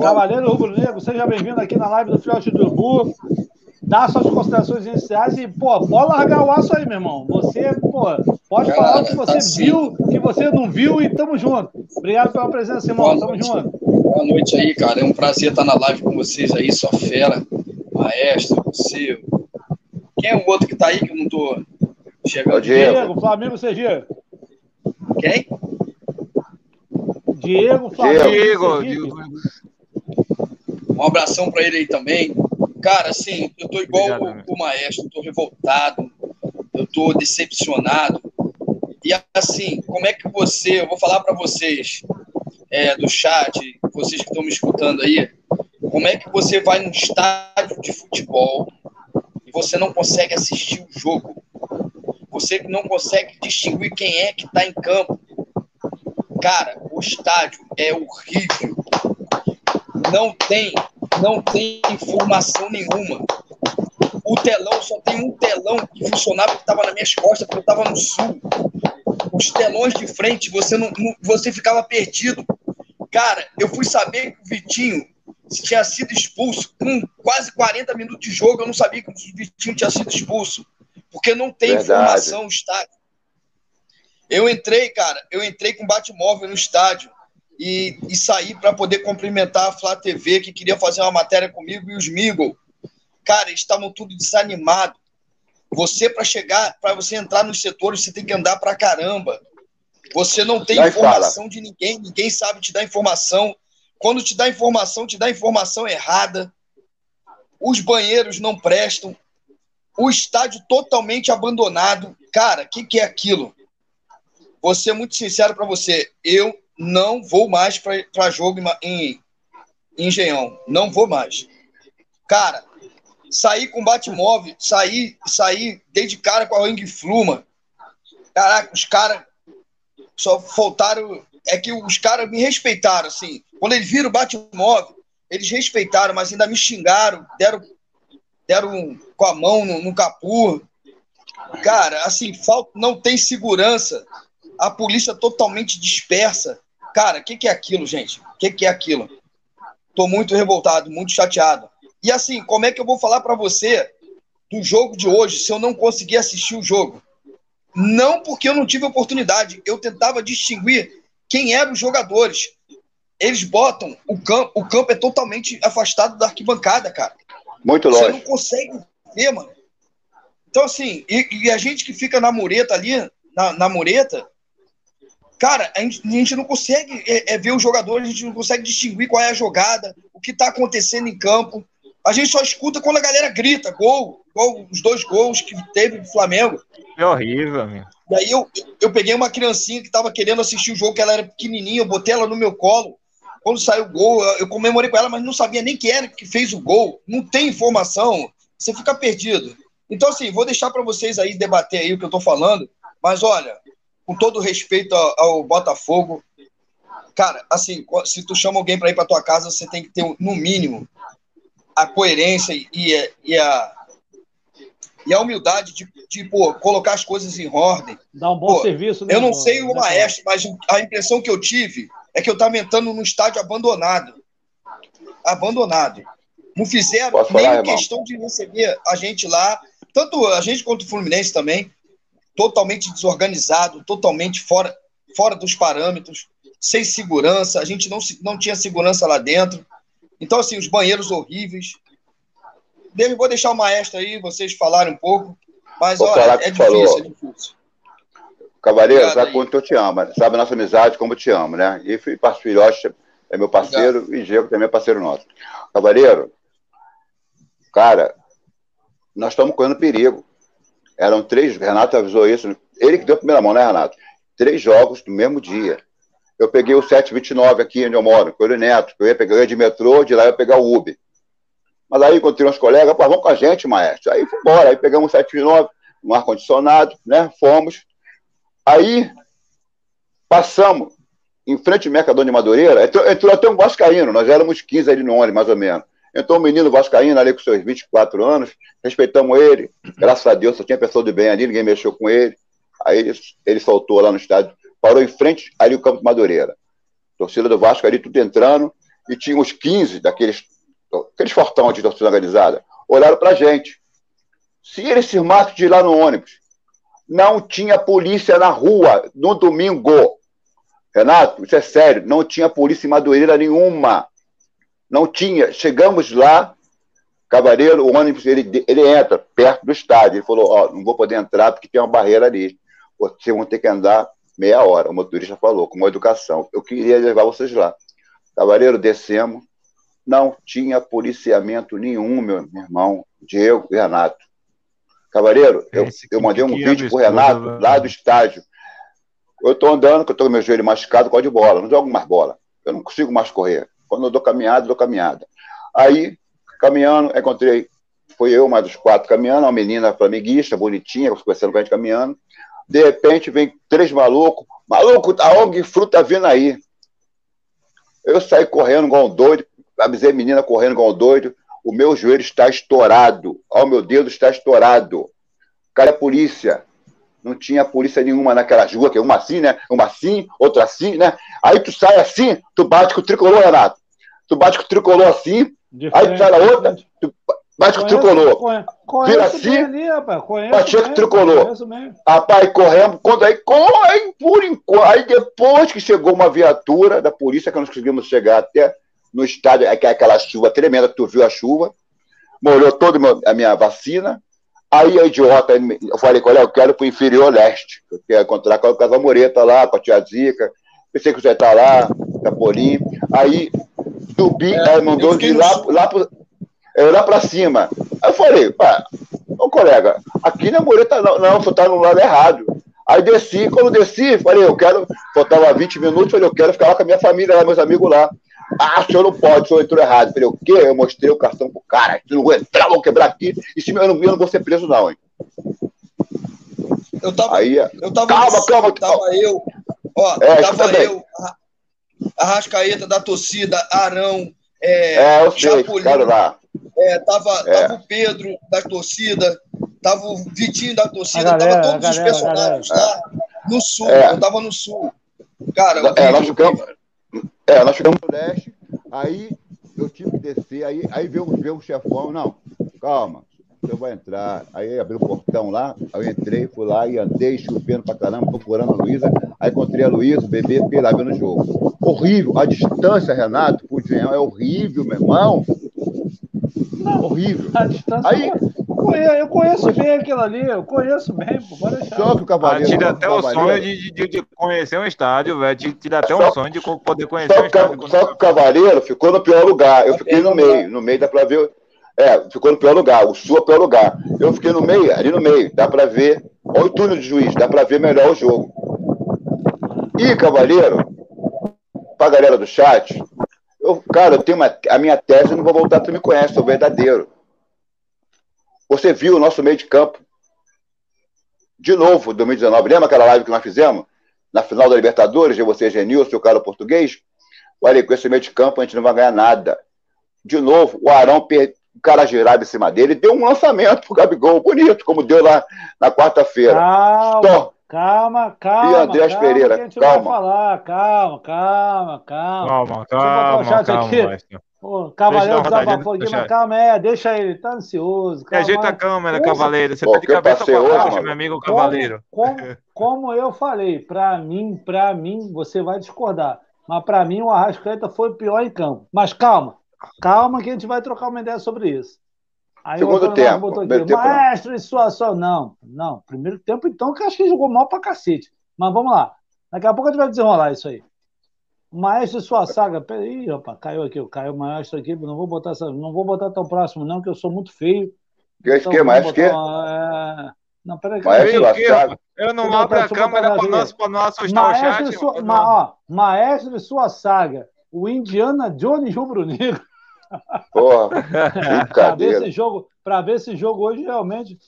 Cavaleiro Rubro Negro, seja bem-vindo aqui na live do Filhote do dá suas considerações iniciais e, pô, pode largar o aço aí, meu irmão. Você, pô, pode Cara, falar o que você tá viu, o que você não viu e tamo junto. Obrigado pela presença, irmão. Boa tamo noite. junto. Boa noite aí, cara. É um prazer estar na live com vocês aí, só fera, maestro, você. Quem é o outro que tá aí que eu não tô chegando? Diego, Diego Flamengo CG. Quem? Diego, Flamengo. Diego, Diego. Um abração para ele aí também. Cara, assim, eu tô igual Obrigado, o, o, maestro, eu tô revoltado, eu tô decepcionado. E assim, como é que você, eu vou falar para vocês é, do chat, vocês que estão me escutando aí, como é que você vai num estádio de futebol e você não consegue assistir o jogo? Você não consegue distinguir quem é que está em campo. Cara, o estádio é horrível. Não tem não tem informação nenhuma. O telão só tem um telão que funcionava que estava nas minhas costas, porque eu estava no sul. Os telões de frente, você não, não, você ficava perdido. Cara, eu fui saber que o Vitinho tinha sido expulso com quase 40 minutos de jogo. Eu não sabia que o Vitinho tinha sido expulso, porque não tem Verdade. informação no estádio. Eu entrei, cara, eu entrei com bate-móvel no estádio e, e saí para poder cumprimentar a Flá TV, que queria fazer uma matéria comigo, e os Miggle. Cara, eles estavam tudo desanimados. Você, para chegar, para você entrar nos setores, você tem que andar para caramba. Você não tem informação fala. de ninguém, ninguém sabe te dar informação. Quando te dá informação, te dá informação errada. Os banheiros não prestam. O estádio totalmente abandonado. Cara, o que, que é aquilo? Vou ser muito sincero para você. Eu não vou mais para jogo em, em Engenhão. Não vou mais. Cara, saí com bate-móvel, saí, saí, dei de cara com a Ring Fluma. Caraca, os caras só faltaram. É que os caras me respeitaram, assim. Quando eles viram o bate-móvel, eles respeitaram, mas ainda me xingaram, deram, deram com a mão no, no capô. Cara, assim, falta, não tem segurança. A polícia totalmente dispersa. Cara, o que, que, é aquilo, gente? O que, que, é aquilo? Tô muito revoltado, muito chateado. E assim, como é que eu vou falar para você do jogo de hoje se eu não conseguir assistir o jogo? Não porque eu não tive oportunidade, eu tentava distinguir quem eram os jogadores. Eles botam o campo, o campo é totalmente afastado da arquibancada, cara. Muito longe. Você não consegue ver, mano. Então, assim, e, e a gente que fica na mureta ali, na, na mureta, cara, a gente, a gente não consegue é, é, ver os jogadores, a gente não consegue distinguir qual é a jogada, o que está acontecendo em campo. A gente só escuta quando a galera grita, gol, gol os dois gols que teve do Flamengo. É horrível, meu. E aí eu, eu peguei uma criancinha que estava querendo assistir o jogo, que ela era pequenininha, eu botei ela no meu colo. Quando saiu o gol, eu comemorei com ela, mas não sabia nem quem era que fez o gol. Não tem informação, você fica perdido. Então, assim, vou deixar para vocês aí debater aí o que eu estou falando, mas olha, com todo respeito ao, Botafogo, cara, assim, se tu chama alguém para ir para tua casa, você tem que ter, no mínimo, a coerência e, e, a, e a humildade de, de pô, colocar as coisas em ordem. Dar um bom pô, serviço, né? Eu não sei o maestro, mas a impressão que eu tive é que eu estava entrando num estádio abandonado. Abandonado. Não fizeram Posso nem falar, questão de receber a gente lá tanto a gente quanto o Fluminense também, totalmente desorganizado, totalmente fora, fora dos parâmetros, sem segurança, a gente não, não tinha segurança lá dentro. Então, assim, os banheiros horríveis. Vou deixar o maestro aí, vocês falarem um pouco, mas Vou olha, é difícil, falou. é difícil. Cavaleiro, sabe aí. quanto eu te amo, sabe a nossa amizade, como eu te amo, né? E Filhote é meu parceiro Obrigado. e Diego também é parceiro nosso. Cavaleiro, cara, nós estamos correndo perigo. Eram três, Renato avisou isso, ele que deu a primeira mão, né, Renato? Três jogos no mesmo dia. Eu peguei o 729 aqui onde eu moro, com o Neto, que eu ia pegar eu ia de metrô, de lá eu ia pegar o Uber. Mas aí encontrei uns colegas, pô, vamos com a gente, maestro. Aí fui embora, aí pegamos o 729, um ar-condicionado, né? Fomos. Aí passamos em frente ao Mercador de Madureira, entrou, entrou até um Vascaíno, nós éramos 15 ali no ônibus, mais ou menos. Entrou um menino vascaíno ali com seus 24 anos, respeitamos ele, graças a Deus, só tinha pessoa de bem ali, ninguém mexeu com ele. Aí ele, ele soltou lá no estádio, parou em frente ali o campo de Madureira. Torcida do Vasco ali, tudo entrando, e tinha uns 15 daqueles aqueles fortão de torcida organizada, olharam pra gente. Se eles se matam de ir lá no ônibus, não tinha polícia na rua no domingo. Renato, isso é sério, não tinha polícia em Madureira nenhuma. Não tinha. Chegamos lá, Cavaleiro, o ônibus, ele, ele entra perto do estádio. Ele falou: Ó, não vou poder entrar porque tem uma barreira ali. Vocês vão ter que andar meia hora. O motorista falou, com uma educação. Eu queria levar vocês lá. Cavaleiro, descemos. Não tinha policiamento nenhum, meu irmão, Diego e Renato. Cavaleiro, eu, eu mandei um vídeo pro Renato né? lá do estádio. Eu estou andando, que eu estou com meu joelho machucado com a de bola, não jogo mais bola. Eu não consigo mais correr. Quando eu dou caminhada, dou caminhada. Aí, caminhando, encontrei, foi eu, mais os quatro caminhando, uma menina flamenguista, bonitinha, conversando com a gente caminhando. De repente, vem três malucos. Maluco, a ONG Fruta vindo aí. Eu saí correndo igual um doido, avisei a menina correndo igual um doido. O meu joelho está estourado. Ó, oh, meu dedo está estourado. Cara, a polícia. Não tinha polícia nenhuma naquela rua, que é uma assim, né? Uma assim, outra assim, né? Aí tu sai assim, tu bate com o tricolor, Renato. Tu bate com o tricolor assim, aí tu sai na outra, tu bate com o tricolor. Vira assim, ali, rapaz. Conheço bate com o tricolor. Rapaz, corremos, quando aí, corre, por enquanto. Aí depois que chegou uma viatura da polícia, que nós conseguimos chegar até no estádio, é aquela chuva tremenda, tu viu a chuva, molhou toda a minha vacina, Aí a idiota, eu falei, olha, eu quero pro inferior leste. Eu quero encontrar com a Casa Moreta lá, com a tia Zica. Pensei que você tá lá, Capolim. Aí subi, é, aí mandou de lá, lá, pro, é, lá pra cima. Aí eu falei, pá, ô colega, aqui na Moreta não, não, você tá no lado errado. Aí desci, quando desci, falei, eu quero, faltava 20 minutos, falei, eu quero ficar lá com a minha família, lá, meus amigos lá. Ah, o senhor não pode, o senhor entrou errado. Eu falei, o quê? Eu mostrei o cartão pro cara. Eu não vou entrar, vou quebrar aqui. E se eu não, eu não vou ser preso, não, hein? Eu tava. Aí, eu tava calma, calma. Tava eu. Ó, é, tava eu, a Rascaeta da torcida, Arão, é, é eu sei, lá. É, tava, é. tava o Pedro da torcida, tava o Vitinho da torcida, galera, tava todos galera, os personagens lá no sul. É. Eu tava no sul. Cara, é, nós ficamos, é, nós ficamos no leste, aí eu tive que descer, aí, aí veio, veio o chefão, não, calma, você vai entrar. Aí abriu o portão lá, aí eu entrei, fui lá e andei chovendo pra caramba, procurando a Luísa. Aí encontrei a Luísa, o bebê, fiquei lá vendo o jogo. Horrível. A distância, Renato, pro Engenhão é horrível, meu irmão. Não, horrível. A distância. Aí, eu conheço bem aquilo ali, eu conheço bem, pô. Só que o Cavaleiro. Ah, tira até o sonho de, de, de, conhecer um estádio, velho. Tira até o sonho de poder conhecer só um estádio. Só que o Cavaleiro ficou no pior lugar. Eu fiquei no meio. No meio dá pra ver. É, ficou no pior lugar. O Sul é o pior lugar. Eu fiquei no meio, ali no meio. Dá pra ver. Olha o túnel de juiz, dá pra ver melhor o jogo. E, Cavaleiro, pra galera do chat, eu, cara, eu tenho uma, a minha tese, eu não vou voltar, tu me conhece, sou verdadeiro. Você viu o nosso meio de campo. De novo, 2019. Lembra aquela live que nós fizemos? Na final da Libertadores, de você, Genil, seu cara português? Olha, com esse meio de campo a gente não vai ganhar nada. De novo, o Arão, o cara girado em cima dele, deu um lançamento pro Gabigol, bonito, como deu lá na quarta-feira. Calma, calma, calma. E Andrés calma, Pereira, que a gente calma. Vai falar. Calma, calma, calma. Calma, calma, Deixa eu botar o chat calma, aqui. Ô, Cavaleiro desabafou aqui, mas calma, é, deixa ele, tá ansioso. Calma, Ajeita a câmera, Usa- Cavaleiro. Você Pô, tá de cabeça pra hoje, baixo, meu amigo Como- Cavaleiro. Como, como eu falei, pra mim, pra mim, você vai discordar. Mas pra mim, o Arrascaeta foi o pior em campo. Mas calma, calma que a gente vai trocar uma ideia sobre isso. Aí Segundo o tempo, botou aqui, tempo maestro. Não, não. Primeiro tempo, então, que eu acho que ele jogou mal pra cacete. Mas vamos lá. Daqui a pouco a gente vai desenrolar isso aí. O maestro de sua saga. Peraí, rapaz, caiu aqui, caiu o maestro aqui. Não vou botar essa, não vou botar tão próximo, não, que eu sou muito feio. Que Então, que, mais vamos que? uma- é, Não, peraí, Maestro o Thiago. rapaz? Eu não abro a câmera linha. nós, pra não assustar o Maestro, chat. de sua, ma- ó, maestro de sua saga, o Indiana Jones Rubro Negro, Porra, para ver brincadeira. esse jogo, para ver esse jogo hoje realmente.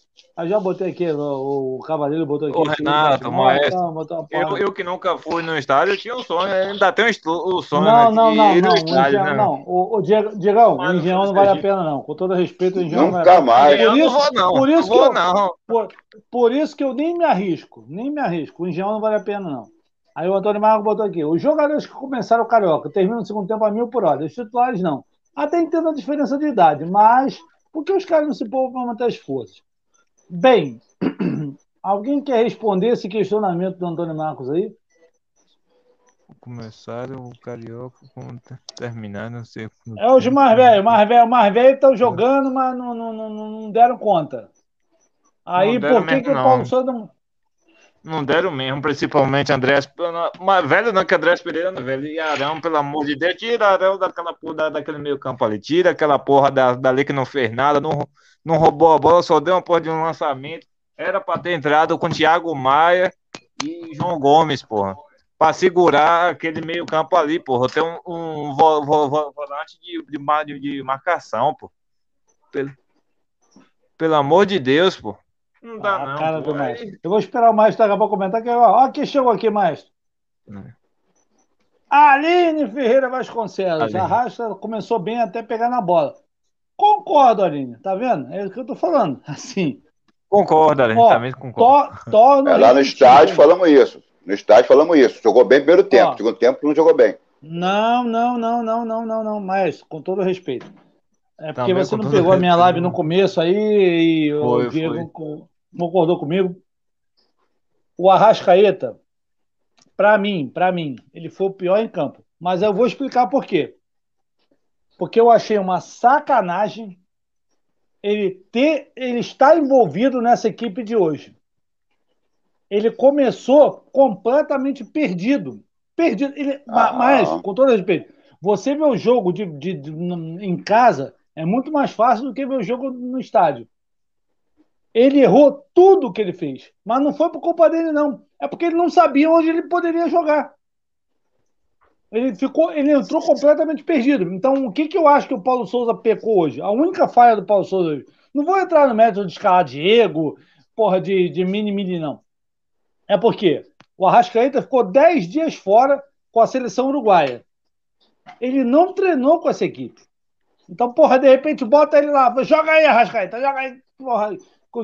Eu já botei aqui, o, o Cavaleiro botou aqui. Filho Renato, da maestro, Não, botou uma Eu, eu que nunca fui no estádio, eu tinha um sonho, ainda tenho estu- o sonho não, né, não, de não, ir não, no o estádio, Engenhão, né? não. O, o Diego, Diegão, Mas o não Engenhão não vale a pena, não. Com todo respeito, o Engenhão não vale a Nunca mais. Por Eu isso- não vou, não. por isso não vou, que eu- não. Por, por isso que eu nem me arrisco, nem me arrisco. O Engenhão não vale a pena, não. Aí o Antônio Marco botou aqui. Os jogadores que começaram o Carioca terminam no segundo tempo a mil por hora. Os titulares não. Até entendo a diferença de idade, mas por que os caras não se poupam para manter as forças? Bem, alguém quer responder esse questionamento do Antônio Marcos aí? Começaram o Carioca, como ter- terminar, não sei. É os mais velhos, mais velhos, mais velhos estão jogando, mas não, não, não, não deram conta. Aí Não por que, que o. Paulo Souza não. Não deram mesmo, principalmente Andrés. Mas velho não, que Andrés Pereira não, velho. E Arão, pelo amor de Deus, tira Arão daquela porra, da- daquele meio campo ali. Tira aquela porra da, dali que não fez nada, não, não roubou a bola, só deu uma porra de um lançamento. Era pra ter entrado com Thiago Maia e João Gomes, porra. Pra segurar aquele meio campo ali, porra. Tem um, um vo- vo- vo- volante de, de, de- marcação, pô. Pelo, pelo amor de Deus, pô. Não dá, Ah, não. cara pô. do Maestro. Eu vou esperar o Maestro daqui a pouco comentar. Que, ó, ó, quem chegou aqui, Maestro. Hum. Aline Ferreira Vasconcelos. Aline. Arrasta, começou bem até pegar na bola. Concordo, Aline. Tá vendo? É o que eu tô falando. Assim, Concorda, né? Ó, Também concordo. to, torna É, lá no estádio falamos isso. No estádio falamos isso. Jogou bem no primeiro tempo. Ó. Segundo tempo não jogou bem. Não, não, não, não, não, não, não, Maestro, com todo respeito. É porque Também você não pegou a minha live no começo aí e Foi, o Diego concordou comigo. O Arrascaeta, para mim, para mim, ele foi o pior em campo. Mas eu vou explicar por quê. Porque eu achei uma sacanagem ele ter, ele estar envolvido nessa equipe de hoje. Ele começou completamente perdido. Perdido. Ele, Ah. Mas, com todo respeito, você ver o jogo de, de- de- em casa é muito mais fácil do que ver o jogo no estádio. Ele errou tudo que ele fez, mas não foi por culpa dele, não. É porque ele não sabia onde ele poderia jogar. Ele ficou, ele entrou completamente perdido. Então, o que, que eu acho que o Paulo Souza pecou hoje? A única falha do Paulo Souza hoje. Não vou entrar no método de escalar Diego, porra de, de mini-mini, não. É porque o Arrascaeta ficou 10 dias fora com a seleção uruguaia. Ele não treinou com essa equipe. Então, porra, de repente bota ele lá, joga aí, Arrascaeta, joga aí, porra,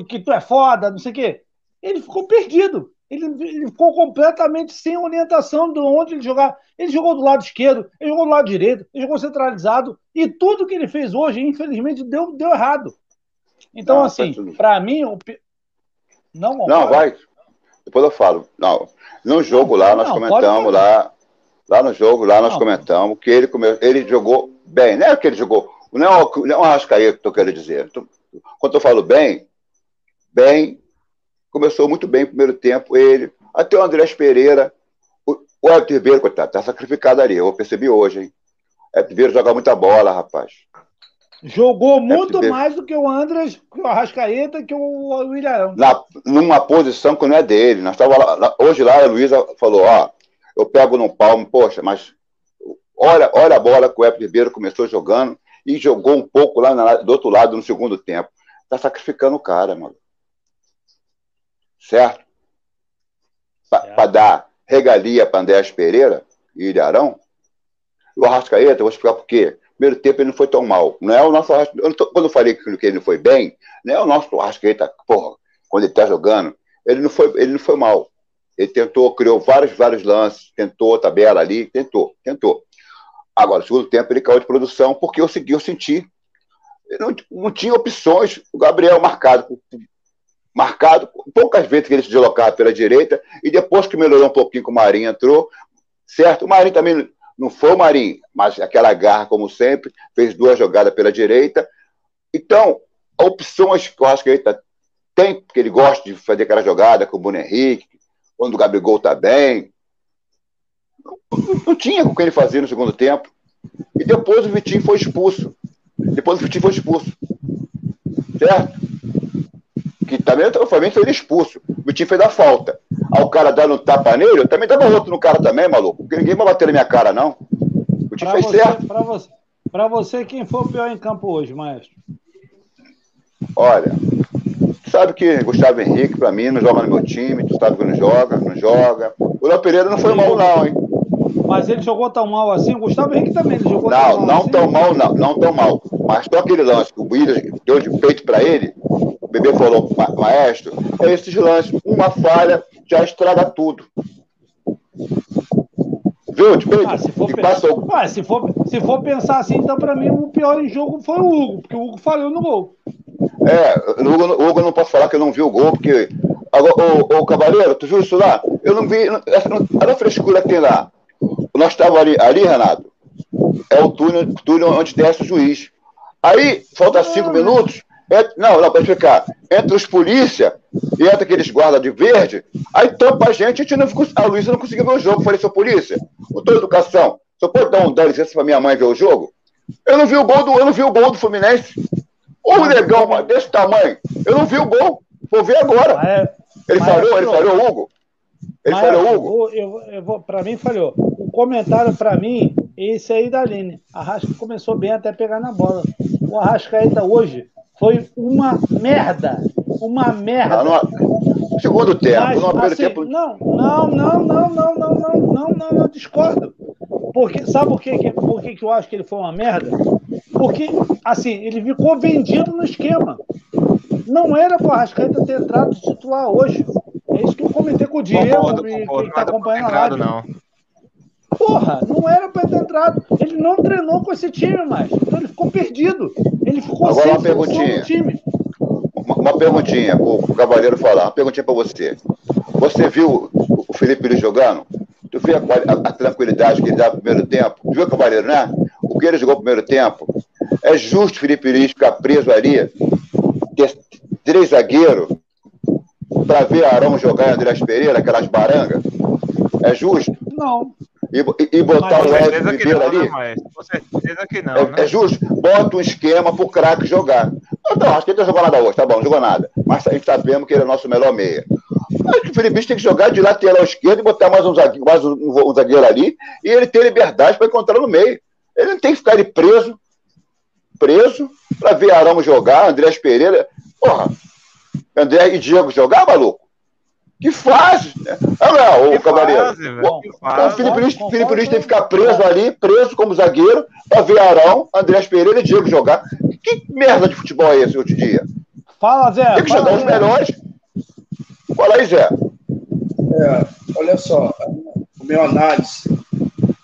que tu é foda, não sei o quê. Ele ficou perdido. Ele, ele, ficou completamente sem orientação de onde ele jogar. Ele jogou do lado esquerdo, ele jogou do lado direito, ele jogou centralizado, e tudo que ele fez hoje, infelizmente, deu, deu errado. Então, não, assim, para mim. O... Não, não vai. Depois eu falo. Não. No jogo lá, nós não, comentamos lá. Lá no jogo, lá nós comentamos que ele, come... ele jogou bem. Não é que ele jogou. Não é o, não é o Arrascaeta que eu quero dizer. Quando eu falo bem, bem, começou muito bem no primeiro tempo. Ele, até o Andrés Pereira, o, o Everton Ribeiro, coitado, tá sacrificado ali. Eu percebi hoje, hein? O Everton Ribeiro joga muita bola, rapaz. Jogou muito mais do que o Andras, que o Arrascaeta, que o William. Na, numa posição que não é dele. Nós tava lá, hoje lá, a Luísa falou: Ó, eu pego no palmo, poxa, mas olha, olha a bola que o Everton Ribeiro começou jogando e jogou um pouco lá na, do outro lado no segundo tempo. Tá sacrificando o cara, mano. Certo? Para dar regalia para Andrés Pereira e Ilharão. O Arrascaeta, eu vou explicar por quê primeiro tempo ele não foi tão mal. Não é o nosso eu tô, Quando eu falei que ele não foi bem, não é o nosso Arrascaeta, porra, quando ele está jogando, ele não, foi, ele não foi mal. Ele tentou, criou vários, vários lances, tentou a tabela ali, tentou, tentou. Agora, no segundo tempo, ele caiu de produção porque eu segui, eu senti. Não, não, tinha opções. O Gabriel marcado, marcado, poucas vezes que ele se deslocava pela direita, e depois que melhorou um pouquinho que o Marinho entrou, certo? O Marinho também não foi o Marinho, mas aquela garra, como sempre, fez duas jogadas pela direita. Então, opções que eu acho que ele tá, tem, porque ele gosta de fazer aquela jogada com o Bruno Henrique, quando o Gabigol está bem. Não, não, tinha com o que ele fazer no segundo tempo. E depois o Vitinho foi expulso. Depois o Vitinho foi expulso. Certo? Que também o Flamengo foi expulso. O Vitinho fez da falta. Aí o cara dando um tapa nele, eu também dava outro no cara também, maluco. Porque ninguém vai bater na minha cara, não. O time fez você, certo. Pra você, pra você, quem foi o pior em campo hoje, maestro? Olha, tu sabe que Gustavo Henrique, pra mim, não joga no meu time, tu sabe que não joga, não joga. O Léo Pereira não foi mal, não, hein? Mas ele jogou tão mal assim, o Gustavo Henrique também, jogou não, tão mal Não, assim. tão mal, não, não tão mal. Mas só aquele lance que o Williams deu de peito pra ele, bebê falou, maestro, é esses lances, uma falha, já estraga tudo. Viu? Tipo, ah, se, for passou... ah, se, for, se for pensar assim, então para mim o pior em jogo foi o Hugo, porque o Hugo falhou no gol. É, o Hugo, o Hugo não posso falar que eu não vi o gol, porque. Agora, ô, ô Cavaleiro, tu viu isso lá? Eu não vi. Olha a frescura que tem lá. Nós estávamos ali, ali, Renato. É o túnel, túnel onde desce o juiz. Aí, falta cinco ah. minutos, não, não, para explicar. Entre os polícia e entre aqueles guardas de verde, aí tampa a gente, a, gente não a Luísa não conseguiu ver o jogo. Falei, seu polícia, doutor educação, você pode dar um dar licença para minha mãe ver o jogo? Eu não vi o gol do, eu não vi o gol do Fluminense. Ô, negão, mano, desse tamanho. Eu não vi o gol. Vou ver agora. ele falhou, ele falhou, Hugo. Ele falhou, Hugo. Eu, eu vou, para mim, falhou. O comentário para mim é esse aí da Aline. Arrasca começou bem até pegar na bola. O Arrascaeta hoje foi uma merda. Uma merda. Não, não, segundo tempo, Mas, primeiro assim, tempo. Não, não, não, não, não, não, não, não, não, não, discordo. Porque, sabe por, quê, por que, que eu acho que ele foi uma merda? Porque, assim, ele ficou vendido no esquema. Não era para o Arrascaeta ter entrado titular hoje. É isso que eu comentei com o Diego concordo, e quem está acompanhando a live. Não. Porra, não era para ter entrado. Ele não treinou com esse time mais. Então ele ficou perdido. Ele ficou Agora sem uma perguntinha. time. Uma, uma perguntinha para o Cavaleiro falar. Uma perguntinha para você. Você viu o Felipe Luiz jogando? Tu viu a, a, a, tranquilidade que ele dá no primeiro tempo? Tu viu, Cavaleiro, né? O que ele jogou no primeiro tempo? É justo o Felipe Luiz ficar preso ali, ter três zagueiros, para ver Arão jogar e Andrés Pereira, aquelas barangas? É justo? Não. E, e, botar o Edson Ribeiro ali. Né, Com certeza que não. É, né? é justo. Bota um esquema pro craque jogar. Então, acho que ele não jogou nada hoje, tá bom, não jogou nada. Mas a gente sabemos que ele é o nosso melhor meia. Acho que o Felipe tem que jogar de lateral esquerdo e botar mais um zagueiro, mais um, um zagueiro ali e ele ter liberdade para encontrar no meio. Ele não tem que ficar ali preso, preso, para ver Arão jogar, Andrés Pereira. Porra, André e Diego jogar, maluco? Que faz! Né? Ah, não, o Cavaleiro. o, Felipe Luiz, Felipe Luiz tem que ficar preso ali, preso como zagueiro, para ver Arão, Andrés Pereira e Diego jogar. Que merda de futebol é esse outro dia? Fala, Zé. Tem que jogar os melhores. Fala aí, Zé. É, olha só, o meu análise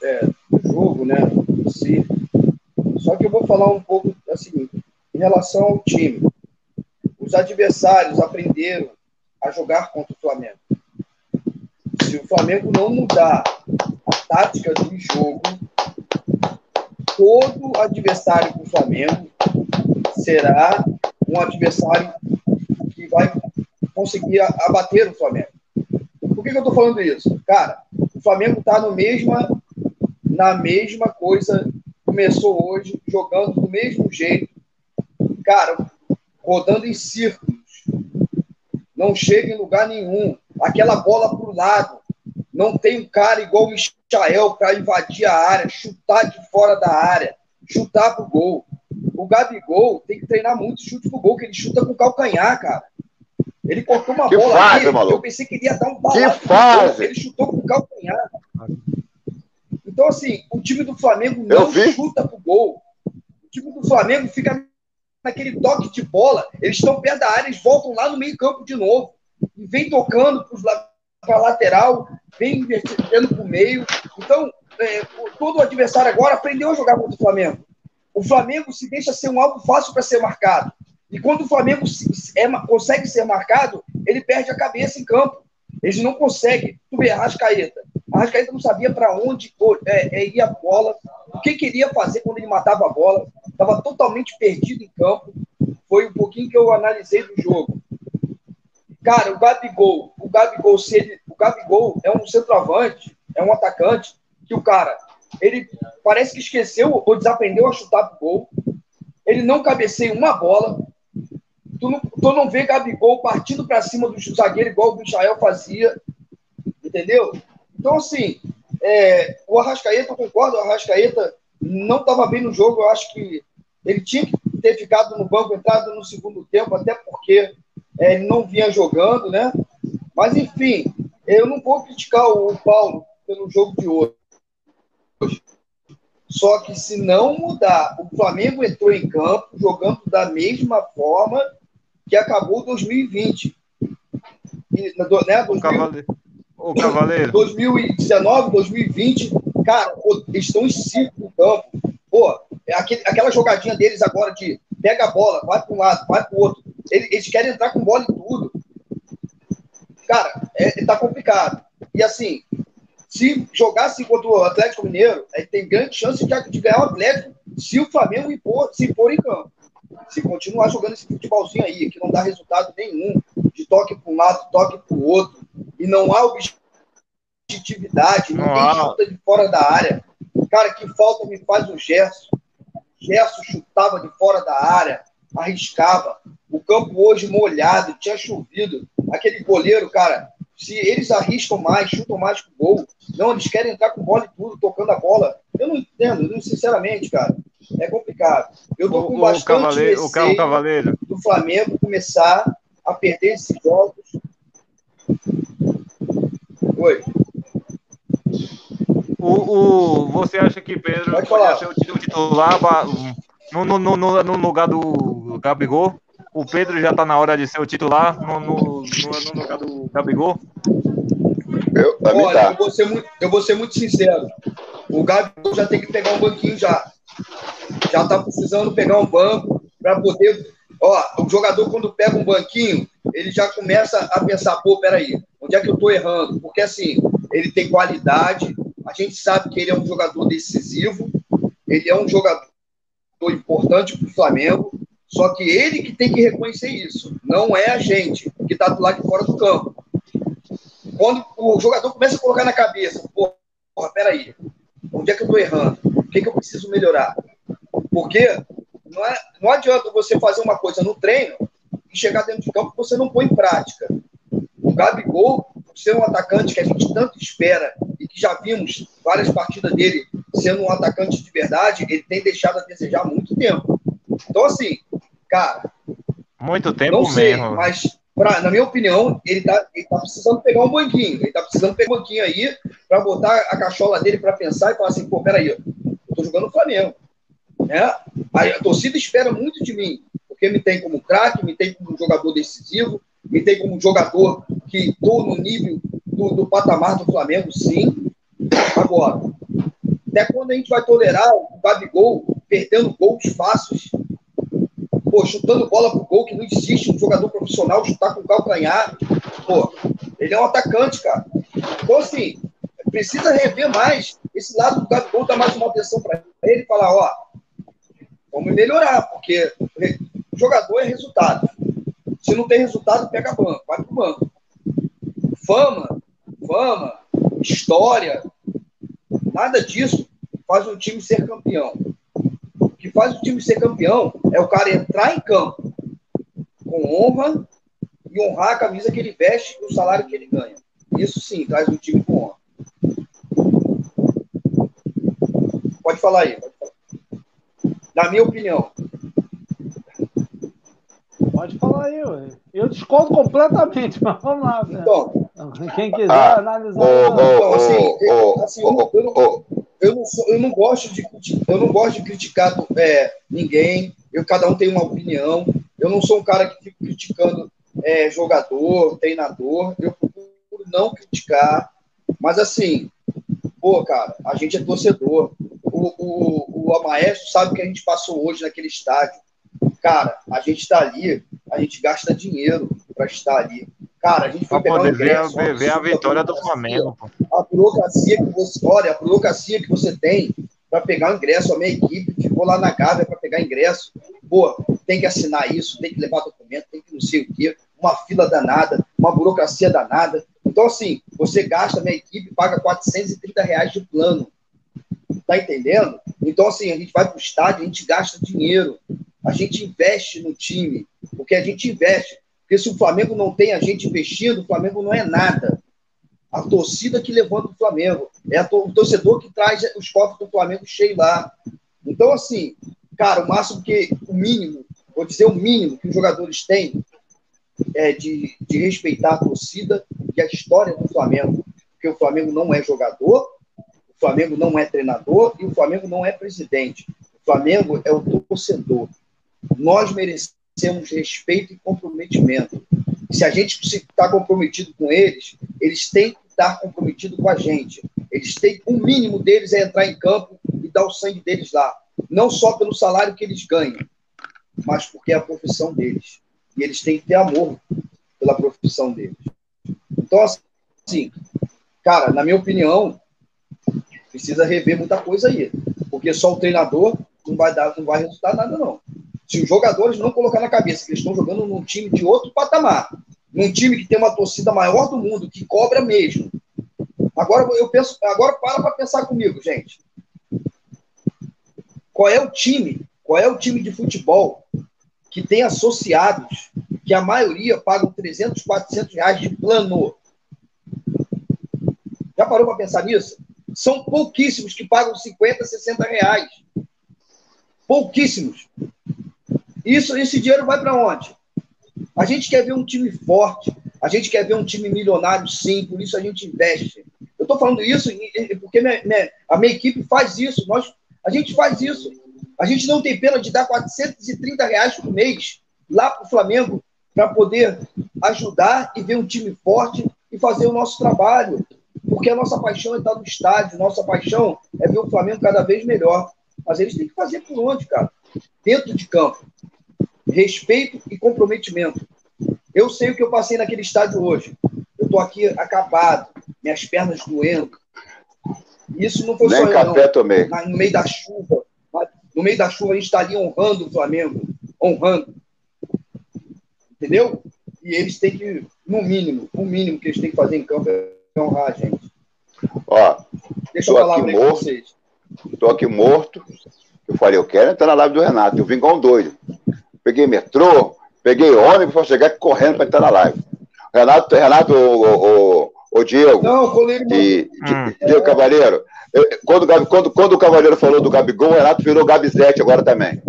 é, do jogo, né, em si. Só que eu vou falar um pouco assim, em relação ao time. Os adversários aprenderam a jogar contra o Flamengo. Se o Flamengo não mudar a tática do jogo, todo adversário do Flamengo será um adversário que vai conseguir abater o Flamengo. Por que, que eu estou falando isso? Cara, o Flamengo está na mesma coisa, começou hoje, jogando do mesmo jeito, cara, rodando em círculos, não chega em lugar nenhum, aquela bola para o lado, não tem um cara igual o Michael para invadir a área, chutar de fora da área, chutar pro gol. O Gabigol tem que treinar muito chute pro gol, que ele chuta com calcanhar, cara. Ele cortou uma que bola fase, ali, eu pensei que ele ia dar um balão. Que fase! Ele chutou com calcanhar. Então, assim, o time do Flamengo não chuta pro gol. O time do Flamengo fica naquele toque de bola. Eles estão perto da área, eles voltam lá no meio campo de novo. E vem tocando para a lateral, vem invertendo para o meio. Então, é, todo o adversário agora aprendeu a jogar contra o Flamengo. O Flamengo se deixa ser um alvo fácil para ser marcado. E quando o Flamengo é, consegue ser marcado, ele perde a cabeça em campo. Eles não conseguem. Tu vê, Arrascaeta. Arrascaeta não sabia para onde é, é, ia a bola, o que queria fazer quando ele matava a bola. Estava totalmente perdido em campo. Foi um pouquinho que eu analisei do jogo. Cara, o Gabigol, o Gabigol, se ele, o Gabigol é um centroavante, é um atacante, que o cara, ele parece que esqueceu ou desaprendeu a chutar pro gol. Ele não cabeceia uma bola, Tu não, tu não vê Gabigol partindo para cima do zagueiro igual o Michael fazia, entendeu? Então, assim, é, o Arrascaeta, eu concordo, o Arrascaeta não estava bem no jogo, eu acho que ele tinha que ter ficado no banco, entrado no segundo tempo, até porque é, ele não vinha jogando, né? Mas, enfim, eu não vou criticar o Paulo pelo jogo de hoje. Só que se não mudar, o Flamengo entrou em campo jogando da mesma forma que acabou 2020. E, né, 2000, o Cavaleiro. O Cavaleiro. 2019, 2020, cara, eles estão em círculo no campo. Pô, é aquele, aquela jogadinha deles agora de pega a bola, vai para um lado, vai para o outro. Eles, eles, querem entrar com bola e tudo. Cara, é, tá complicado. E assim, se jogasse contra o Atlético Mineiro, tem grande chance de, de ganhar o Atlético se o Flamengo impor, se pôr em campo se continuar jogando esse futebolzinho aí, que não dá resultado nenhum, de toque para um lado, toque para o outro, e não há objetividade, ninguém ah. chuta de fora da área. Cara, que falta me faz o Gerson. Gerson chutava de fora da área, arriscava. O campo hoje molhado, tinha chovido. Aquele goleiro, cara, se eles arriscam mais, chutam mais com gol, não, eles querem entrar com bola e tudo, tocando a bola. Eu não entendo, sinceramente, cara é complicado. Eu estou com o, bastante o cavaleiro, o cavaleiro. do Flamengo começar a perder esses jogos. Oi. O, o, você acha que Pedro falar. ser o titular no, no, no, no, lugar do Gabigol? O Pedro já está na hora de ser o titular no, no, no, lugar do Gabigol? Eu, Olha, tá. eu, vou ser muito, eu vou ser muito sincero. O Gabigol já tem que pegar um banquinho já já está precisando pegar um banco para poder. Ó, o jogador, quando pega um banquinho, ele já começa a pensar: pô, peraí, onde é que eu estou errando? Porque assim, ele tem qualidade, a gente sabe que ele é um jogador decisivo, ele é um jogador importante para o Flamengo, só que ele que tem que reconhecer isso, não é a gente que está do lado de fora do campo. Quando o jogador começa a colocar na cabeça, porra, peraí, onde é que eu estou errando? O que, é que eu preciso melhorar? Porque não, é, não adianta você fazer uma coisa no treino e chegar dentro de campo que você não põe em prática. O Gabigol, por ser um atacante que a gente tanto espera e que já vimos várias partidas dele sendo um atacante de verdade, ele tem deixado a desejar há muito tempo. Então, assim, cara. Muito tempo não sei, mesmo. Mas, pra, na minha opinião, ele tá, ele tá precisando pegar um banquinho. Ele tá precisando pegar um banquinho aí para botar a cachola dele para pensar e falar assim: pô, peraí, eu tô jogando o Flamengo. Né? A torcida espera muito de mim, porque me tem como craque, me tem como jogador decisivo, me tem como jogador que estou no nível do, do patamar do Flamengo, sim. Agora, até quando a gente vai tolerar o Gabigol perdendo gols fáceis? Pô, chutando bola pro gol, que não existe um jogador profissional chutar com calcanhar. Pô, ele é um atacante, cara. Então, assim, precisa rever mais. Esse lado do Gabigol dar mais uma atenção para ele e falar, ó, vamos melhorar, porque jogador é resultado. Se não tem resultado, pega banco, vai pro banco. Fama, fama, história, nada disso faz o time ser campeão. O que faz o time ser campeão é o cara entrar em campo com honra e honrar a camisa que ele veste e o salário que ele ganha. Isso sim traz um time com honra. Pode falar aí. Na minha opinião. Pode falar aí, ué. eu discordo completamente, mas vamos lá. Então, quem quiser ah, analisar. Oh, então, assim, oh, assim eu, não, eu, não, eu, não sou, eu, não, gosto de eu não gosto de criticar é, ninguém. Eu cada um tem uma opinião. Eu não sou um cara que fica criticando é, jogador, treinador. Eu procuro não criticar. Mas assim, pô, cara, a gente é torcedor. O, o, o Amaestro sabe o que a gente passou hoje naquele estádio. Cara, a gente está ali, a gente gasta dinheiro para estar ali. Cara, a gente foi pra pegar poder ingresso, ver, ver a vitória do Flamengo. A burocracia que você, olha, a burocracia que você tem para pegar o ingresso, a minha equipe ficou lá na Gávea para pegar ingresso. Pô, tem que assinar isso, tem que levar documento, tem que não sei o quê, uma fila danada, uma burocracia danada. Então, assim, você gasta, a minha equipe paga 430 reais de plano. Tá entendendo? Então, assim, a gente vai para o estádio, a gente gasta dinheiro, a gente investe no time, porque a gente investe. Porque se o Flamengo não tem a gente investindo, o Flamengo não é nada. A torcida que levanta o Flamengo. É o torcedor que traz os cofres do Flamengo cheio lá. Então, assim, cara, o máximo que, o mínimo, vou dizer o mínimo que os jogadores têm é de, de respeitar a torcida e a história do Flamengo. Porque o Flamengo não é jogador, o Flamengo não é treinador e o Flamengo não é presidente. O Flamengo é o torcedor. Nós merecemos respeito e comprometimento. Se a gente está comprometido com eles, eles têm que estar comprometidos com a gente. Eles têm, o mínimo deles é entrar em campo e dar o sangue deles lá. Não só pelo salário que eles ganham, mas porque é a profissão deles. E eles têm que ter amor pela profissão deles. Então, assim, cara, na minha opinião, precisa rever muita coisa aí. Porque só o treinador não vai dar, não vai resultar nada, não. Se os jogadores não colocar na cabeça que eles estão jogando num time de outro patamar, num time que tem uma torcida maior do mundo, que cobra mesmo. Agora eu penso, agora para para pensar comigo, gente. Qual é o time? Qual é o time de futebol que tem associados que a maioria pagam 300, 400 reais de plano? Já parou para pensar nisso? São pouquíssimos que pagam 50, 60 reais. Pouquíssimos. Isso, esse dinheiro vai para onde? A gente quer ver um time forte, a gente quer ver um time milionário, sim, por isso a gente investe. Eu estou falando isso porque minha, minha, a minha equipe faz isso, nós, a gente faz isso. A gente não tem pena de dar 430 reais por mês lá para o Flamengo para poder ajudar e ver um time forte e fazer o nosso trabalho. Porque a nossa paixão é estar no estádio, nossa paixão é ver o Flamengo cada vez melhor. Mas eles têm que fazer por onde, cara? Dentro de campo respeito e comprometimento. Eu sei o que eu passei naquele estádio hoje. Eu estou aqui acabado, minhas pernas doendo. Isso não foi Nem só café eu, não. tomei. No meio da chuva, no meio da chuva a gente está ali honrando o Flamengo, honrando. Entendeu? E eles têm que, no mínimo, o mínimo que eles têm que fazer em campo é honrar a gente. Ó, Deixa eu falar aqui morto, vocês. Estou aqui morto. Eu falei, eu quero entrar na live do Renato. Eu vim igual um doido peguei metrô, peguei ônibus para chegar correndo para entrar na live. Renato, Renato o, o, o Diego. Não, colega. E, hum. Diego Cavaleiro. Eu, quando, quando, quando o Cavaleiro falou do Gabigol, o Renato virou Gabizete agora também.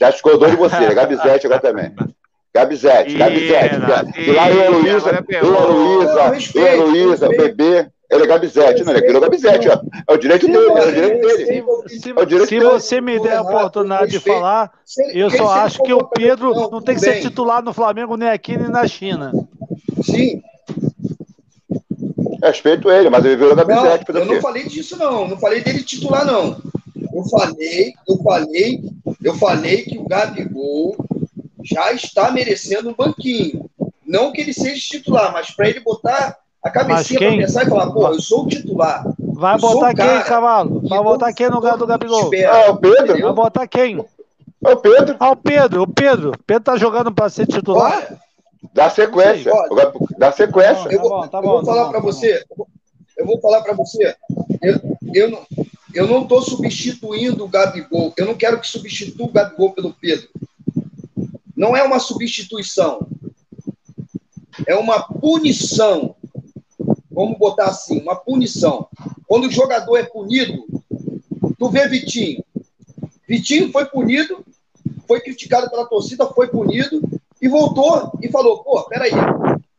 Já ficou doido de você, né? Gabizete agora também. Gabizete, Gabizete. E lá eu, Luísa, eu, Luísa, eu, Luísa, bebê. Ele é Gabizete, não, ele virou Gabizete, ó. É o direito dele, é o direito dele. Se, é o direito se dele. você me der a oportunidade de falar, eu só acho que o Pedro não tem que ser titular no Flamengo nem aqui nem na China. Sim. Respeito ele, mas ele virou Gabizete. Não, eu não falei disso, não. Não falei dele titular, não. Eu falei, eu falei, eu falei que o Gabigol já está merecendo um banquinho. Não que ele seja titular, mas para ele botar a cabecinha para pensar e falar, pô, eu sou o titular. Vai botar quem, Cavalo? Vai botar quem no lugar do Gabigol? Ah, o Pedro. Vai botar quem? É o Pedro. Ah, o Pedro, o Pedro. O Pedro tá jogando para ser titular? Olha, dá sequência. Olha, dá sequência. Eu vou, tá bom, tá bom, eu vou falar tá para você. Eu vou falar para você. Eu, eu, não, eu não estou substituindo o Gabigol. Eu não quero que substitua o Gabigol pelo Pedro. Não é uma substituição. É uma punição. Vamos botar assim, uma punição. Quando o jogador é punido, tu vê Vitinho. Vitinho foi punido, foi criticado pela torcida, foi punido e voltou e falou: pô, peraí.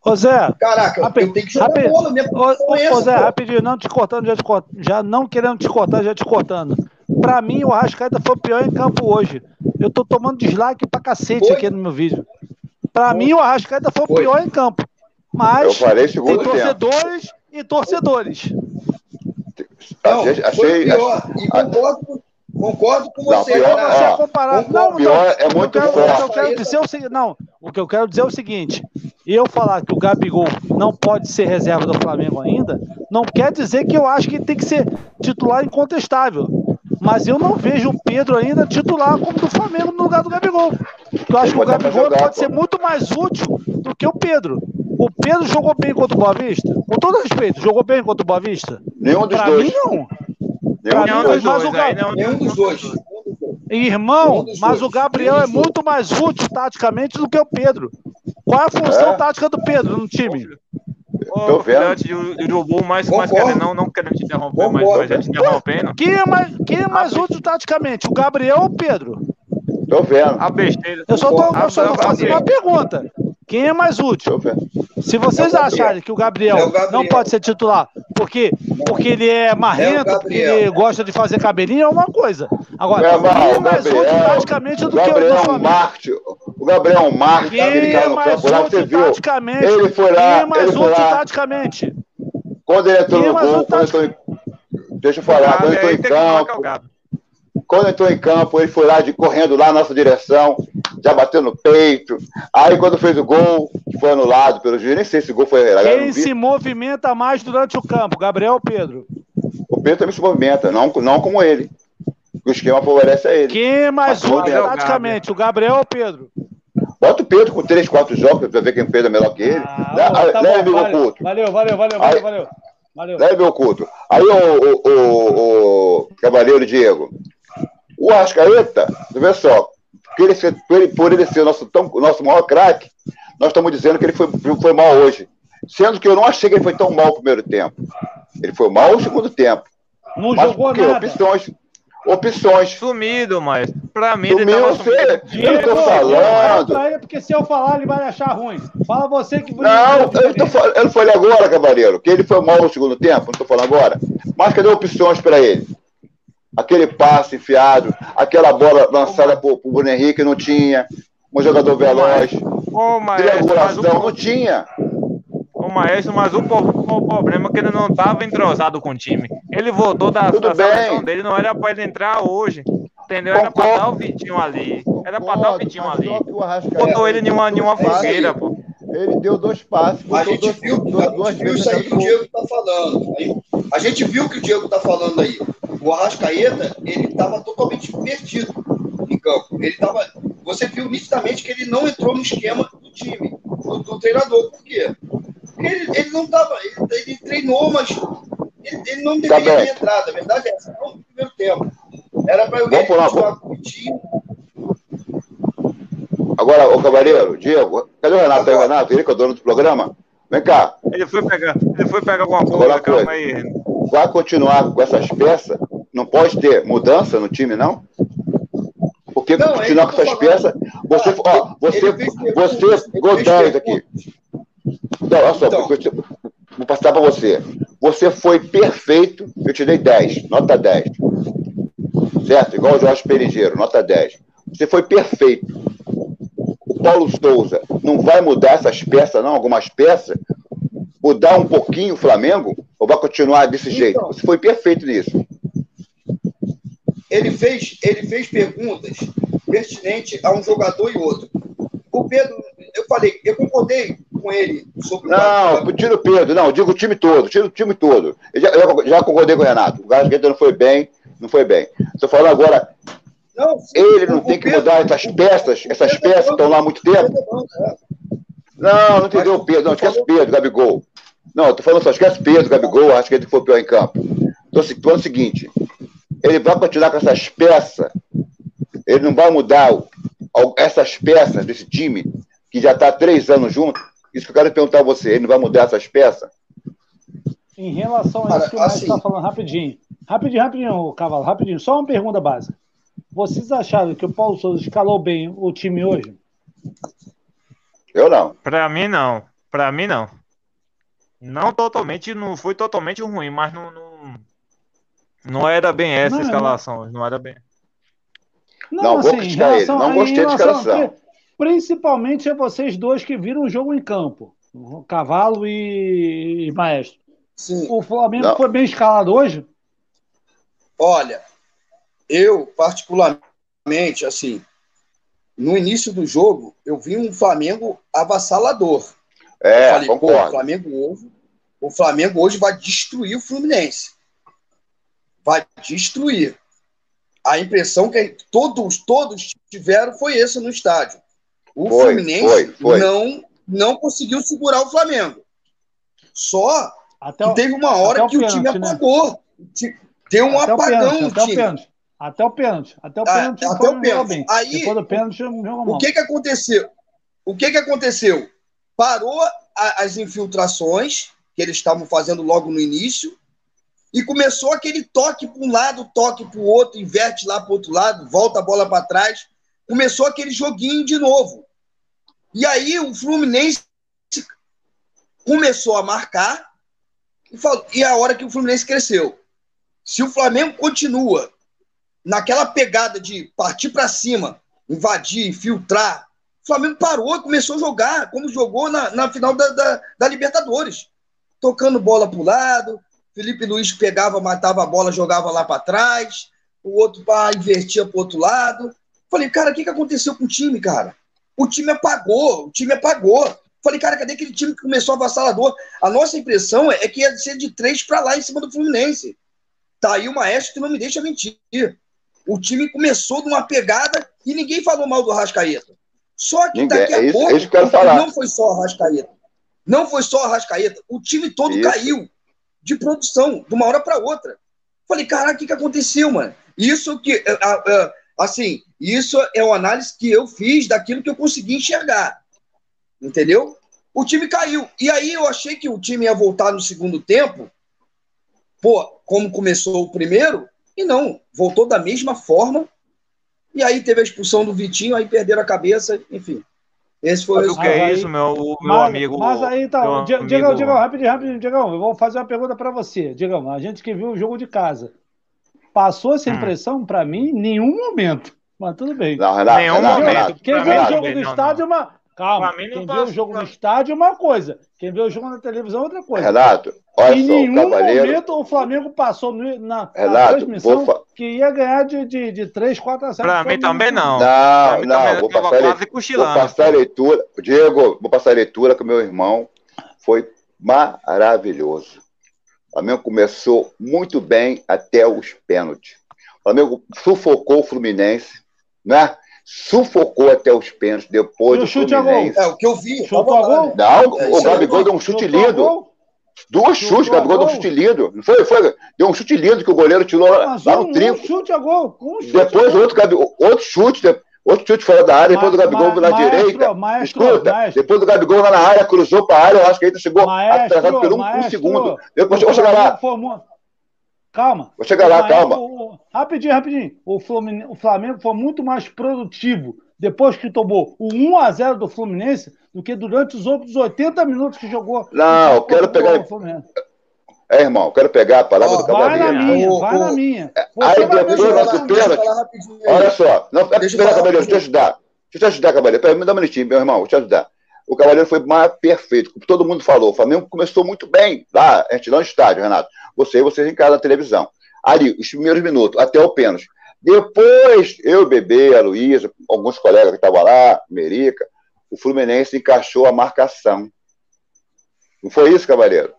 Ô Zé, Caraca, rapid, eu tenho que jogar bola, minha ô, é ô Zé, pô. rapidinho, não te cortando, já, te cortando, já não querendo te cortar, já te cortando. Pra mim, o Arrascaeta foi o pior em campo hoje. Eu tô tomando dislike pra cacete foi? aqui no meu vídeo. Pra foi. mim, o Arrascaeta foi, foi o pior em campo. Mas tem torcedores tempo. e torcedores. Não, achei, pior. Achei, e concordo, Concordo com você. Não, pior, ó, comparar. Não, pior não, é muito quero, forte. O que eu quero dizer é o seguinte, não, o que eu quero dizer é o seguinte, eu falar que o Gabigol não pode ser reserva do Flamengo ainda, não quer dizer que eu acho que tem que ser titular incontestável. Mas eu não vejo o Pedro ainda titular como do Flamengo no lugar do Gabigol. Eu acho que o Gabigol jogar, pode pô. ser muito mais útil do que o Pedro. O Pedro jogou bem contra o Boa Vista? Com todo respeito, jogou bem contra o Boa Vista? Nenhum dos pra dois. Mim, não. Nenhum, nenhum dos dois. O Ga... Nenhum dos dois. Irmão, mas o Gabriel é muito mais útil taticamente do que o Pedro. Qual é a função é. tática do Pedro no time? Tô vendo. De, de Urubu, mais, mais querendo, não, não querendo te interromper, mas, mas já te interrompendo. Quem é mais, quem é mais útil taticamente, o Gabriel ou o Pedro? Tô vendo. A besteira. Eu só tô, eu só tô fazendo uma pergunta. Quem é mais útil? Se vocês é acharem que o Gabriel, é o Gabriel, não pode ser titular porque, porque ele é marrento, é porque ele gosta de fazer cabelinho, é uma coisa. Agora, é, quem é mais Gabriel, útil taticamente do Gabriel que o Gabriel é Marte, O Gabriel é Marte. Quem é mais campo, útil taticamente? Ele foi lá. Quem é mais útil taticamente? Quando ele entrou no gol, quando em... Deixa eu falar, quando ele entrou em campo. Quando entrou em campo, ele foi lá de correndo lá na nossa direção, já bateu no peito. Aí quando fez o gol, foi anulado pelo juiz. Nem sei se o gol foi. Quem se movimenta mais durante o campo, Gabriel ou Pedro? O Pedro também se movimenta, não, não como ele. O esquema favorece a ele. Quem é mais útil taticamente, o Gabriel ou o Pedro? Bota o Pedro com 3, 4 jogos para ver quem Pedro é melhor que ele. Ah, Leva, tá leve bom, valeu, valeu, valeu, valeu, valeu, valeu. valeu. Leve o culto. Aí o, o, o, o Cavaleiro Diego, o Arrascaeta, vê só, por ele ser, por ele, por ele ser nosso, tão, nosso maior craque, nós estamos dizendo que ele foi, foi mal hoje. Sendo que eu não achei que ele foi tão mal no primeiro tempo. Ele foi mal no segundo tempo. Não mas jogou porque, nada. Opções. Opções. Sumido, mas pra mim sumido, ele tava sumido. Eu não tô falando. Ele, porque se eu falar, ele vai achar ruim. Fala você que... Não, eu, tô, eu não falei agora, cavaleiro, que ele foi mal no segundo tempo, não tô falando agora. Mas cadê opções para ele? Aquele passe enfiado, aquela bola lançada por, por Bruno Henrique não tinha, um jogador veloz, Ô, triangulação, não tinha. O Maestro, mas o, o, problema é que ele não estava entrosado com o time. Ele voltou da, Tudo da seleção dele, não era para ele entrar hoje. Entendeu? Era para dar o Vitinho ali. Era para dar o Vitinho ali. Botou ele em uma, em uma fogueira, pô. Ele deu dois passes. A gente dois, viu, duas, a gente viu isso aí que o Diego está falando. A gente viu o que o Diego está falando aí. O Arrascaeta, ele estava totalmente perdido em campo. Ele tava, você viu nitidamente que ele não entrou no esquema do time, do, do treinador. Por quê? Porque ele, ele não estava. Ele, ele, treinou, mas ele, ele não tá deveria tá ter entrado. A verdade é essa, não no primeiro tempo. Era para ele continuar com o time Agora, o Cavaleiro, Diego, cadê o Renato? Aí, Renato? Ele que é o dono do programa? Vem cá. Ele foi pegar, ele foi pegar alguma coisa, Agora, calma aí. Vai continuar com essas peças? Não pode ter mudança no time, não? Porque não, continuar com essas peças. Você, ah, ó, você, você, Godães aqui. Não, olha só, então. vou passar para você. Você foi perfeito, eu te dei 10, nota 10. Certo? Igual o Jorge Perigeiro, nota 10. Você foi perfeito. Paulo Souza não vai mudar essas peças, não? Algumas peças? mudar um pouquinho o Flamengo ou vai continuar desse então, jeito? Você foi perfeito nisso. Ele fez, ele fez perguntas pertinentes a um jogador e outro. O Pedro, eu falei, eu concordei com ele sobre Não, o tira o Pedro, não, digo o time todo, tira o time todo. Eu já, eu já concordei com o Renato. O Gasqueta não foi bem, não foi bem. Estou falando agora. Não, ele não tem que Pedro, mudar essas peças, essas peças que estão lá há muito tempo. Não, não entendeu o Pedro, não, esquece o Pedro, Gabigol. Não, eu tô falando só, esquece Pedro, Gabigol, acho que ele foi pior em campo. Então, assim, falando o seguinte, ele vai continuar com essas peças, ele não vai mudar essas peças desse time, que já está há três anos junto. Isso que eu quero perguntar a você, ele não vai mudar essas peças? Em relação a isso que o Márcio está assim, falando, rapidinho. Rapidinho, rapidinho, Cavalo, rapidinho. Só uma pergunta básica. Vocês acharam que o Paulo Souza escalou bem o time hoje? Eu não. Para mim, não. Para mim, não. Não totalmente, não foi totalmente ruim, mas não, não, não era bem essa não, escalação, não era bem. Não, não assim, vou criticar ele, não gostei da escalação. Principalmente é vocês dois que viram o jogo em campo, Cavalo e, e Maestro. Sim. O Flamengo não. foi bem escalado hoje? Olha, eu particularmente, assim, no início do jogo, eu vi um Flamengo avassalador. É, eu falei, concordo. o Flamengo hoje, o Flamengo hoje vai destruir o Fluminense. Vai destruir. A impressão que todos, todos tiveram foi essa no estádio. O foi, Fluminense foi, foi. Não, não conseguiu segurar o Flamengo. Só até que teve uma hora que o, pênalti, time né? apagou. Deu um até apagão no time. Até o pênalti. Até o ah, pênalti. até o pênalti. Aí, Depois do pênalti, O que, que aconteceu? O que, que aconteceu? Parou a, as infiltrações que eles estavam fazendo logo no início e começou aquele toque para um lado, toque para o outro, inverte lá para o outro lado, volta a bola para trás. Começou aquele joguinho de novo. E aí o Fluminense começou a marcar e, falou, e é a hora que o Fluminense cresceu. Se o Flamengo continua naquela pegada de partir para cima, invadir, filtrar, o Flamengo parou e começou a jogar, como jogou na, na final da, da, da Libertadores. Tocando bola para o lado, Felipe Luiz pegava, matava a bola, jogava lá para trás, o outro pá, invertia para outro lado. Falei, cara, o que, que aconteceu com o time, cara? O time apagou, o time apagou. Falei, cara, cadê aquele time que começou avassalador? A nossa impressão é, é que ia ser de três para lá em cima do Fluminense. Tá aí o maestro que não me deixa mentir. O time começou numa pegada e ninguém falou mal do Arrascaeta. Só que ninguém, daqui a é isso, pouco, é não foi só o Arrascaeta. Não foi só o Arrascaeta. O time todo isso. caiu de produção, de uma hora para outra. Falei, caraca, o que, que aconteceu, mano? Isso que, assim, isso é uma análise que eu fiz daquilo que eu consegui enxergar. Entendeu? O time caiu. E aí eu achei que o time ia voltar no segundo tempo. Pô, como começou o primeiro, e não, voltou da mesma forma. E aí teve a expulsão do Vitinho, aí perderam a cabeça, enfim. Esse foi o que é isso, meu, meu mas, amigo. Mas aí então, Diego, amigo... Diego, rapidinho, rapidinho, Diego, eu vou fazer uma pergunta para você. Diego, a gente que viu o jogo de casa. Passou essa hum. impressão hum. para mim em nenhum momento. Mas tudo bem. Não, Renato, nenhum Renato, momento. Renato, Quem viu o jogo do estádio é uma Calma, quem vê o jogo no estádio é uma coisa, quem vê o jogo na televisão é outra coisa. Renato, olha em só, nenhum Cavaleiro... momento o Flamengo passou na, Renato, na transmissão fa... que ia ganhar de, de, de 3, 4 a 7. Pra mim também não. Não, não, vou passar, le... vou passar a leitura. Diego, vou passar a leitura com meu irmão. Foi maravilhoso. O Flamengo começou muito bem até os pênaltis. O Flamengo sufocou o Fluminense, né? sufocou até os pênaltis depois do chute Fluminense. É o que eu vi. Chutou a gol? Não, é, o Gabigol deu um chute lindo. Duas chutes, Gabigol deu um chute lindo. Não foi, foi? Deu um chute lindo que o goleiro tirou Mas lá um, no trinco. Um chute a gol. Um chute depois outro, Gabigol, outro chute, outro chute fora da área, depois do Gabigol ma, na maestro, direita. Maestro, Escuta, maestro. depois do Gabigol lá na área, cruzou para a área, eu acho que ainda chegou atrasado por um, um segundo. Depois vou chegar lá. Formou, Calma. Vou chegar lá, calma. O, o, rapidinho, rapidinho. O, Fluminense, o Flamengo foi muito mais produtivo depois que tomou o 1 a 0 do Fluminense do que durante os outros 80 minutos que jogou. Não, eu quero pegar. É, irmão, eu quero pegar a palavra oh, do Cavaleiro. Vai na minha, vai na minha. Aí depois pênalti. Olha só, não, é deixa eu pegar, Cavaleiro, deixa eu te ajudar. Deixa eu te ajudar, Cavaleiro. Me dá um minutinho, meu irmão, vou te ajudar. o Cavaleiro foi mais perfeito, como todo mundo falou. O Flamengo começou muito bem lá, a gente lá no estádio, Renato. Você e vocês em casa na televisão. Ali, os primeiros minutos, até o pênalti. Depois, eu, Bebê, a Luísa, alguns colegas que estavam lá, Merica, o Fluminense encaixou a marcação. Não foi isso, Cavaleiro?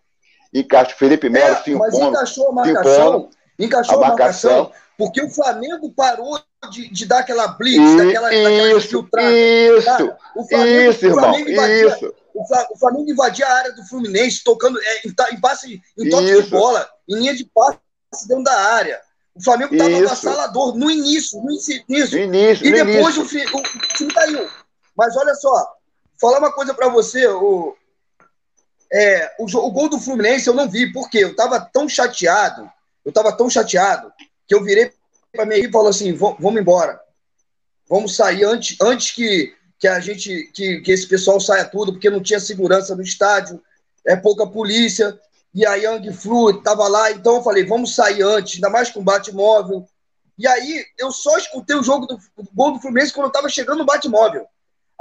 Encaixa Felipe Melo é, se Mas encaixou a marcação, encaixou a marcação, marcação, porque o Flamengo parou de, de dar aquela blitz, e, daquela, isso, daquela Isso, Cara, o Flamengo, isso, irmão, o Flamengo invadia, isso. O Flamengo invadia a área do Fluminense, tocando é, em, em passe, em toque isso. de bola, em linha de passe dentro da área. O Flamengo estava avassalador no início, no início. No início e no depois início. O, o, o, time caiu. Mas olha só, falar uma coisa para você, o, é, o, o, gol do Fluminense eu não vi, porque eu estava tão chateado, eu estava tão chateado, que eu virei para mim e falou assim: vamos embora. Vamos sair antes, antes que, que a gente, que, que esse pessoal saia tudo, porque não tinha segurança no estádio, é pouca polícia e a Young Flu estava lá, então eu falei, vamos sair antes, ainda mais com bate-móvel. E aí eu só escutei o jogo do gol do Fluminense quando eu estava chegando no bate-móvel.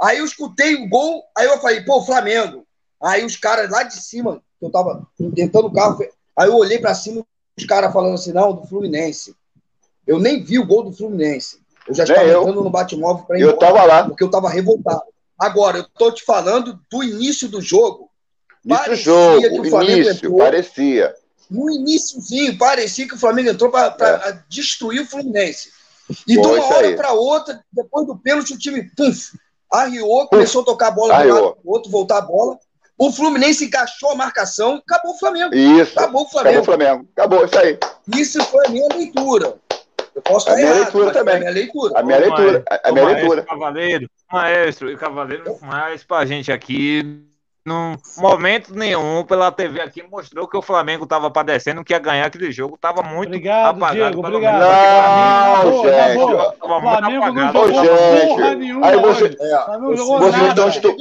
Aí eu escutei o gol, aí eu falei, pô, Flamengo. Aí os caras lá de cima, que eu tava tentando o carro, aí eu olhei para cima, os caras falando assim, não, do Fluminense. Eu nem vi o gol do Fluminense. Eu já estava entrando no bate-móvel para ir Eu estava lá. Porque eu estava revoltado. Agora, eu tô te falando do início do jogo Parecia jogo, que o Flamengo início, entrou, parecia. No iníciozinho, parecia que o Flamengo entrou para é. destruir o Fluminense. E de uma hora para outra, depois do pênalti, o time puf, arriou, começou a tocar a bola arriou. do lado do outro, voltar a bola. O Fluminense encaixou a marcação, acabou o Flamengo. Isso. Acabou o Flamengo. Acabou o Flamengo. Acabou, isso aí. Isso foi a minha leitura. Eu posso a estar minha errado, leitura também. a minha leitura. A minha leitura. A minha leitura. Cavaleiro, maestro e cavaleiro, mas pra gente aqui num momento nenhum pela TV aqui mostrou que o Flamengo estava padecendo, que ia ganhar aquele jogo, estava muito obrigado, apagado. Diego, obrigado. Não, gente. O Flamengo não jogou porra nenhuma Aí você, é, não jogou vocês nada. Estão,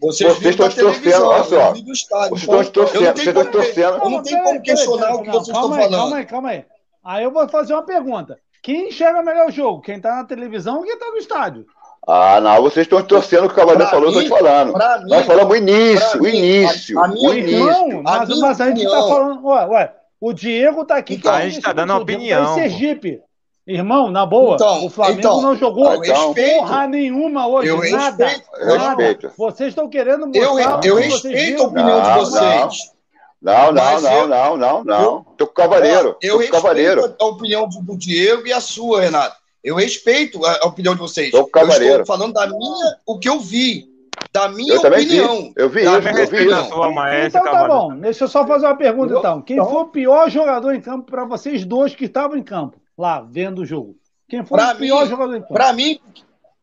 vocês, vocês estão torcendo, olha só. Vocês estão torcendo, vocês estão torcendo. Eu não tenho como questionar o que vocês estão falando. Calma aí, calma aí. Aí eu vou fazer uma pergunta. Quem enxerga melhor o jogo? Quem está na televisão ou quem está no estádio? Ah, não, vocês estão torcendo o que o Cavaleiro pra falou, mim, eu tô te falando. Mim, Nós falamos o início, o início. A, a o início. Não, mas, a, mas a gente está falando. Ué, ué, o Diego tá aqui. Então, a gente está dando opinião. Sergipe. Irmão, na boa, então, o Flamengo então, não jogou então, porra nenhuma hoje. Eu nada, respeito, eu nada. Respeito. Vocês estão querendo mostrar. Eu, eu respeito a opinião não, de vocês. Não, não, não, eu, não, não, não. Tô com o Cavaleiro. Eu, respeito cavaleiro. a opinião do Diego e a sua, Renato. Eu respeito a, opinião de vocês. Sou eu estou falando da minha, o que eu vi. Da minha eu opinião. Vi. Eu vi isso, eu vi isso. Maestra, então tá bom, deixa eu só fazer uma pergunta então. Quem então, foi o pior jogador em campo para vocês dois que estavam em campo, lá, vendo o jogo? Quem foi o pior mim, jogador em campo? Para mim,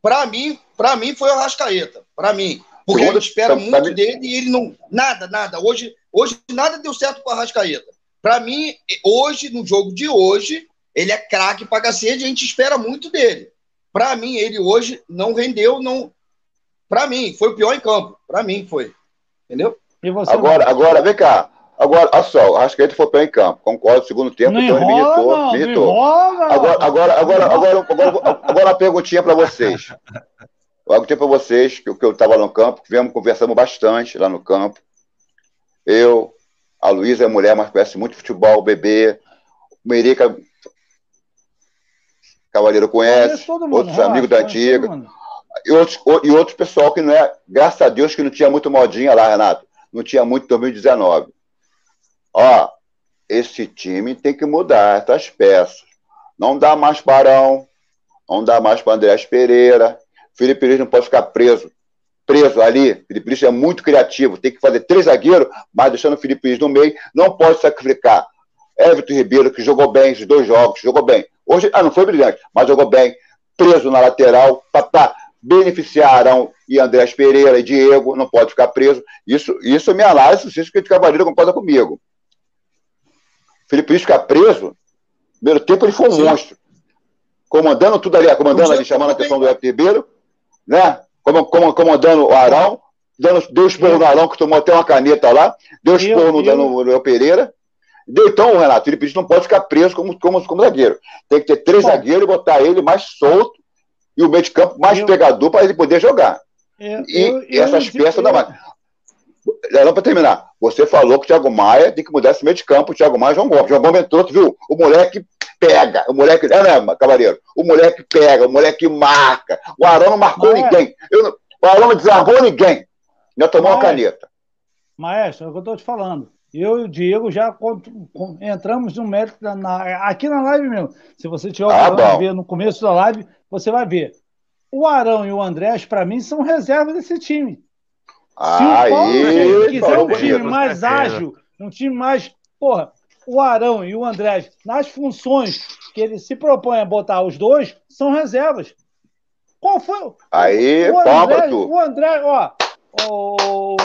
para mim, para mim foi o Rascaeta. Para mim. Porque Segundo, a gente espera muito mim... dele e ele não. Nada, nada. Hoje, hoje nada deu certo com o Rascaeta. Para mim, hoje, no jogo de hoje, ele é craque pra cacete, a gente espera muito dele. Para mim, ele hoje não rendeu, não. Para mim, foi o pior em campo. Para mim, foi. Entendeu? Você, agora, não? agora, vem cá. Agora, olha só, o Rascaeta foi pior em campo. Concordo, segundo tempo, não então enrola, ele me irritou. me irritou. Enrola, agora, agora, agora, agora, agora, agora, uma perguntinha para vocês. Algo tempo para vocês, que, que eu estava no campo, viemos, conversamos bastante lá no campo. Eu, a Luísa é mulher, mas conhece muito futebol, o bebê. O Merica Cavaleiro conhece, mundo, outros amigos da antiga. E outros, e outros pessoal que não é, graças a Deus que não tinha muito modinha lá, Renato. Não tinha muito em 2019. Ó, esse time tem que mudar essas peças. Não dá mais Barão, não dá mais para Andrés Pereira. Felipe Luiz não pode ficar preso. Preso ali. Felipe Luiz é muito criativo. Tem que fazer três zagueiros, mas deixando o Felipe Luiz no meio. Não pode sacrificar. Everton Ribeiro, que jogou bem esses dois jogos, jogou bem. Hoje, ah, não foi brilhante, mas jogou bem, preso na lateral, para beneficiarão e Andrés Pereira e Diego, não pode ficar preso. Isso, isso é minha análise, se isso que o Cavaleiro concorda comigo. Felipe Luiz ficar preso, primeiro tempo ele foi um Sim. monstro. Comandando tudo ali, comandando ali, chamando a atenção do Everton Ribeiro, né? Comandando o Arão, dando, deu esporro no Arão, que tomou até uma caneta lá, deu esporro no, no, no Pereira, então, Renato, ele não pode ficar preso como, como, como zagueiro. Tem que ter três zagueiros e botar ele mais solto e o meio de campo mais eu... pegador para ele poder jogar. É, eu, e eu, essas peças da Maia. Não, para terminar, você falou que o Thiago Maia tem que mudar esse meio de campo, o Thiago Maia e João Gomes. O João Gomes entrou, tu viu? O moleque pega, o moleque. É, né, Cavaleiro? O moleque pega, o moleque marca. O Arão não marcou Maestro. ninguém. Eu, o Arão não desarmou ninguém. Ainda tomou Maestro. uma caneta. Maestro, é o que eu estou te falando. Eu e o Diego já entramos no mérito na, na, aqui na live mesmo. Se você tiver ah, a ver no começo da live, você vai ver. O Arão e o Andrés, para mim, são reservas desse time. Se o Paulo quiser um time mais ágil, um time mais. Porra, o Arão e o Andrés, nas funções que ele se propõe a botar os dois, são reservas. Qual foi? Aí, o André, o André, ó, o,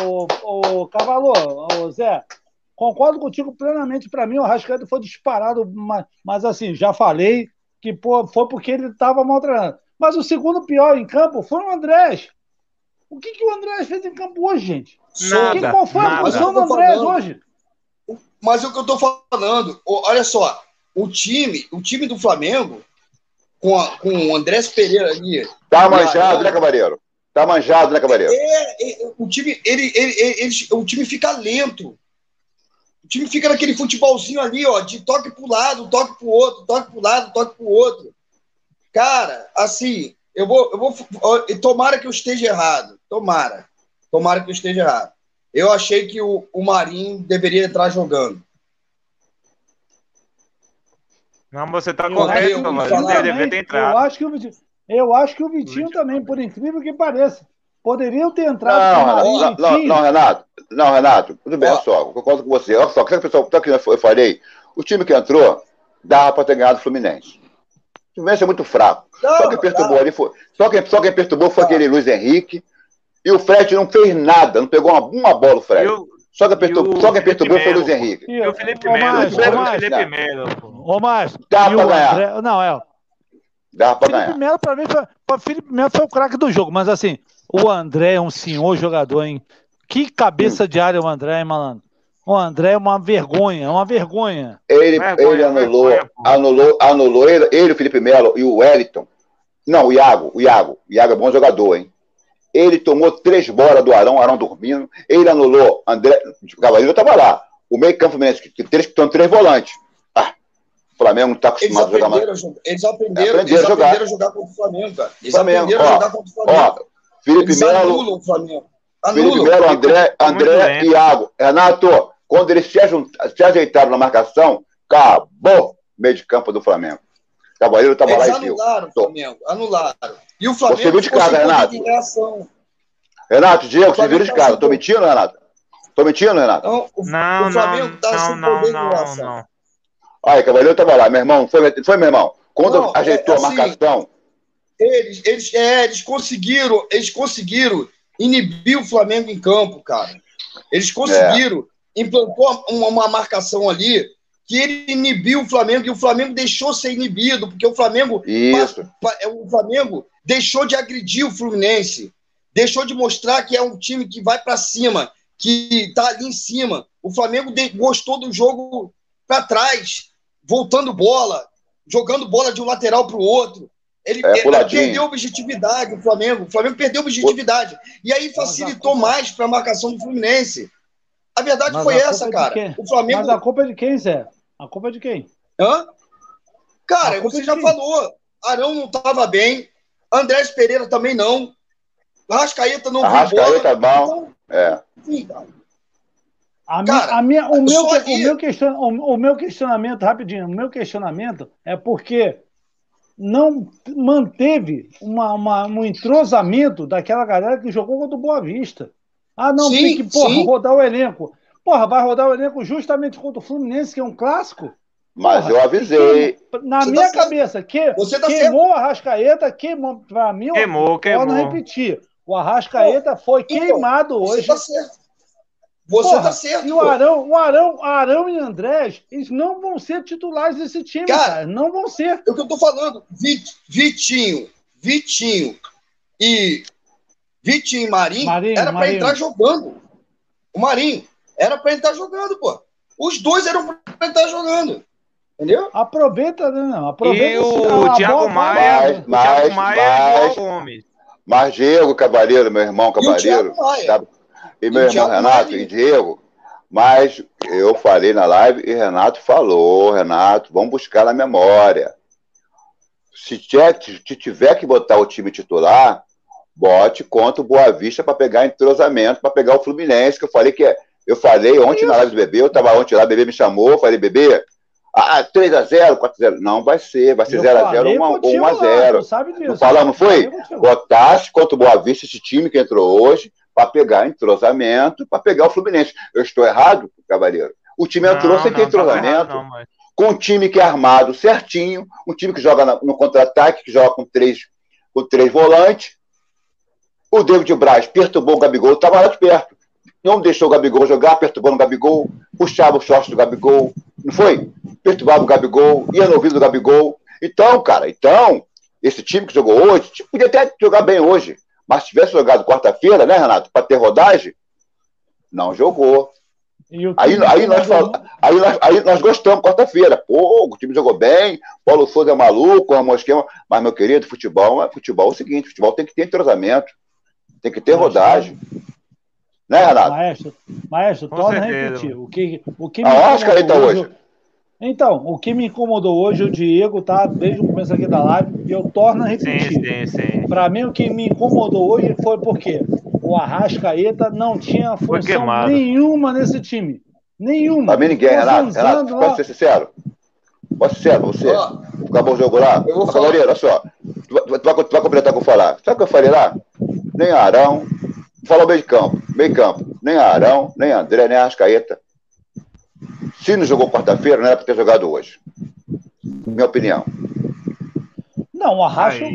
o, o Cavalo, o Zé, concordo contigo plenamente. Para mim, o Rascaeta foi disparado, mas, mas assim, já falei que pô, foi porque ele estava mal treinado. Mas o segundo pior em campo foi o Andrés. O que, que o Andrés fez em campo hoje, gente? Nada, que, qual foi a posição do Andrés falando, hoje? Mas é o que eu estou falando, olha só, o time, o time do Flamengo, com, a, com o Andrés Pereira ali. Tá manjado, né, Cavaleiro? Tá manjado, né, Cavaleiro? É, é, o time, ele, ele, ele, ele, o time fica lento. O time fica naquele futebolzinho ali, ó, de toque pro lado, toque pro outro, toque pro lado, toque pro outro. Cara, assim, eu vou, eu vou. Tomara que eu esteja errado. Tomara. Tomara que eu esteja errado. Eu achei que o, o Marinho deveria entrar jogando. Não, você está correto, deveria ter entrado. Eu acho que o Vitinho, eu acho que o Vitinho também, por incrível que pareça, poderiam ter entrado. Não, Renato, não, não, não, Renato, não, Renato, tudo bem, olha só, eu concordo com você. Olha só, que pessoal, que eu falei, o time que entrou dava para ter ganhado o Fluminense. O Fluminense é muito fraco. Não, só quem perturbou ali foi. Só quem, só quem perturbou foi aquele Luiz Henrique. E o Fred não fez nada, não pegou uma, uma bola o Fred. Eu, só quem perturbou, só quem perturbou foi o Luiz Henrique. E o Felipe Melo. O Felipe Melo. Ô, Márcio. Dá pra ganhar. André, não, é. Dá pra Felipe ganhar. Melo, pra mim, foi, Felipe Melo foi o craque do jogo. Mas assim, o André é um senhor jogador, hein? Que cabeça de área o André, hein, malandro? O André é uma vergonha, é uma vergonha. Ele, vergonha, ele anulou, vergonha, anulou, anulou ele, ele, o Felipe Melo e o Wellington. Não, o Iago, o Iago. O Iago é bom jogador, hein? Ele tomou três bolas do Arão, Arão dormindo. Ele anulou André. O Cavaleiro estava lá. O meio campo Fluminense, que três, estão três volantes. Ah, o Flamengo não está acostumado a jogar mais. Eles aprenderam, aprenderam, eles jogar. aprenderam a jogar contra o Flamengo, cara. Eles Flamengo. aprenderam ó, a jogar contra o Flamengo. Ó, Felipe Melo. Felipe Melo, André, André e Iago. Renato, quando eles se, se ajeitaram na marcação, acabou o meio de campo do Flamengo. O Cavaleiro estava lá e viu. anularam o Flamengo, anularam. E o Flamengo você viu de casa, Renato? Renato, Diego, você viu de casa. Estou mentindo, Renato? Estou mentindo, Renato? Não, o, não, o Flamengo está sem não, poder não, de reação. Não, Aí, Cavaleiro estava lá, meu irmão. Foi, foi meu irmão. Quando não, ajeitou é, assim, a marcação. Eles, eles, é, eles conseguiram, eles conseguiram inibir o Flamengo em campo, cara. Eles conseguiram, é. implantou uma, uma marcação ali que ele inibiu o Flamengo e o Flamengo deixou ser inibido, porque o Flamengo, Isso. É, o Flamengo deixou de agredir o Fluminense, deixou de mostrar que é um time que vai para cima, que está ali em cima. O Flamengo gostou do jogo para trás, voltando bola, jogando bola de um lateral para o outro. Ele, é, ele perdeu objetividade, o Flamengo. O Flamengo perdeu objetividade. E aí facilitou mais para a marcação do Fluminense. A verdade Mas foi a essa, cara. O Flamengo. Mas a culpa é de quem, Zé? A culpa é de quem? Hã? Cara, você é já quem? falou. Arão não estava bem. Andrés Pereira também não. Rascaeta não Rascaeta é bom. Então, é. Cara. A cara, minha, a minha, o, meu, o, meu question, o, o meu questionamento, rapidinho, o meu questionamento é porque não manteve uma, uma, um entrosamento daquela galera que jogou contra o Boa Vista. Ah, não, sim, tem que porra, rodar o elenco. Porra, vai rodar o elenco justamente contra o Fluminense, que é um clássico. Mas porra, eu avisei. Na Você minha tá cabeça, que, Você tá queimou certo. a Arrascaeta, queimou. Pra mim, queimou, queimou. não repetir. O Arrascaeta foi então, queimado hoje. Você tá certo. Você porra, tá certo. E o Arão, o Arão, Arão e Andrés, eles não vão ser titulares desse time, cara. cara. Não vão ser. É o que eu tô falando. Vitinho, Vitinho e Vitinho e Marinho, Marinho era para entrar jogando. O Marinho era para entrar jogando, pô. Os dois eram para entrar jogando. Entendeu? Aproveita, né? Não, aproveita e o Thiago Maia, mais, o Thiago Maia mais, e o Gomes. Mas Diego Cavaleiro, meu irmão Cavaleiro, e, tá, e meu irmão Renato Maia. e Diego, mas eu falei na live e Renato falou, Renato, vamos buscar na memória. Se tiver, se tiver que botar o time titular, bote contra o Boa Vista para pegar entrosamento, para pegar o Fluminense, que eu falei que é. Eu falei ontem na live do bebê, eu estava ontem lá, o bebê me chamou, falei, bebê, ah, 3x0, 4x0. Não vai ser, vai ser 0x0 ou 1x0. Sabe disso. Não falamos, não foi? Botasse contra o Boa Vista, esse time que entrou hoje, para pegar entrosamento, para pegar o Fluminense. Eu estou errado, Cavaleiro? O time entrou não, sem ter entrosamento. Não, mas... Com um time que é armado certinho, um time que joga no contra-ataque, que joga com três, com três volantes. O David Braz perturbou o Gabigol, estava lá de perto não deixou o Gabigol jogar, perturbando o Gabigol, puxava o short do Gabigol, não foi? Perturbava o Gabigol, ia no ouvido do Gabigol. Então, cara, então, esse time que jogou hoje, podia até jogar bem hoje, mas se tivesse jogado quarta-feira, né, Renato, para ter rodagem, não jogou. Aí, aí, nós fal... aí, nós, aí nós gostamos quarta-feira. Pô, o time jogou bem, Paulo Souza é maluco, é um esquema. Mas, meu querido, futebol, futebol é o seguinte: futebol tem que ter entrosamento, tem que ter rodagem. Né, Renato? Maestro, maestro torna a repetir. O que, o que me a Oscar tá hoje, hoje. Então, o que me incomodou hoje, o Diego tá desde o começo aqui da live, e eu torno a repetir. Sim, sim, sim. Para mim, o que me incomodou hoje foi porque o Arrascaeta não tinha função nenhuma nesse time. Nenhuma. Pra mim ninguém, Renato. Renato, posso ser sincero? Posso ser sincero, você? Acabou o jogo lá? Eu vou falar. olha só. Tu, tu, tu, vai, tu vai completar o que eu falar. Sabe o que eu falei lá? Nem Arão, Falou meio de campo, meio campo. Nem Arão, nem André, nem Arrascaeta. Se não jogou quarta-feira, não era para ter jogado hoje. Minha opinião. Não, o Arrasto eu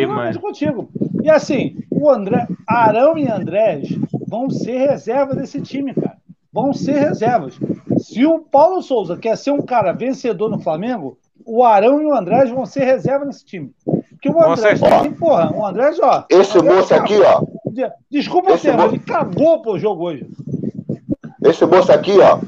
concordo contigo. E assim, o André, Arão e Andrés vão ser reserva desse time, cara. Vão ser reservas. Se o Paulo Souza quer ser um cara vencedor no Flamengo, o Arão e o Andrés vão ser reserva nesse time. Porque o Andrés, porra, o Andrés, ó. Esse Andrés, moço aqui, ó. Desculpa o termo, ele cagou pro jogo hoje. Esse moço aqui, ó,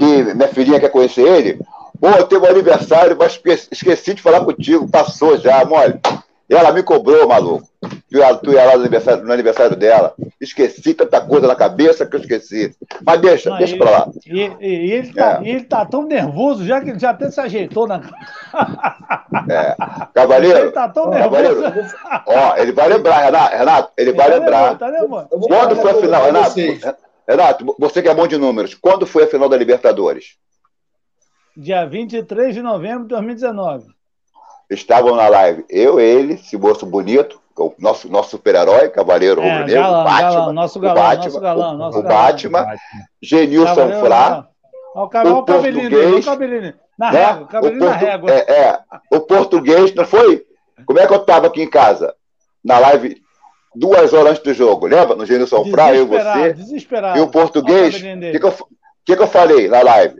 que minha filhinha quer conhecer ele, pô, teve um aniversário, mas esqueci de falar contigo, passou já, mole. Ela me cobrou, maluco. Tu ia, tu ia lá no aniversário, no aniversário dela. Esqueci tanta coisa na cabeça que eu esqueci. Mas deixa, Não, deixa ele, pra lá. E, e ele, tá, é. ele tá tão nervoso já que ele já até se ajeitou na. é. Cavaleiro. Ele tá tão nervoso. Ó, ele vai lembrar, Renato. Renato ele, ele vai lembrar. Tá Quando foi a final, Renato? Renato, você que é bom de números, quando foi a final da Libertadores? Dia 23 de novembro de 2019 estavam na live eu, ele, esse moço bonito, o nosso, nosso super-herói, Cavaleiro é, Rubro Negro, Batman, galão, nosso galão, o Batman, nosso galão, nosso o, galão, Batman, Genilson Flá, o, o português, o na né? régua, o portu, na régua. É, é, o português, não foi? Como é que eu estava aqui em casa, na live, duas horas antes do jogo, lembra? No Genilson Flá, eu, você, desesperado. e o português, o que, que, eu, que, que eu falei na live?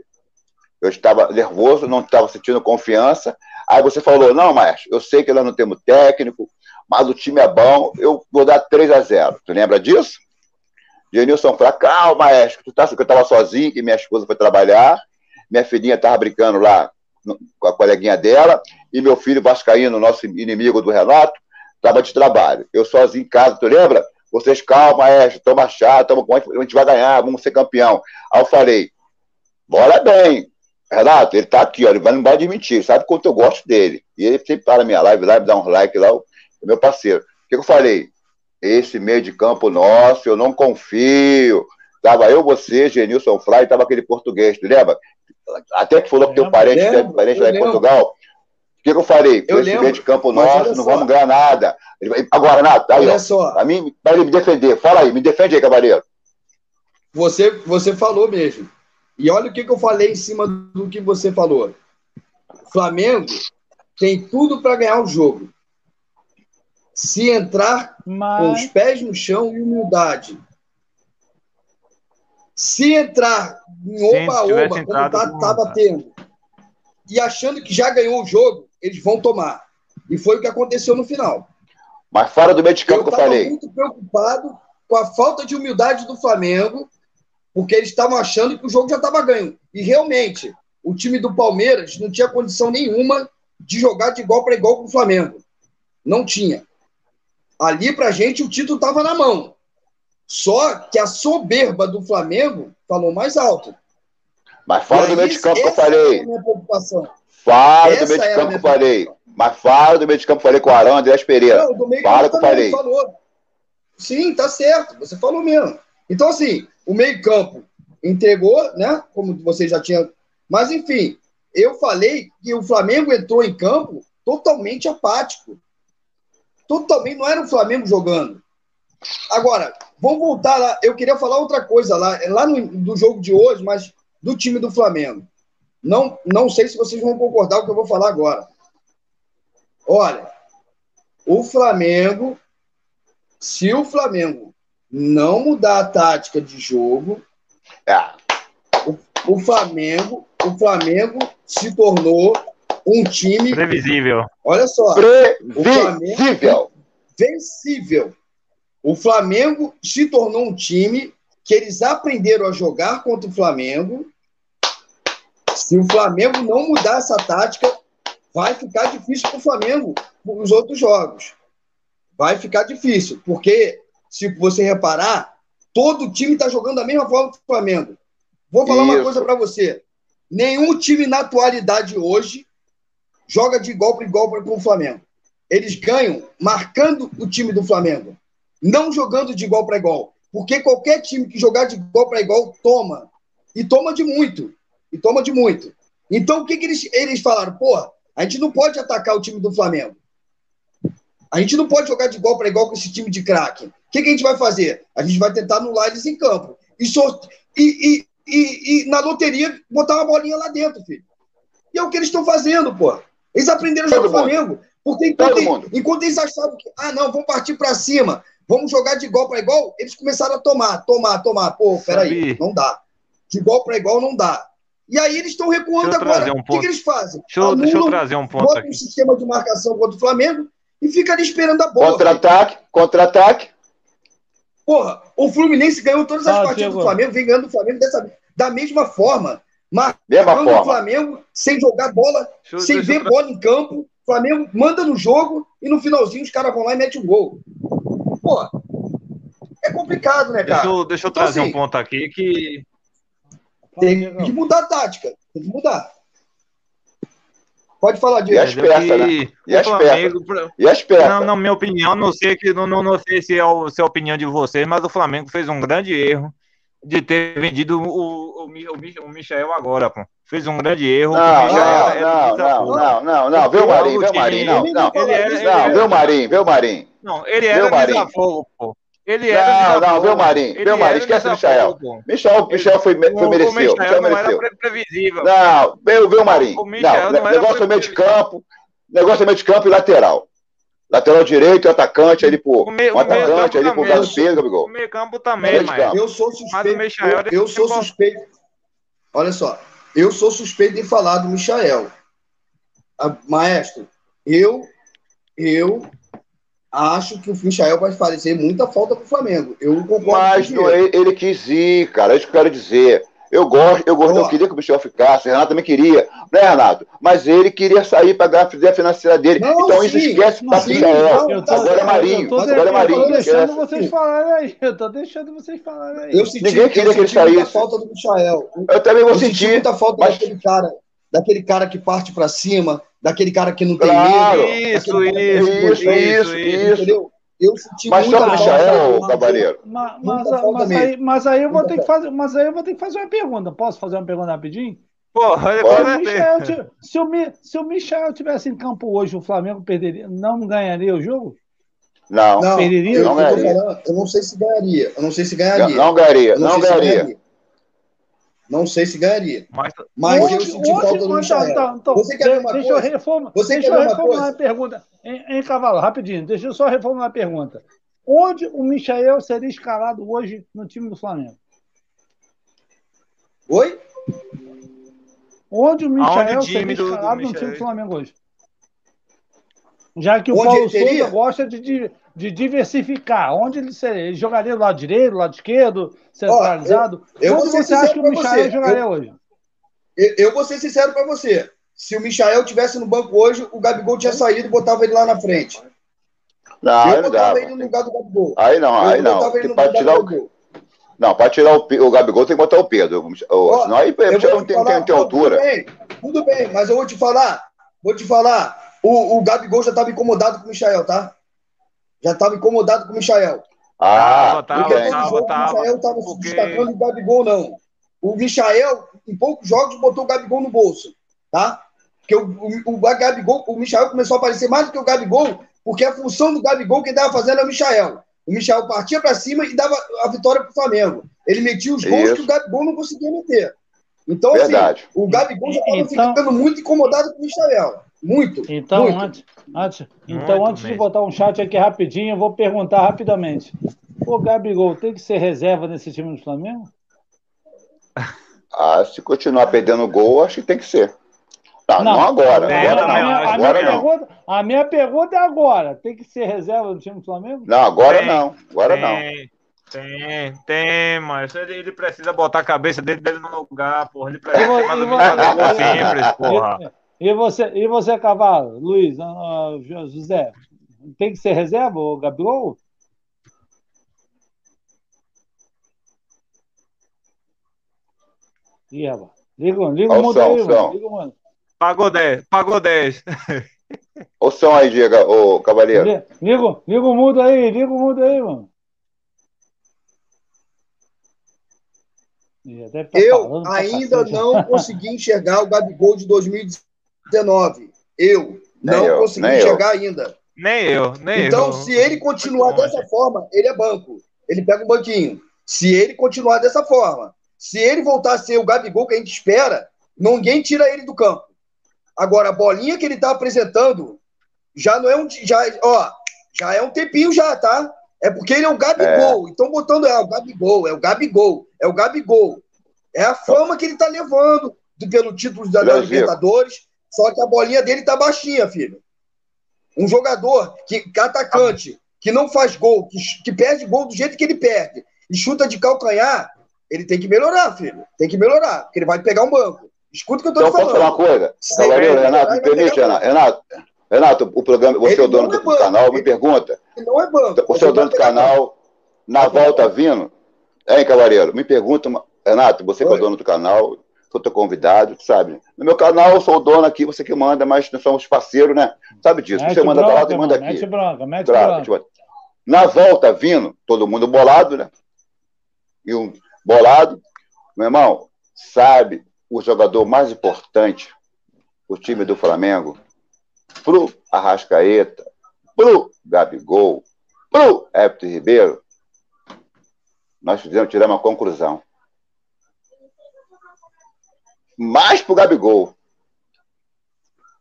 Eu estava nervoso, não estava sentindo confiança, Aí você falou, não, maestro, eu sei que nós não temos técnico, mas o time é bom, eu vou dar 3 a 0 Tu lembra disso? Genilson falou, calma, maestro, tu tá que eu estava sozinho, que minha esposa foi trabalhar, minha filhinha estava brincando lá com a coleguinha dela, e meu filho Vascaíno, nosso inimigo do Renato, estava de trabalho. Eu sozinho em casa, tu lembra? Vocês, calma, maestro, toma chá, toma, a gente vai ganhar, vamos ser campeão. Aí eu falei, bora bem, Renato, ele tá aqui, ó, ele vai, não vai admitir, sabe quanto eu gosto dele. E ele sempre na minha live lá, me dá um like lá, o meu parceiro. O que, eu falei? Esse meio de campo nosso, eu não confio. Tava eu, você, Genilson Fly, tava aquele português, tu lembra? Até que falou que teu parente, lembro, parente lá em Portugal. O que, eu falei? Eu esse meio de campo nosso, não vamos ganhar nada. Agora, Renato, aí, olha ó, só. a mim, para ele me defender. Fala aí, me defende aí, cavaleiro. Você, você falou mesmo. E olha o que, que eu falei em cima do que você falou. O Flamengo tem tudo para ganhar o jogo. Se entrar Mas... com os pés no chão e humildade. Se entrar em oba-oba, como tá, tá batendo, e achando que já ganhou o jogo, eles vão tomar. E foi o que aconteceu no final. Mas fora do meio de campo eu que eu falei. Eu muito preocupado com a falta de humildade do Flamengo porque eles estavam achando que o jogo já estava ganho. E realmente, o time do Palmeiras não tinha condição nenhuma de jogar de igual para igual com o Flamengo. Não tinha. Ali, pra gente, o título estava na mão. Só que a soberba do Flamengo falou mais alto. Mas fala do meio de campo que eu falei. Fala do meio de campo que eu falei. Mas fala do meio de campo falei com o Arão, André Pereira. Não, do meio fala que falei. Falou. Sim, tá certo. Você falou mesmo. Então, assim, o meio campo entregou, né? Como você já tinha. Mas, enfim, eu falei que o Flamengo entrou em campo totalmente apático. Totalmente, não era o Flamengo jogando. Agora, vamos voltar lá. Eu queria falar outra coisa lá, lá no do jogo de hoje, mas do time do Flamengo. Não, não sei se vocês vão concordar com o que eu vou falar agora. Olha, o Flamengo, se o Flamengo não mudar a tática de jogo, é. o, o Flamengo, o Flamengo se tornou um time previsível. Olha só, previsível, vencível. O Flamengo se tornou um time que eles aprenderam a jogar contra o Flamengo. Se o Flamengo não mudar essa tática, vai ficar difícil para o Flamengo nos outros jogos. Vai ficar difícil, porque se você reparar, todo time está jogando da mesma forma que o Flamengo. Vou falar Isso. uma coisa para você. Nenhum time na atualidade hoje joga de igual para igual com o Flamengo. Eles ganham marcando o time do Flamengo, não jogando de igual para igual. Porque qualquer time que jogar de igual para igual toma. E toma de muito. E toma de muito. Então, o que, que eles, eles falaram? Porra, a gente não pode atacar o time do Flamengo. A gente não pode jogar de igual para igual com esse time de craque. O que, que, a gente vai fazer? A gente vai tentar anular eles em campo. E, so... e, e, e, e, na loteria botar uma bolinha lá dentro, filho. E é o que eles estão fazendo, pô. Eles aprenderam a jogar o Flamengo. Porque enquanto, enquanto eles achavam que, ah, não, vamos partir para cima, vamos jogar de igual para igual, eles começaram a tomar, tomar, tomar. Pô, peraí, não dá. De igual para igual não dá. E aí eles estão recuando agora. Um o que, que, eles fazem? Deixa eu, deixa eu trazer um ponto aqui. um sistema de marcação contra o Flamengo e fica ali esperando a bola. Contra-ataque, contra-ataque. Porra, o Fluminense ganhou todas as ah, partidas do Flamengo, vem ganhando o Flamengo dessa, da mesma forma. Marcando o Flamengo sem jogar bola, deixa, sem ver bola em campo. O Flamengo manda no jogo e no finalzinho os caras vão lá e metem um gol. Porra, é complicado, né, cara? Deixa eu, deixa eu então, trazer assim, um ponto aqui que tem que mudar a tática. Tem que mudar. Pode falar, Diego. E as peças, né? E as Flamengo, peças. E as peças. Não, na minha opinião, não sei, que, não, não, não sei se é, o, se é a opinião de vocês, mas o Flamengo fez um grande erro de ter vendido o, o, o, o Michel agora, pô. Fez um grande erro. Não, não, não, não, não, não, não, vê o Marinho, vê o Marinho, não, não, não, vê o Marinho, vê o Marinho. Não, ele era desafogo, pô. Ele era. Não, não, vê o Marinho. Vê o Marinho, esquece o Michel. Michel, Michel foi, foi mereceu. Michel mereceu. previsível. Não, vê, vê o Marinho. Não, negócio é meio de campo. Negócio é meio de campo e lateral. Lateral direito e atacante ali pro. O meio, atacante ali pro Galo Pedro, Gabigol. O meio campo também, mas. Eu sou suspeito. Eu, eu sou suspeito. Olha só. Eu sou suspeito em falar do Michael. Maestro, eu. Eu acho que o Michael vai fazer muita falta para o Flamengo. Eu concordo Mas com ele. ele quis ir, cara. É isso que eu quero dizer. Eu gosto, eu gosto, eu queria que o Michel ficasse, o Renato também queria, né, Renato? Mas ele queria sair para ganhar a financeira dele. Não, então sim, isso esquece para Michel. Agora é Marinho. Agora é Marinho. Eu tô deixando vocês falarem aí. Eu tô deixando vocês falarem aí. Eu senti, Ninguém queria que ele saísse. falta do Michael. Eu também vou eu sentir. muita falta mas... daquele cara, daquele cara que parte para cima, daquele cara que não tem claro. medo. Isso, isso, isso, isso, isso. Eu senti mas muita falta. Michael, Cavaleiro. Mas, mas, mas, aí, mas, aí, eu vou ter que fazer, mas aí eu vou ter que fazer uma pergunta. Posso fazer uma pergunta rapidinho? Porra, se, o Michel, se, o, se o Michel tivesse em campo hoje, o Flamengo perderia, não ganharia o jogo? Não, não perderia? Eu não, ganharia. eu não sei se ganharia. Eu não sei se ganharia. Não, não ganharia, não, não ganharia. Não sei se ganharia. Mas, mas hoje, eu senti hoje, falta do Michel. Então, então, você quer ver uma deixa coisa? Eu reforma, você deixa eu reformular a pergunta. Em, em Cavalo, rapidinho, deixa eu só reformular a pergunta. Onde o Michael seria escalado hoje no time do Flamengo? Oi? Onde o Michael seria escalado no time do Flamengo hoje? Já que o Onde Paulo Souza gosta de, de, de, diversificar. Onde ele, seria? ele jogaria do lado direito, do lado esquerdo, centralizado? Oh, eu, eu Onde você acha que o Michael você. jogaria eu, hoje? Eu, eu vou ser sincero para você. Se o Michael tivesse no banco hoje, o Gabigol tinha saído e botava ele lá na frente. Não, eu não botava dá. ele no lugar do Gabigol. Aí não, aí eu não. botava ele no Pra lugar tirar do o, não, pra tirar o, o Gabigol tem que botar o Pedro. O- Senão aí vou não te tem, tem, falar, tem não, altura. Tudo bem, tudo bem, mas eu vou te falar, vou te falar, o, o Gabigol já estava incomodado com o Michael, tá? Já estava incomodado com o Michael. Ah, Tava, tava, jogo tava, o Michael estava se porque- destacando e o Gabigol não. O Michael, em poucos jogos, botou o Gabigol no bolso, tá? Porque o, o, o Gabigol, o Michael começou a aparecer mais do que o Gabigol, porque a função do Gabigol quem estava fazendo é o Michael. O Michael partia para cima e dava a vitória para o Flamengo. Ele metia os gols Isso. que o Gabigol não conseguia meter. Então, Verdade. assim, o Gabigol já estava Então- ficando muito incomodado com o Michael. Muito. Então, muito. antes, antes, então Muito antes de botar um chat aqui rapidinho, eu vou perguntar rapidamente. O Gabigol tem que ser reserva nesse time do Flamengo? Ah, se continuar perdendo gol, acho que tem que ser. Não, não, Não. agora. Agora não. a, minha, a, pergunta, a minha pergunta é agora. Tem que ser reserva do time do Flamengo? Não, agora Tem. não. Agora não. Tem, tem, tem, mas ele, ele precisa botar a cabeça dele, dele no lugar, porra. Ele precisa E mais e ou menos fazer gol simples, porra. E, você, e você, Cavalo, Luiz, ah, José, tem que ser reserva, o Gabigol? Ih, rapaz. Liga, liga o o mundo som, aí, som. mano. Liga o mundo. Pagou 10, pagou 10. Ô som aí, Diego, ô Cavaleiro. Liga, liga, o- o mundo aí, liga o mundo aí, mano. Tá Eu ainda não consegui enxergar o Gabigol de 2019. Eu Nem não eu, consegui nem eu. enxergar ainda. Nem eu, nem Então, eu. se ele continuar dessa forma, ele é banco. Ele pega um banquinho. Se ele continuar dessa forma, se ele voltar a ser o Gabigol que a gente espera, ninguém tira ele do campo. Agora, a bolinha que ele está apresentando já não é um. Já, ó, já é um tempinho já, tá? É porque ele é o Gabigol. Então, botando é o Gabigol, é o Gabigol, é o Gabigol. É a fama que ele está levando do- pelo título da, da. Libertadores. Só que a bolinha dele tá baixinha, filho. Um jogador que, que atacante, que não faz gol, que, que perde gol do jeito que ele perde e chuta de calcanhar, ele tem que melhorar, filho. Tem que melhorar, porque ele vai pegar um banco. Escuta o que eu tô Então, te posso falar uma falando. coisa? Cavaleiro, ele, Renato, me permite, Renato. Renato, Renato, o programa, você Ele é o dono é do banco. canal, me pergunta. Ele não é banco. Você é o dono do canal, na volta vindo. Hein, Cavaleiro? Me pergunta, uma- Renato, você que é o dono do canal, sou teu convidado, tu sabe? No meu canal, eu sou o dono aqui, você que manda, mas nós somos parceiros, né? Sabe disso? Mete Você manda pra lá, tu manda aqui. Mete bronca, mete Claro, bronca. a gente vai- Na volta vindo, todo mundo bolado, né? E um bolado, meu irmão, sabe o jogador mais importante o time do Flamengo pro Arrascaeta, pro Gabigol, pro Everton Ribeiro, nós fizemos tirar uma conclusão. Mais pro Gabigol.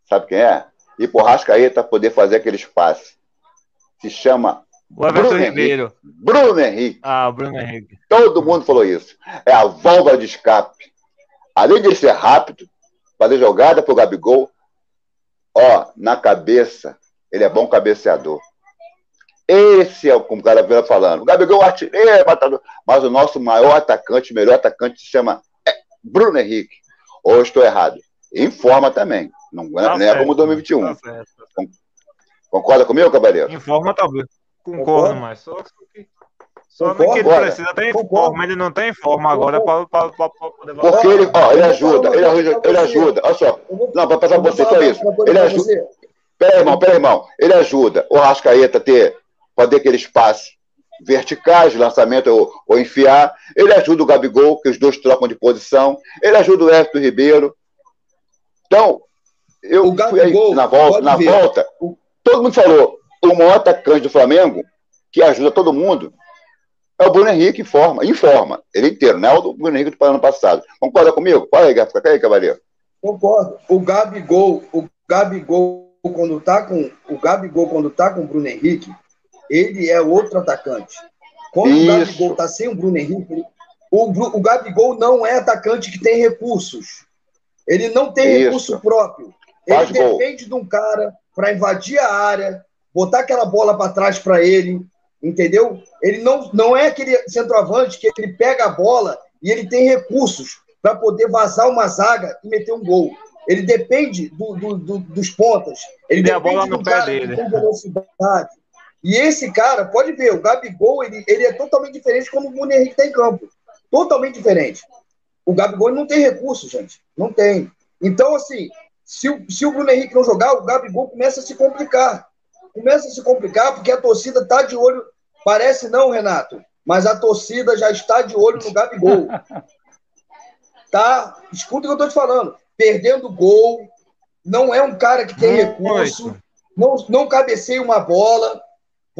Sabe quem é? E pro Arrascaeta poder fazer aquele espaço. Se chama O Everton Bruno Ribeiro. Bruno Henrique. Ah, Bruno Henrique. Todo mundo falou isso. É a válvula de escape. Além de ser rápido, fazer jogada pro Gabigol, ó, na cabeça, ele é bom cabeceador. Esse é o que o cara veio falando. O Gabigol é artilheiro, matador. Mas o nosso maior atacante, melhor atacante, se chama é, Bruno Henrique. Ou estou errado? Em forma também. Não, Tá não é certo, como 2021. Tá certo. Concorda comigo, Cavaleiro? Em forma, talvez. Concordo, Concordo. mas só, que- só Concordo. que ele Concordo. precisa estar em Concordo. forma. Ele não está em forma agora para poder voltar. Porque ele, ó, ele Eu ajuda, ele ajuda, ele ajuda. Olha só. Eu Não, para passar eu vou você, só isso. Ele ajuda. você. Pera aí, irmão, pera aí, irmão. Ele ajuda o Rascaeta a ter, fazer aquele espaço verticais, lançamento ou, ou enfiar. Ele ajuda o Gabigol, que os dois trocam de posição. Ele ajuda o Everton Ribeiro. Então, eu O fui aí Gabigol, na volta, na ver. volta, todo mundo falou, o maior atacante do Flamengo, que ajuda todo mundo, é o Bruno Henrique em forma, em forma, ele inteiro, não é o do Bruno Henrique do ano passado. Concorda comigo? Fala aí, Fica aí, cavaleiro. Concordo. O Gabigol, o Gabigol quando tá com o Gabigol quando tá com o Bruno Henrique, ele é outro atacante. Quando Isso. o Gabigol tá sem o Bruno Henrique, ele- o, o Gabigol não é atacante que tem recursos. Ele não tem Isso. recurso próprio. Ele Faz gol. depende de um cara para invadir a área, botar aquela bola para trás para ele, entendeu? Ele não, não é aquele centroavante que ele pega a bola e ele tem recursos para poder vazar uma zaga e meter um gol. Ele depende do- do- do- dos pontas. Ele Tem a depende bola no do pé cara dele. que tem velocidade. E esse cara, pode ver, o Gabigol, ele, ele é totalmente diferente como o Bruno Henrique está em campo. Totalmente diferente. O Gabigol não tem recurso, gente. Não tem. Então, assim, se o, se o Bruno Henrique não jogar, o Gabigol começa a se complicar. Começa a se complicar porque a torcida está de olho. Parece não, Renato, mas a torcida já está de olho no Gabigol. Tá? Escuta o que eu estou te falando. Perdendo gol, não é um cara que tem recurso, não, não cabeceia uma bola.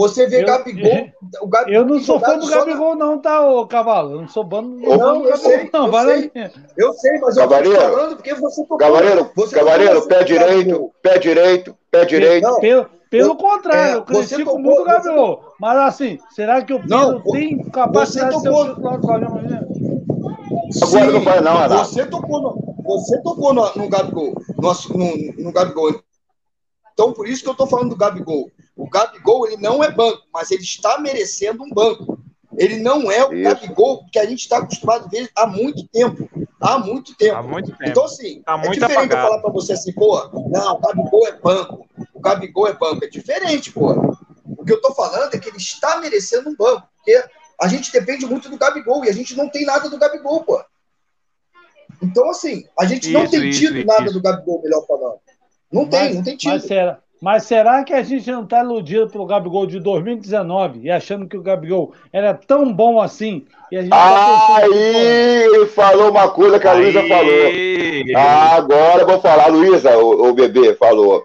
Você vê eu, Gabigol. O Gabigol eu não sou fã do Gabigol, na... não, tá, ô cavalo? Eu não sou fã do não, não, eu sei, não. Eu, sei, eu sei, mas eu tô falando porque você tocou. Cavaleiro, você cavaleiro pé direito, pé direito, pé direito. Não, pelo, pelo contrário, é, eu critico tocou, muito o Gabigol. Tocou. Mas assim, será que o Pedro tem capacidade de ser o titular do Flamengo amanhã? Agora não vai, não, Renato. Você tocou no, você tocou no, no Gabigol, no, no, no Gabigol. Então, por isso que eu estou falando do Gabigol. O Gabigol, ele não é banco, mas ele está merecendo um banco. Ele não é o Isso. Gabigol que a gente está acostumado a ver há muito tempo. Há muito tempo. Há muito tempo. Então, assim, tá é diferente apagado. eu falar para você assim, pô, não, o Gabigol é banco. O Gabigol é banco. É diferente, pô. O que eu estou falando é que ele está merecendo um banco. Porque a gente depende muito do Gabigol e a gente não tem nada do Gabigol, pô. Então, assim, a gente isso, não tem isso, tido isso, nada do Gabigol, melhor falando. Não mas, tem, não tem tido. Mas será, mas será que a gente não está iludido pelo Gabigol de 2019 e achando que o Gabigol era tão bom assim? E a gente tá Aí, ele falou uma coisa que a Luísa falou. Agora eu vou falar, Luísa, o, o bebê falou.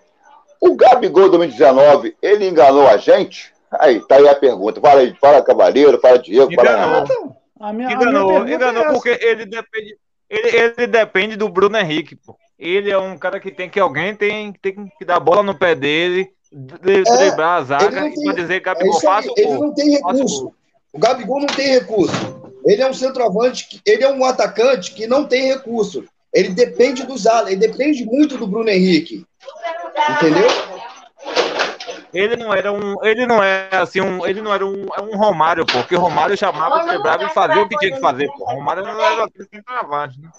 O Gabigol de 2019, ele enganou a gente? Aí, tá aí a pergunta. Fala aí, fala Cavaleiro, fala Diego, enganou. fala. A minha, enganou, a minha enganou é porque ele depende, ele, ele depende do Bruno Henrique, pô ele é um cara que tem que alguém tem, tem que dar bola no pé dele, driblar é, a zaga e dizer Gabigol é faz Ele não tem recurso. O Gabigol não tem recurso. Ele é um centroavante, ele é um atacante que não tem recurso. Ele depende dos alas, ele depende muito do Bruno Henrique. Entendeu? Ele não era um, ele não é assim um, ele não era um, é um Romário, pô, porque o Romário chamava, quebrava e fazia o que tinha que fazer, pô. O Romário não era aquele centroavante, né?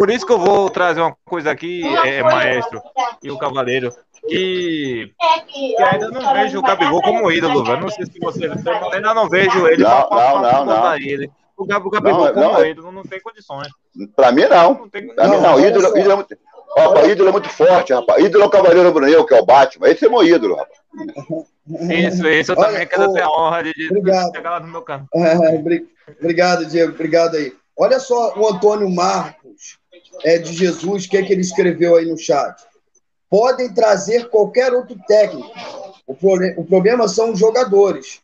Por isso que eu vou trazer uma coisa aqui, é, maestro e o cavaleiro, que, que ainda não vejo o Gabigol como ídolo, velho. Não sei se você ainda não vejo ele não, não, não, não. ele. O Gabigol não, como não, ídolo não tem condições. Pra mim não. não tem, pra mim não. Ídolo, ídolo, é muito, ó, ídolo é muito forte, rapaz. Ídolo é o Cavaleiro Brunel, que é o Batman. Esse é meu ídolo, rapaz. Isso, isso. Eu Olha, também quero ter a honra de, de chegar lá no meu canto. É, obrigado, Diego. Obrigado aí. Olha só o Antônio Marcos é, de Jesus, o que, é que ele escreveu aí no chat? Podem trazer qualquer outro técnico. O, o problema são os jogadores.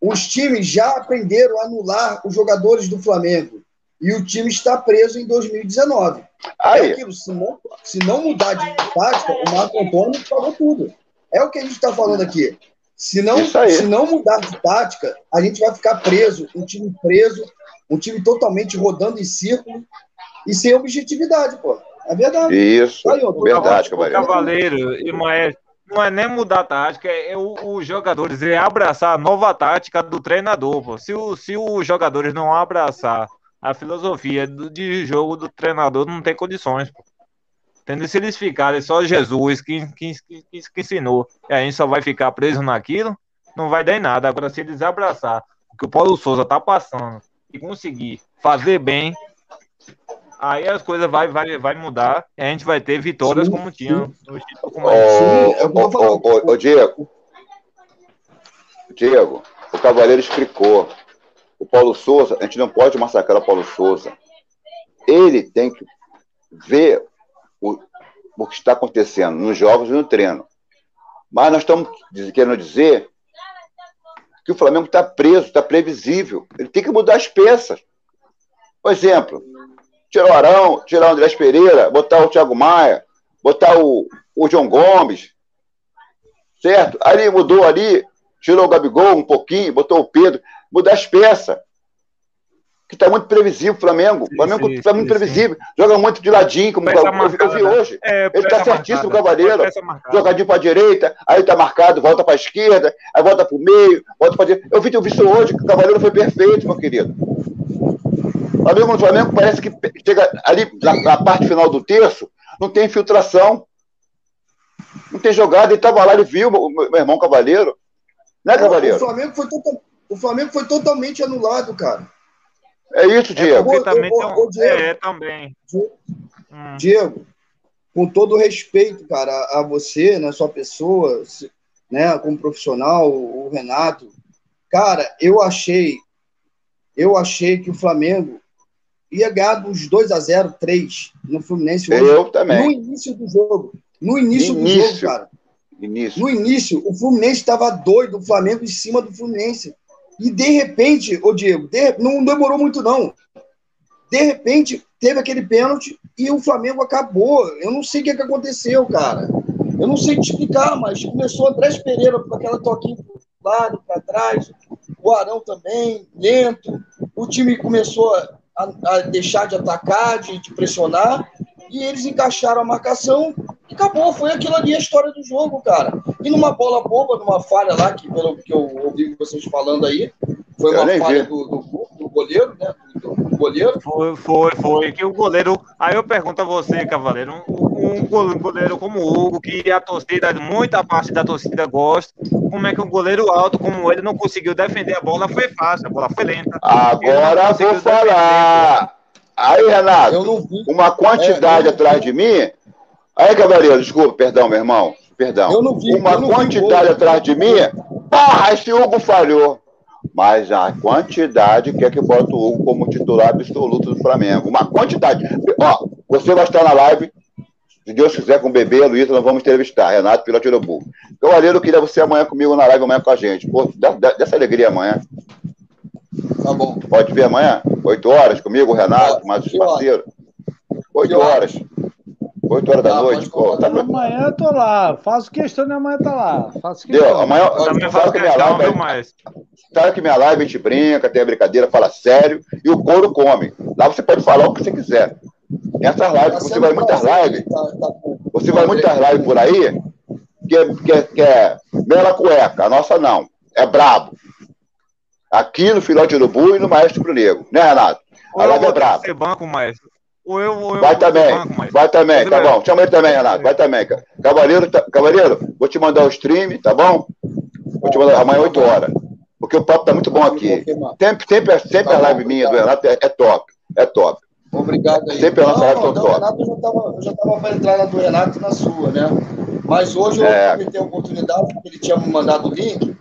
Os times já aprenderam a anular os jogadores do Flamengo. E o time está preso em 2019. Aí. É aquilo, se não, se não mudar de tática, o Marco Antônio falou tudo. É o que a gente está falando aqui. Se não, se não mudar de tática, a gente vai ficar preso, um time preso, um time totalmente rodando em círculo, e sem objetividade, pô. É verdade. Isso, Aí, ó, verdade, cavaleiro. Cavaleiro e Maestro, não é nem mudar a tática, é, é os jogadores, é abraçar a nova tática do treinador, pô. Se, o, se os jogadores não abraçar a filosofia do, de jogo do treinador, não tem condições, pô. Entendeu? Se eles ficarem só Jesus que, que, que, que ensinou, e a gente só vai ficar preso naquilo, não vai dar em nada. Agora, se eles abraçar o que o Paulo Souza tá passando e conseguir fazer bem, aí as coisas vai, vai, vai mudar e a gente vai ter vitórias sim, como tinha no título. Ô, Diego, Diego, o Cavaleiro explicou. O Paulo Souza, a gente não pode massacrar o Paulo Souza. Ele tem que ver o, o que está acontecendo nos jogos e no treino. Mas nós estamos querendo dizer que o Flamengo está preso, está previsível. Ele tem que mudar as peças. Por exemplo, tirar o Arão, tirar o Andrés Pereira, botar o Thiago Maia, botar o, o João Gomes, certo? Ali mudou ali, tirou o Gabigol um pouquinho, botou o Pedro, mudar as peças. Que está muito previsível o Flamengo. O Flamengo está muito sim, previsível. Sim. Joga muito de ladinho, como eu, marcada, eu vi hoje. É, ele está certíssimo, o Cavaleiro. Jogadinho para a direita, aí está marcado, volta para a esquerda, aí volta para o meio, volta para direita. Eu vi, eu vi isso hoje, que o Cavaleiro foi perfeito, meu querido. Flamengo no Flamengo parece que chega ali na, na, parte final do terço, não tem infiltração. Não tem jogada, ele estava lá, ele viu, meu, meu irmão Cavaleiro. Né, Cavaleiro? O Flamengo foi, total, o Flamengo foi totalmente anulado, cara. É isso, Diego. É, também tem um... Diego, é, também. Diego, hum. Diego, com todo respeito, cara, a você, né, sua pessoa, né, como profissional, o Renato, cara, eu achei, eu achei que o Flamengo ia ganhar dos 2 a 0 3 no Fluminense hoje. Eu também. No início do jogo. No início, início. do jogo, cara. Início. No início, o Fluminense estava doido, o Flamengo em cima do Fluminense. E de repente, ô Diego, de, não demorou muito, não. De repente, teve aquele pênalti e o Flamengo acabou. Eu não sei o que, que aconteceu, cara. Eu não sei te explicar, mas começou Andrés Pereira com aquela toquinha para lado, para trás, o Arão também, lento. O time começou a, a deixar de atacar, de, de, pressionar, e eles encaixaram a marcação e acabou. Foi aquilo ali a história do jogo, cara. E numa bola boba, numa falha lá, que pelo que eu ouvi vocês falando aí, foi uma falha do, do, goleiro, né? Do, do, goleiro. Foi, foi, foi. Que o goleiro. Aí eu pergunto a você, Cavaleiro, um, um goleiro como o Hugo, que a torcida, muita parte da torcida gosta, como é que um goleiro alto como ele não conseguiu defender a bola? Foi fácil, a bola foi lenta. Agora vou falar. Aí, Renato, uma quantidade é, atrás de mim. Aí, Cavaleiro, desculpa, perdão, meu irmão. Perdão. Vi, uma quantidade atrás de mim. Ah, esse Hugo falhou mas a quantidade quer que bota o Hugo como titular absoluto do Flamengo. Uma quantidade. Ó, você vai estar na live, se Deus quiser, com o bebê, Luísa, nós vamos entrevistar. Renato Piloto Urubu. Cavaleiro, queria você amanhã comigo na live, amanhã com a gente. Pô, dá, dá, dessa alegria amanhã. Tá bom. Pode ver amanhã? Oito horas comigo, Renato, mais os parceiros. Oito horas. 8 horas da ah, noite, pô. Tá... Amanhã eu tô lá. Faço questão de amanhã tá lá. Faço questão. Deu, amanhã eu faço que minha live. Mais. Sabe que minha live a gente brinca, tem a brincadeira, fala sério e o couro come. Lá você pode falar o que você quiser. Nessas lives, tá você vai muitas lives. Tá, tá você vai muitas lives por aí, que é, que, é, que é mela cueca. A nossa não. É brabo. Aqui no Filhote do Urubu e no Maestro Pro Negro. Né, Renato? A live é brabo. Ser banco, maestro. Ou eu, ou eu vai também, banco, vai também, tá bom. Chama ele também, Renato, vai também. Cavaleiro, tá, Cavaleiro, vou te mandar o stream, tá bom? Vou te mandar amanhã 8 horas. Porque o papo tá muito bom aqui. Sempre, sempre, sempre a live minha do Renato é, é top. É top. Obrigado aí. Sempre a nossa live tá top. Renato, eu já estava para entrar na do Renato e na sua, né? Mas hoje eu é. tive a oportunidade, porque ele tinha me mandado o link,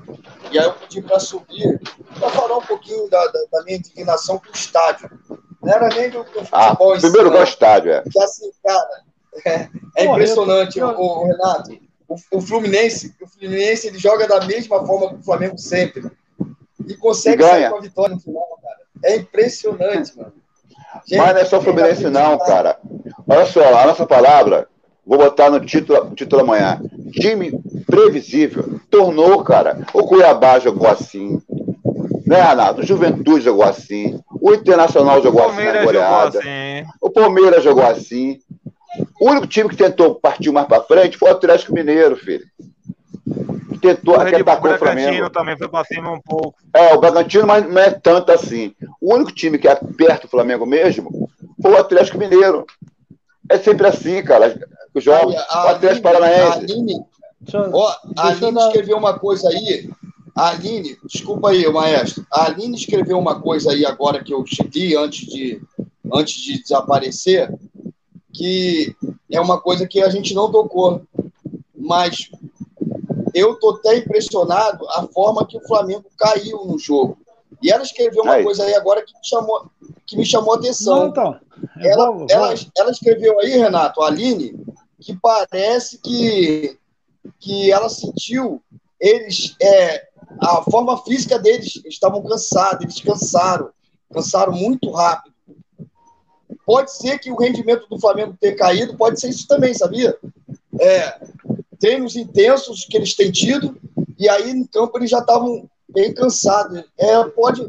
e aí eu pedi para subir, para falar um pouquinho da, da, da minha indignação com o estádio. Não era nem do, do ah, futebol. Primeiro do estádio, é. Assim, cara, é, é impressionante, eu, o, o, Renato. O, o, Fluminense, o Fluminense ele joga da mesma forma que o Flamengo sempre. E consegue e sair com a vitória no final, cara. É impressionante, mano. Gente, Mas não é só Fluminense, não, cara. Olha só, a nossa palavra, vou botar no título, título amanhã. Time previsível. Tornou, cara. O Cuiabá jogou assim. Né, Renato? O Juventude jogou assim. O Internacional jogou assim na goleada. Assim. O Palmeiras jogou assim. O único time que tentou partir mais para frente foi o Atlético Mineiro, filho. Tentou, o atacou o Flamengo. também foi para cima um pouco. É, o Bragantino, mas não é tanto assim. O único time que é perto do Flamengo mesmo foi o Atlético Mineiro. É sempre assim, cara. Os jogos. o Atlético Paranaense. A Aline, ó, a Aline escreveu uma coisa aí a Aline, desculpa aí, maestro. A Aline escreveu uma coisa aí agora que eu cheguei antes de, antes de desaparecer, que é uma coisa que a gente não tocou. Mas eu tô até impressionado a forma que o Flamengo caiu no jogo. E ela escreveu uma aí. coisa aí agora que me chamou, que me chamou a atenção. Não, então, ela, vou, ela, vou. ela escreveu aí, Renato, a Aline, que parece que, que ela sentiu eles é, a forma física deles, eles estavam cansados, eles cansaram, cansaram muito rápido. Pode ser que o rendimento do Flamengo ter caído, pode ser isso também, sabia? É, treinos intensos que eles têm tido, e aí no campo eles já estavam bem cansados. É, pode.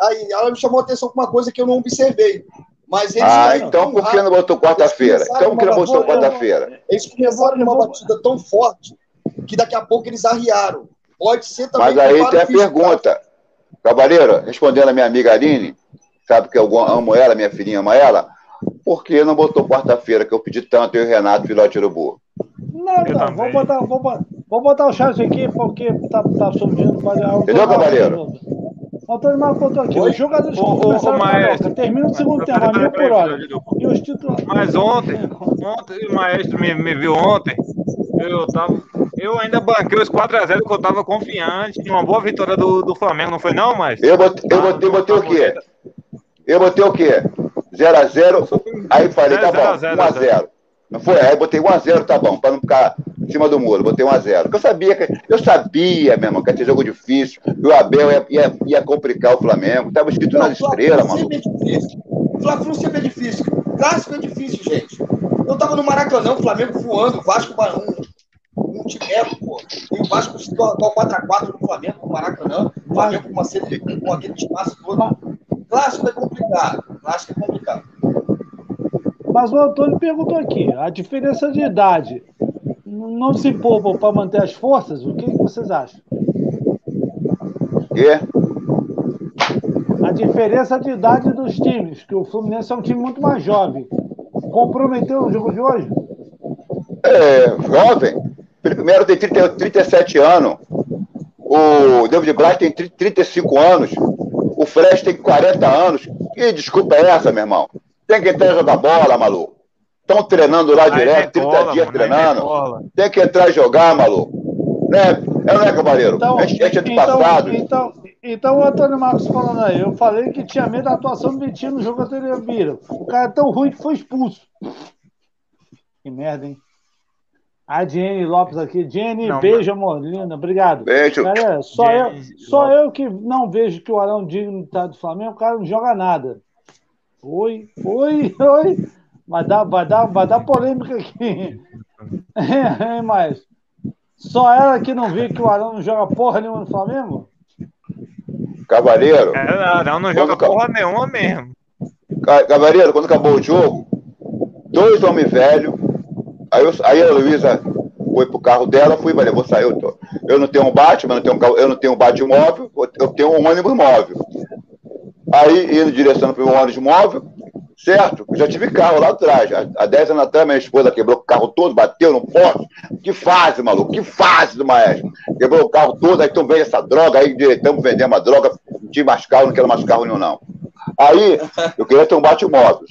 Aí ela me chamou a atenção com uma coisa que eu não observei. Mas eles ah, então por que não botou quarta-feira? Então por que não botou quarta-feira? Eles começaram numa batida tão forte que daqui a pouco eles arriaram. Pode ser também. Mas aí tem a pergunta. Cavaleiro, respondendo a minha amiga Aline, sabe que eu amo ela, minha filhinha ama ela, por que não botou quarta-feira, que eu pedi tanto, eu e o Renato, filhote urubu? Não, não, vou botar, vou, Vou botar o chat aqui porque tá, tá subindo. Entendeu, cavaleiro? Antônio Marco botou aqui. Os jogadores que começaram a Maestro, termina o segundo tempo, a mil por hora. E os titulares. Mas ontem, ontem, o Maestro me, me viu ontem. Eu tava. Eu ainda banquei os 4x0 porque eu tava confiante de uma boa vitória do, do Flamengo, não foi não, mas? Eu botei, eu botei, botei o quê? Eu botei o quê? 0x0, aí falei, tá bom, 1x0. Não foi? Aí botei 1x0, tá bom, para não ficar em cima do muro, botei 1x0. Porque eu sabia, que, eu sabia, meu irmão, que ia ter jogo difícil, que o Abel ia, ia, ia complicar o Flamengo. Tava escrito não, nas estrelas, mano. O Flamengo sempre é difícil. Clássico é difícil, gente. Eu tava no Maracanã, o Flamengo voando, o Vasco um, timelo, pô. E o Vasco o 4x4 no Flamengo, no Maracanã. O Flamengo com, uma, com aquele espaço todo. Clássico é complicado. Clássico é complicado. Mas o Antônio perguntou aqui: a diferença de idade não se poupam para manter as forças? O que, vocês acham? Quê? A diferença de idade dos times, que o Fluminense é um time muito mais jovem. Comprometeu o jogo de hoje? É, jovem. Primeiro tem 30, 37 anos. O David Braz tem 35 anos. O Fred tem 40 anos. Que desculpa é essa, meu irmão? Tem que entrar e jogar bola, maluco. Estão treinando lá direto, 30 bola, dias mano, treinando. Tem que entrar e jogar, maluco. Né? É, não é, cavaleiro? Então, é do então, passado. Então, então, o Antônio Marcos falando aí, eu falei que tinha medo da atuação do Vitinho no jogo anterior, Bira. O cara é tão ruim que foi expulso. Que merda, hein? A Jenny Lopes aqui. Jenny, não, beijo, mas... amor. Linda, obrigado. Beijo. Galera, só, eu, só eu que não vejo que o Arão Digno tá do Flamengo, o cara não joga nada. Oi, oi, oi. Vai dar, vai dar, vai dar polêmica aqui. É, mas só ela que não viu que o Arão não joga porra nenhuma no Flamengo? Cavaleiro. É, o Arão não joga porra nenhuma mesmo. Cavaleiro, quando acabou o jogo, dois homens velhos. Aí, eu, aí a Luísa foi pro carro dela, fui, valeu, vou sair. Eu, tô, eu não tenho um Batman, eu não tenho um, eu não tenho um bate móvel, eu tenho um ônibus móvel. Aí, indo direção para o ônibus móvel, certo? Já tive carro lá atrás. Há 10 anos atrás, minha esposa quebrou o carro todo, bateu no poste. Que fase, maluco? Que fase do maestro? Quebrou o carro todo, aí tu vende essa droga, aí estamos vendendo uma droga, não tinha mais carro, não quero mais carro nenhum, não. Aí, eu queria ter um bate-móvel.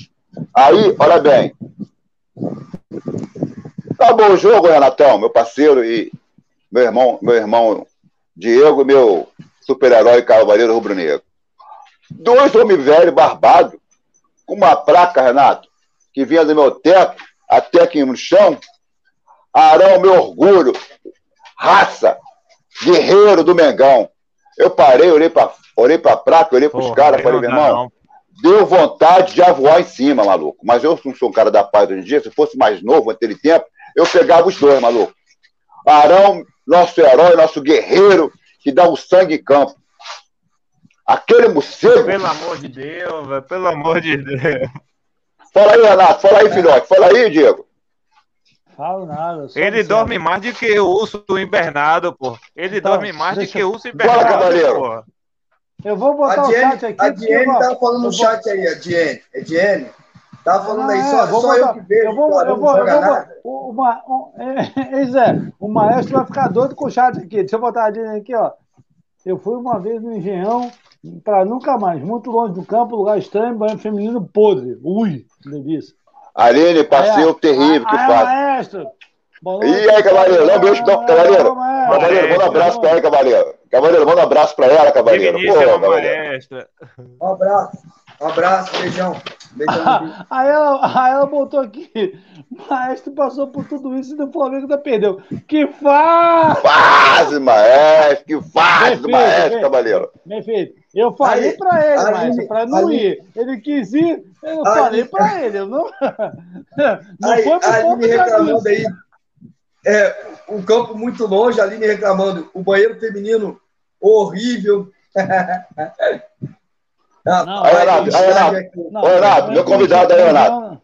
Aí, olha bem. Acabou o jogo, Renatão, meu parceiro e meu irmão, meu irmão Diego, meu super-herói cavaleiro rubro-negro. Dois homens velhos, barbados, com uma placa, Renato, que vinha do meu teto até aqui no chão. Arão, meu orgulho, raça, guerreiro do Mengão. Eu parei, olhei para olhei a placa, olhei para os caras, falei, meu irmão, não. deu vontade de voar em cima, maluco. Mas eu não sou um cara da paz hoje em dia, se fosse mais novo naquele tempo, eu pegava os dois, maluco. Arão, nosso herói, nosso guerreiro, que dá o sangue em campo. Aquele morcego. Pelo amor de Deus, velho, pelo amor de Deus. Fala aí, Renato, fala aí, filhote, fala aí, Diego. Falo nada. Ele dorme mais do que o urso invernado, pô. Ele então, dorme mais do que o urso invernado. Bora, cavaleiro. Eu vou botar o chat aqui. A Diene tava falando no chat aí, a Diene. É Diene. Tava falando ah, aí, só, é, só eu que vejo. Eu vou, eu vou, eu vou, o, o, é, Zé, o maestro vai ficar doido com o chat aqui. Deixa eu botar a Diene aqui, ó. Eu fui uma vez no Engenhão, para nunca mais. Muito longe do campo, lugar estranho, banho feminino podre. Ui, delícia. Aline, passeio é, terrível que faz. Maestro. E aí, cavaleiro, não beijo, não, cavaleiro. Cavaleiro, manda um abraço pra ela, cavaleiro. Cavaleiro, manda um abraço pra ela, cavaleiro. Pô, cavaleiro. Um abraço. Um abraço, beijão. beijão aí, ela, aí ela botou aqui. Maestro passou por tudo isso e o Flamengo ainda perdeu. Que fase! Fase, maestro! Que fase do maestro, bem, cavaleiro! Bem feito. Eu falei para ele, aí, maestro, para não aí, ir. Ele quis ir, eu aí, falei para ele. Eu não, não aí, foi por me reclamando aí. É, um campo muito longe, ali me reclamando. O banheiro feminino horrível. Não, aí, Renato, aí, Renato, não, Renato, meu convidado aí, Renato.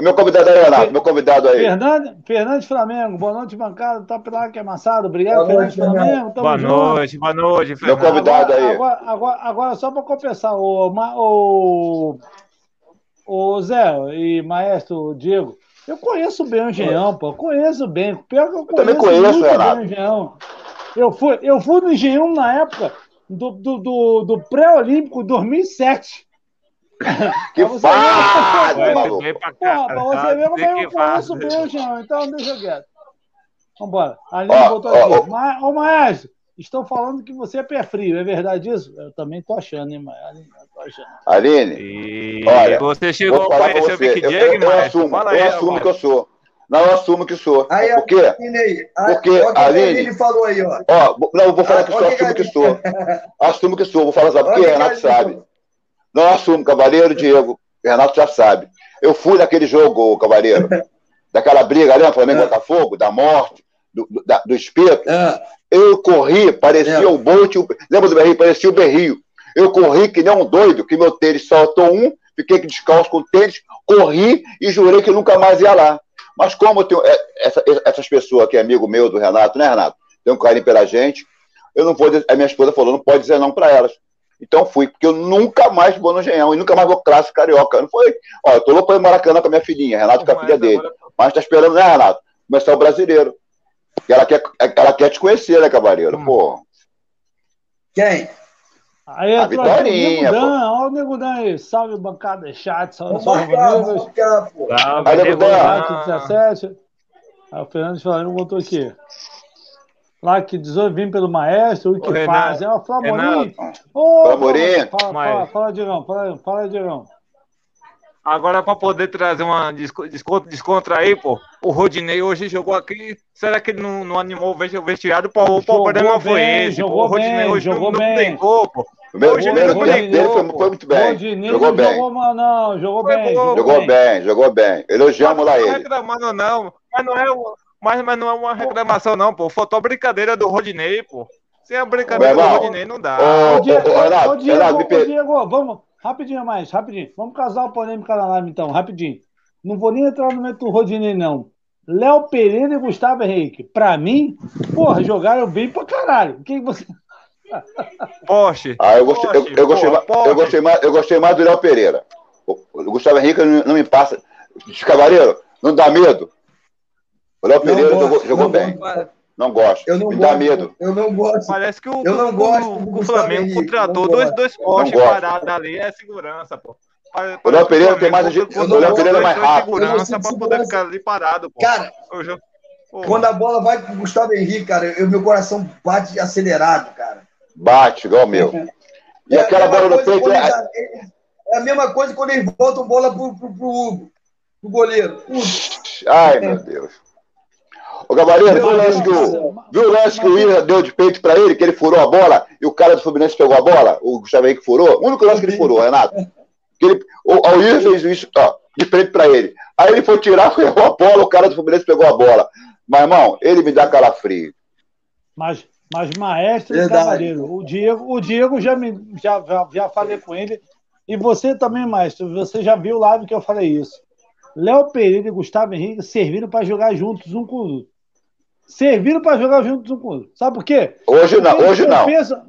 Meu convidado aí, Renato, meu convidado aí. Fernando, Fernando Flamengo, boa noite, bancada. Top lá que é amassado. Obrigado, boa Fernando Flamengo. boa junto. noite, boa noite, Fernando. Meu convidado agora, aí. Agora, agora, agora, só para compensar, o, o, o Zé e maestro Diego, Eu conheço bem o Engenhão, pô. Eu conheço bem. Pior que eu, eu também conheço, Renato. Engenhão. Eu fui, eu fui no Engenhão na época do, do, do, do pré-olímpico 2007. Que fácil, maluco. Porra, pra você ver como eu conheço bem o Engenhão. Então deixa quieto. Vambora. A Aline botou aqui. Ó, Ô, Maestro, estão falando que você é pé frio. É verdade isso? Eu também tô achando, hein, Aline? tô achando. Aline, e... olha, você chegou a conhecer o Big Jag, eu, eu, eu assumo, Fala eu aí, assumo que eu sou. Não, eu assumo que sou. Aí, Por quê? Aí, Porque, a Aline... falou aí, ó. ó. Não, eu vou falar ah, que eu assumo que sou. Assumo que sou. Vou falar, sabe por quê? Renato sabe. Não assumo, Cavaleiro, Diego. Renato já sabe. Eu fui naquele jogo, Cavaleiro. daquela briga, lembra? Flamengo-Botafogo, é. da morte do, do, da, do espeto, é. eu corri, parecia é. o Bolt, lembra do Berrio? Parecia o Berrio. Eu corri que nem um doido, que meu tênis soltou um, fiquei descalço com o tênis, corri e jurei que nunca mais ia lá. Mas como eu tenho é, essa, essas pessoas aqui, amigo meu do Renato, né, Renato? Tem um carinho pela gente, eu não vou. A minha esposa falou, não pode dizer não para elas. Então fui, porque eu nunca mais vou no Genhão e nunca mais vou clássico carioca. Não foi. Ó, eu tô louco para ir Maracanã com a minha filhinha, Renato com a filha dele. Mas tá esperando, né, Renato? Começar o brasileiro. Ela quer, ela quer te conhecer, né, Cavaleiro? Hum. Pô. Quem? Aí a Vitorinha. Olha o Negudão aí. Salve, bancada chat. Salve, salve, amigos. Salve, Negudão. 17. Aí o Fernando Flamengo botou aqui. Lá que 18 vim pelo maestro, o que faz? É o Flamorim. Flamorim. Fala, fala, fala, Digão. Fala, fala, Digão. Agora, para poder trazer uma desconto, descontra aí, pô, o Rodinei hoje jogou aqui. Será que ele não, não animou o vestiário? Pô, o problema foi esse. Jogou pô. O Rodinei bem, hoje jogou não, bem. não tem gol, pô. O meu primeiro tempo dele foi, foi, muito bem. Rodinei jogou bem. Jogou, mal, não, jogou bem. Jogou, jogou bem, jogou bem. Elogiamos lá ele. Não reclamando, não. Mas não, é, mas, mas não é uma reclamação, não, pô. Faltou brincadeira do Rodinei, pô. Sem a brincadeira do Rodinei não dá. Ô, ô, Diego, Renato, Diego, vamos. Rapidinho mais, rapidinho. Vamos casar o polêmica na live, então, rapidinho. Não vou nem entrar no método Rodinei, não. Léo Pereira e Gustavo Henrique. Pra mim, porra, jogaram bem pra caralho. Quem você. Poste. Ah, eu gostei, eu, eu, gostei, mais, eu, gostei mais, eu gostei mais do Léo Pereira. O, o Gustavo Henrique não, não me passa. Cavaleiro, não dá medo. O Léo Pereira gosto, jogou, jogou bem. Gosto. Não gosto. Eu não me gosto, dá medo. Eu não gosto. Parece que o, eu não gosto o, o Flamengo contratou dois, dois postes parados ali, é segurança, pô. O Léo Pereira tem mais. O Léo Pereira é mais rápido. Segurança pra poder ficar ali parado, pô. Cara, já... quando a bola vai com o Gustavo Henrique, cara, eu, meu coração bate acelerado, cara. Bate, igual o meu. É, e é aquela bola no peito. É... é a mesma coisa quando eles voltam bola pro, pro, pro Hugo, pro goleiro. Ai, meu Deus. Ô, Gabarino, viu o lance que o, viu o lance que o Ira deu de peito pra ele, que ele furou a bola e o cara do Fluminense pegou a bola? O Gustavo Henrique furou? O único lance que ele furou, Renato. Que ele, o, o Ira fez isso ó, de frente pra ele. Aí ele foi tirar, errou a bola, o cara do Fluminense pegou a bola. Mas, irmão, ele me dá calafrio. Mas, mas maestro e cavaleiro, o Diego, o Diego já, me, já, já, já falei com ele. E você também, maestro, você já viu lá que eu falei isso. Léo Pereira e Gustavo Henrique serviram para jogar juntos um com o outro serviram para jogar juntos um com o outro. Sabe por quê? Hoje Porque não, hoje não. Pensa...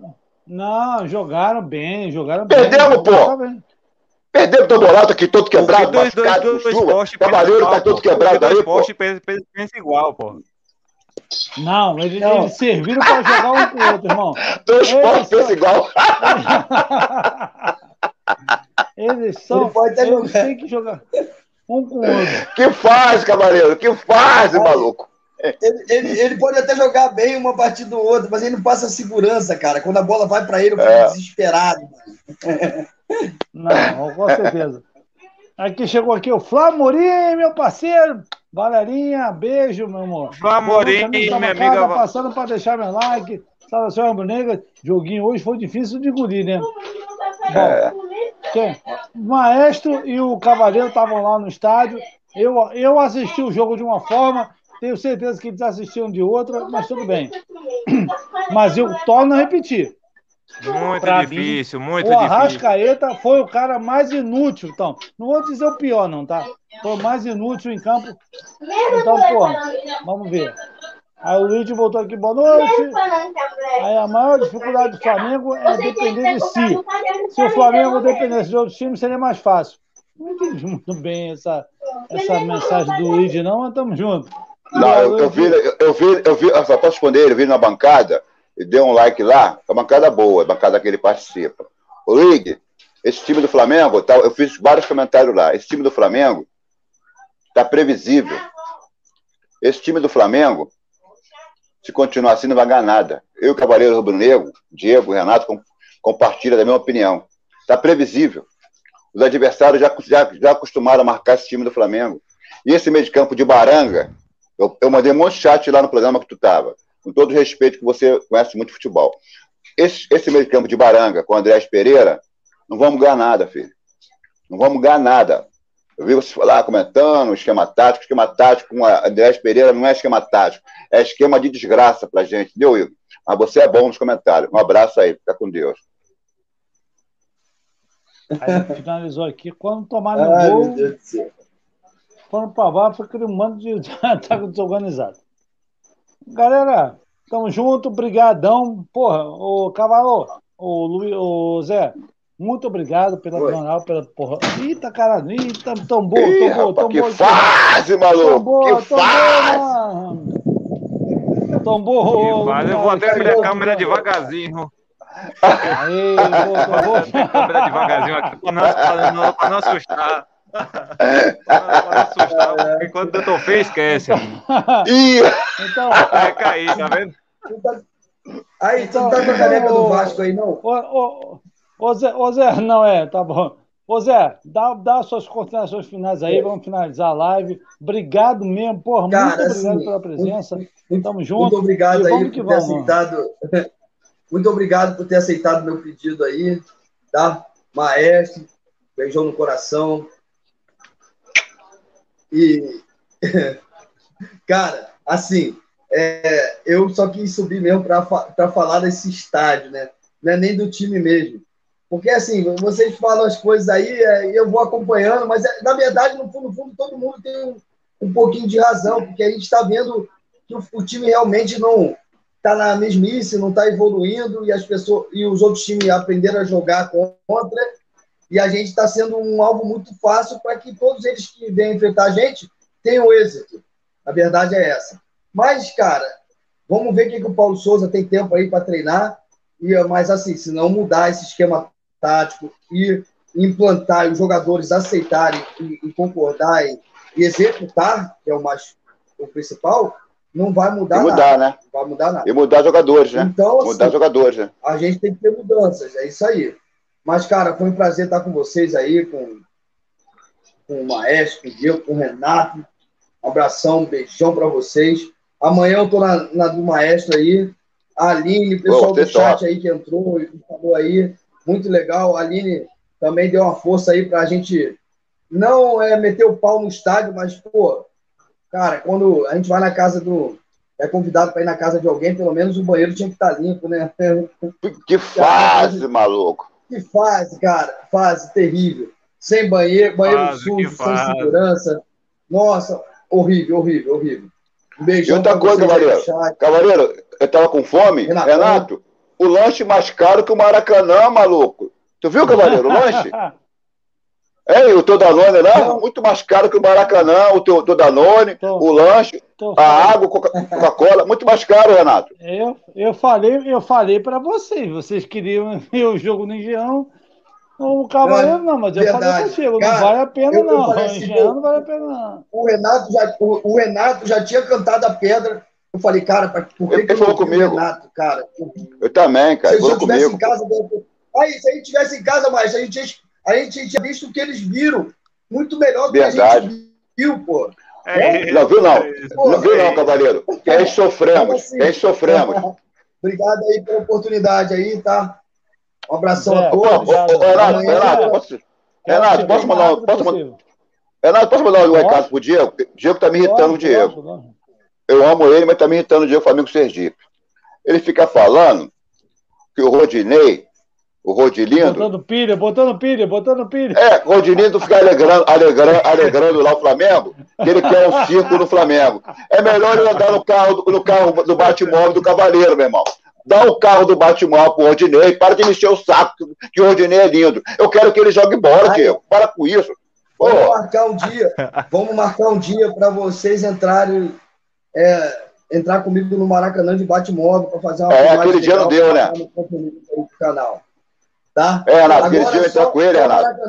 Não, jogaram bem, jogaram Perdemos, bem. Perdemos, pô! Perdemos o Dorato aqui todo quebrado, dois, machucado, dois, dois, dois Cavaleiro tá todo quebrado aí, pô. pensa igual, pô. Não, eles, não. eles serviram para jogar um com o outro, irmão. Dois postes pensam igual. eles são. Ele pode eles têm que jogar um com o outro. Que faz, cavaleiro? Que faz, maluco? Ele, ele, ele, pode até jogar bem uma partida ou outra, mas ele não passa segurança, cara. Quando a bola vai para ele, eu fico é. desesperado. Não, com certeza. Aqui chegou aqui o Flamorim, meu parceiro. Valerinha, beijo, meu amor. Flamorim, minha amiga. Passando para deixar meu like. Saudação, Ramo Negra. Joguinho hoje foi difícil de engolir, né? É. Bom, o Maestro e o Cavaleiro estavam lá no estádio. Eu, eu assisti o jogo de uma forma tenho certeza que eles assistiram de outra, mas tudo bem. Mas eu torno a repetir. Muito pra difícil, mim, muito difícil. O Arrascaeta foi o cara mais inútil, então. Não vou dizer o pior, não, tá? Foi o mais inútil em campo. Então, pô, vamos ver. Aí o Luiz voltou aqui, boa noite. Aí a maior dificuldade do Flamengo é depender de si. Se o Flamengo dependesse de outros times, seria mais fácil. Não entendi muito bem essa, essa mensagem do Luiz, não, mas estamos juntos. Não, eu, eu, vi, eu vi, eu vi, eu só posso responder, ele vi na bancada e deu um like lá, é uma bancada boa, a bancada que ele participa. O Luiz, esse time do Flamengo, tá, eu fiz vários comentários lá, esse time do Flamengo está previsível. Esse time do Flamengo, se continuar assim, não vai ganhar nada. Eu e o Cavaleiro Rubro Negro, Diego, Renato, compartilham da mesma opinião. Está previsível. Os adversários já, já, já acostumaram a marcar esse time do Flamengo. E esse meio de campo de Baranga, eu, eu mandei um monte de chat lá no programa que tu estava. Com todo o respeito que você conhece muito futebol. Esse, esse meio de campo de Baranga com o Andrés Pereira, não vamos ganhar nada, filho. Não vamos ganhar nada. Eu vi você falar, comentando, esquema tático, esquema tático com Andrés Pereira não é esquema tático, é esquema de desgraça pra gente, entendeu, Igor? Mas você é bom nos comentários. Um abraço aí, fica com Deus. Aí finalizou aqui. Quando tomar no Ai, gol, quando provar, foi aquele mando de ataque desorganizado. Galera, tamo junto, brigadão. Porra, o Cavalo, o, Luiz, o Zé, muito obrigado pela jornal, pela porra. Eita, caralho, eita, tão boa, tão boa, tão boa. Que fase, maluco! Que fase! Tombou. Eu vou até abrir a câmera devagarzinho. Aí, vou, vou. câmera devagarzinho aqui pra não, pra não pra não assustar, porque quando eu tô feio, esquece. então, vai cair, tá vendo? Aí, então, você não tá com a caneca do Vasco aí, não? Ô, ô, ô, Zé, ô Zé, não é, tá bom. Ô Zé, dá, dá suas considerações finais aí, vamos finalizar a live. Obrigado mesmo, porra, Cara, muito obrigado assim, pela presença. Muito, Tamo junto. Muito obrigado aí por ter vamos. aceitado. Muito obrigado por ter aceitado meu pedido aí, tá? Maestro, beijão no coração. E, cara, assim, é, eu só quis subir mesmo para falar desse estádio, né? Não é nem do time mesmo. Porque, assim, vocês falam as coisas aí, é, eu vou acompanhando, mas, é, na verdade, no fundo, no fundo, todo mundo tem um, um pouquinho de razão, porque a gente está vendo que o, o, time realmente não está na mesmice, não está evoluindo, e as pessoas e os outros times aprenderam a jogar contra, e a gente está sendo um alvo muito fácil para que todos eles que vêm enfrentar a gente tenham êxito. A verdade é essa. Mas, cara, vamos ver o que, que o Paulo Souza tem tempo aí para treinar. E, mas, assim, se não mudar esse esquema tático e implantar e os jogadores aceitarem e, e concordarem e executar, que é o mais o principal, não vai mudar, e mudar nada. Né? Não vai mudar nada. E mudar jogadores, né? Então, assim, mudar jogadores, né? A gente tem que ter mudanças, é isso aí. Mas, cara, foi um prazer estar com vocês aí, com, com o Maestro, com o Diego, com o Renato. Um abração, um beijão para vocês. Amanhã eu tô na, na, do Maestro aí. A Aline, o pessoal do chat aí que entrou e falou aí muito legal. A Aline também deu uma força aí para a gente não é meter o pau no estádio, mas, pô, cara, quando a gente vai na casa do. É convidado para ir na casa de alguém, pelo menos o banheiro tinha que estar tá limpo, né? Que fase, maluco! Que fase, cara, fase terrível. Sem banheiro, banheiro fase, sujo, sem segurança. Nossa, horrível, horrível, horrível. Um beijão. E outra coisa, Cavaleiro. Cavaleiro, eu tava com fome. Renato, Renato o lanche mais caro que o Maracanã, maluco. Tu viu, Cavaleiro, o lanche? É, o teu Danone lá, muito mais caro que o Maracanã, o teu, teu Danone, tô, o lanche, a água, Coca-Cola, muito mais caro, Renato. Eu, eu falei, eu falei para vocês, vocês queriam ver o jogo no Engenhão, o Cavaleiro não, mas eu verdade. falei contigo, não vale a pena eu, não, eu o Engenhão não vale a pena não. O Renato já, o, o Renato já tinha cantado a pedra eu falei, cara, por que, ele que falou comigo. Renato, cara? Eu também, cara. Se, se eu estivesse em casa. Aí, se a gente estivesse em casa, mas a gente, a gente tinha visto o que eles viram. Muito melhor do que a gente viu, pô. É, não viu, não. Pô, não viu, não, cavaleiro. Que aí sofremos. Assim, que aí sofremos. Obrigado aí pela oportunidade aí, tá? Um abração é, a todos. Ô, Renato, Renato, posso, Renato, posso mandar, posso, mandar, Renato, posso mandar um recado pro Diego? O Diego tá me irritando, o Diego. Eu amo ele, mas também irritando o dia o Flamengo Sergipe. Ele fica falando que o Rodinei, o Rodilindo. Botando pilha, botando pilha, botando pilha. É, o Rodilindo fica alegrando, alegrando, alegrando lá o Flamengo, que ele quer um circo no Flamengo. É melhor ele andar no carro, no carro do bate-móvel do Cavaleiro, meu irmão. Dá o carro do bate-móvel pro Rodinei, para de encher o saco, que o Rodinei é lindo. Eu quero que ele jogue bola, Diego. Para com isso. Vamos marcar um dia, vamos marcar um dia para vocês entrarem, é, entrar comigo no Maracanã de bate-móvel para fazer uma É, aquele dia não deu, né? No canal. Tá? É, Renato, aquele dia eu entrar com ele, Renato.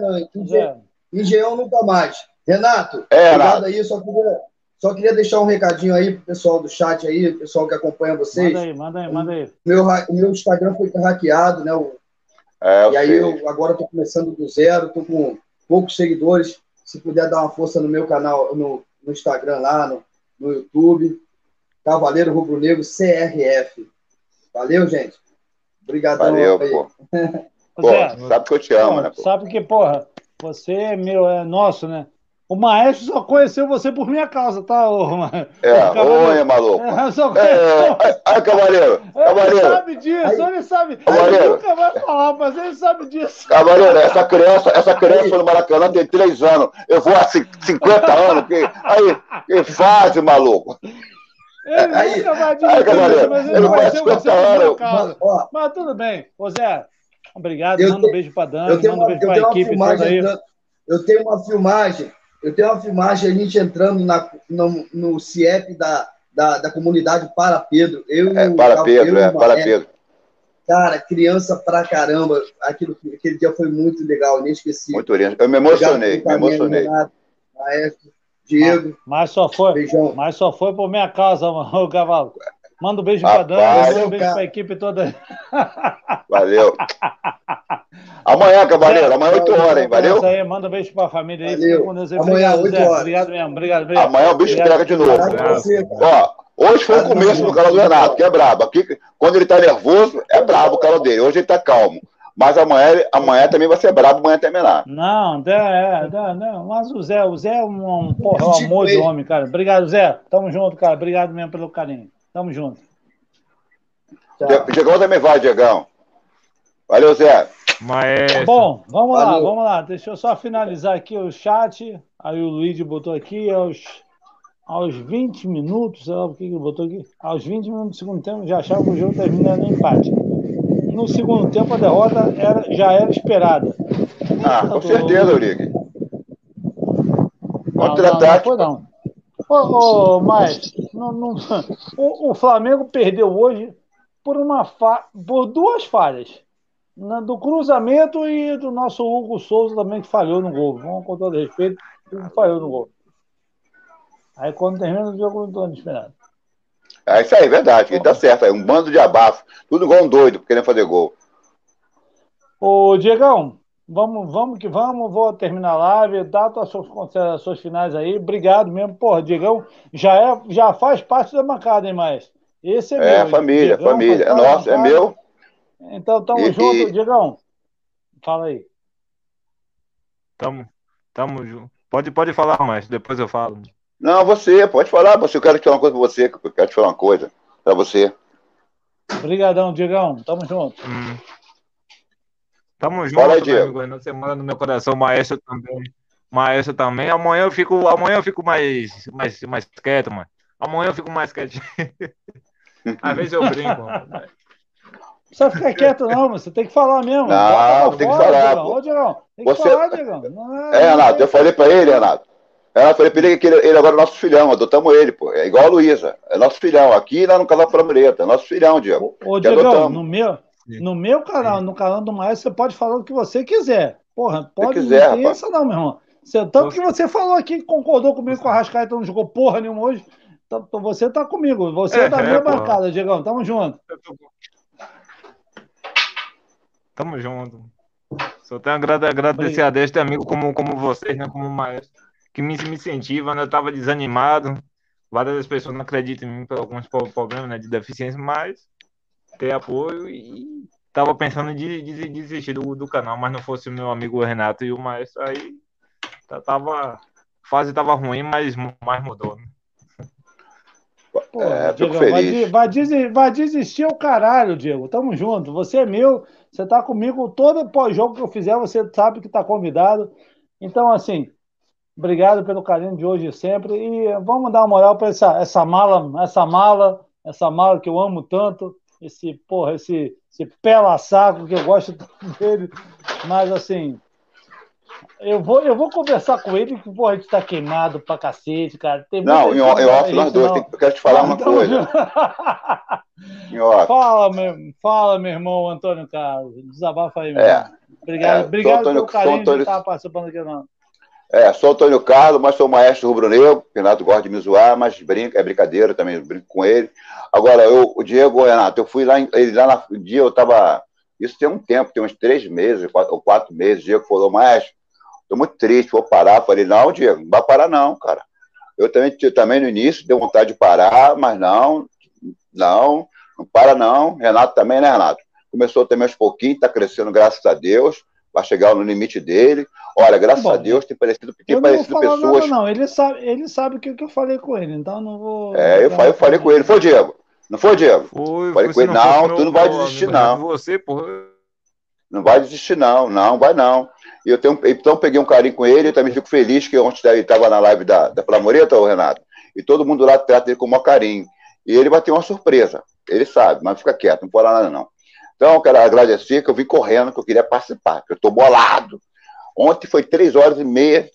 Engenhão nunca mais. Renato, é, obrigado Renato. aí, só queria, só queria deixar um recadinho aí pro pessoal do chat aí, pessoal que acompanha vocês. Manda aí, manda aí, manda aí. Meu, o meu Instagram foi hackeado, né? O, é, e aí eu agora estou começando do zero, estou com poucos seguidores. Se puder dar uma força no meu canal, no, no Instagram lá, no, no YouTube. Cavaleiro Rubro Negro CRF. Valeu, gente. Obrigadão. Valeu, pô. pô Zé, sabe que eu te amo, pô, né? Pô? Sabe que, porra, você é meu, é nosso, né? O maestro só conheceu você por minha causa, tá? Ô, é, oi, maluco. É, só... é, ai, cavaleiro, cavaleiro. Ele sabe disso, ele sabe. Cavaleiro. Ele nunca vai falar, mas ele sabe disso. Cavaleiro, essa criança, essa criança no Maracanã tem três anos. Eu vou há 50 anos. Que, aí, que fase, maluco. Ele aí, nunca vai dizer aí, cavaleiro, mas ele ele vai ser você por minha causa. Mas, mas tudo bem. Ô, Zé, obrigado. Manda um beijo pra Dani, manda um beijo pra equipe toda aí. Eu tenho uma filmagem eu tenho uma filmagem a gente entrando na, no, no CIEP da, da, da comunidade Para Pedro. Eu, é, para Pedro, é, para Pedro. Cara, criança pra caramba. Aquilo, aquele dia foi muito legal, inesquecível. Muito lindo. Eu me emocionei, me emocionei. Renato, Maestro, Diego. Mas, mas só foi, beijão. mas só foi por minha causa, o cavalo. Manda um beijo pra Dani, manda um beijo pra equipe toda. Valeu. Amanhã, Cavaleiro, amanhã 8 horas, hein? Valeu? Isso aí, manda um beijo pra família aí. Valeu. Deus, amanhã, obrigado, 8 Zé. horas. Obrigado mesmo, obrigado, obrigado. Amanhã o bicho pega de novo. Ó, hoje foi o começo do canal do Renato, que é brabo. Aqui, quando ele tá nervoso, é brabo o canal dele. Hoje ele tá calmo. Mas amanhã, amanhã também vai ser brabo, amanhã terminar. Não, é, é, não, mas o Zé, o Zé é um, um, porra, um amor de homem, cara. Obrigado, Zé. Tamo junto, cara. Obrigado mesmo pelo carinho. Tamo junto. Diegão também vai, Diegão. Valeu, Zé. Maestro. Bom, vamos Valeu. lá, vamos lá. Deixa eu só finalizar aqui o chat. Aí o Luigi botou aqui aos, aos 20 minutos, sei lá o que ele botou aqui. Aos 20 minutos do segundo tempo, já achava que o jogo terminando no empate. No segundo tempo, a derrota era, já era esperada. Ah, com certeza, Urique. Não, não, não foi não. Ô, ô, mas não, não, o, o Flamengo perdeu hoje por, uma fa... por duas falhas. Na, do cruzamento e do nosso Hugo Souza também, que falhou no gol. Vamos com todo respeito, ele falhou no gol. Aí quando termina o jogo, não estou esperando. É isso aí, verdade, ele tá certo. É um bando de abafo. Tudo igual um doido, querendo fazer gol. Ô, Diegão, vamos, vamos que vamos. Vou terminar a live. Dá as suas considerações finais aí. Obrigado mesmo. Porra, Diegão já, é, já faz parte da bancada, hein, mais? Esse é, É, meu. família, Diegão, família. É nosso, é meu. Então, tamo E- junto, e- Diegão. Fala aí. Tamo, tamo junto. Pode, pode falar mais, depois eu falo. Não, você, pode falar. Você, eu quero te falar uma coisa pra você. Eu quero te falar uma coisa pra você. Obrigadão, Diegão. Tamo junto. Hum. Tamo junto, Fala meu Diego. amigo. Você mora no meu coração, maestro também. Maestro também. Amanhã eu fico, amanhã eu fico mais, mais, mais quieto, mano. Amanhã eu fico mais quietinho. Às vezes eu brinco. mano. Não precisa ficar quieto, não, mas você tem que falar mesmo. Não, Bota tem que falar. Ô, Diegão, tem que Você- falar, Diegão. Não É, Renato, eu falei pra ele, Renato. Eu falei pra ele que ele, ele agora é nosso filhão, adotamos ele, pô. É igual a Luísa. É nosso filhão. Aqui lá no canal Flamureta, é nosso filhão, Diego. Ô, adotamos. no meu, no meu canal, no canal do Maestro, você pode falar o que você quiser. Porra, pode quiser, não essa não, meu irmão. Você- tanto que você falou aqui concordou comigo que o Arrascaeta não jogou porra nenhuma hoje. Então, você tá comigo. Você é, da é, minha porra. bancada, Diegão. Tamo junto. Tamo junto. Só tenho a agrade- agradecer a Deus ter amigo como, como vocês, né? Como maestro, que me, me incentiva, né? Eu tava desanimado. Várias pessoas não acreditam em mim por alguns problemas né, de deficiência, mas ter apoio e tava pensando em de- de- desistir do, do canal, mas não fosse o meu amigo Renato e o maestro, aí tá- tava. A fase tava ruim, mas, mas mudou, né? Pô, É, fico Diegão, vai, feliz. de- vai desi- vai desistir o caralho, Diego. Tamo junto. Você é meu, você tá comigo. Todo pós-jogo que eu fizer, você sabe que tá convidado. Então, assim, obrigado pelo carinho de hoje e sempre. E vamos dar uma moral para essa, essa mala, essa mala, essa mala que eu amo tanto. Esse, porra, esse, esse pela saco que eu gosto tanto dele. Mas, assim, Eu vou, eu vou conversar com ele, que porra, a gente tá queimado pra cacete, cara. Tem não, em, em off nós dois, tem, eu quero te falar uma então, coisa. Fala, meu, fala, meu irmão Antônio Carlos. Desabafa aí, meu é, Obrigado, é, obrigado Antônio, pelo carinho Antônio, de estar participando aqui, não. É, sou Antônio Carlos, mas sou maestro rubro-negro. Renato gosta de me zoar, mas brinca, é brincadeira também, brinco com ele. Agora, eu, o Diego, Renato, eu fui lá, ele lá no dia, eu tava. Isso tem um tempo, tem uns três meses, quatro, ou quatro meses. O Diego falou, maestro, Estou muito triste, vou parar. Falei, não, Diego, não vai parar não, cara. Eu também, também no início deu vontade de parar, mas não, não, não para não. Renato também, né, Renato? Começou também aos pouquinhos, está crescendo, graças a Deus. Vai chegar no limite dele. Olha, graças Bom, a Deus tem parecido, tem parecido pessoas. Nada, não, ele sabe, ele sabe o que, que eu falei com ele, então não vou. É, eu, falei, eu falei com ele. Foi, Diego? Não foi, Diego? Foi, falei com ele, não, não tu não vai desistir, não. Você, porra. Não vai desistir, não, não, vai não. E eu tenho, então peguei um carinho com ele, eu também fico feliz que ontem ele estava na live da, da Flamoreta, o Renato, e todo mundo lá trata ele com o maior carinho. E ele vai ter uma surpresa, ele sabe, mas fica quieto, não pode nada não. Então, eu quero agradecer que eu vim correndo, que eu queria participar, que eu estou bolado. Ontem foi três horas e meia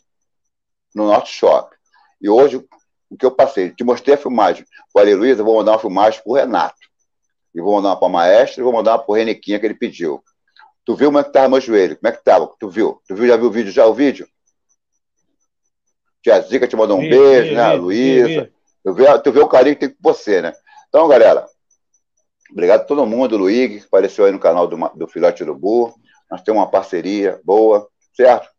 no Norte Shop. E hoje, o que eu passei? Te mostrei a filmagem. Falei, Luiz, eu vou mandar uma filmagem para o Renato. E vou mandar uma para a Maestra e vou mandar uma para o Renequinha que ele pediu. Tu viu como é que tava meu joelho? Como é que tava? Tu viu? Tu viu, já viu o vídeo, já o vídeo? Tia Zica te mandou um vi, beijo, vi, né? Vi, Luísa. Tu vê, tu vê o carinho que tem com você, né? Então, galera, obrigado a todo mundo, Luigi, que apareceu aí no canal do, do Filhote do Burro. Nós temos uma parceria boa, certo?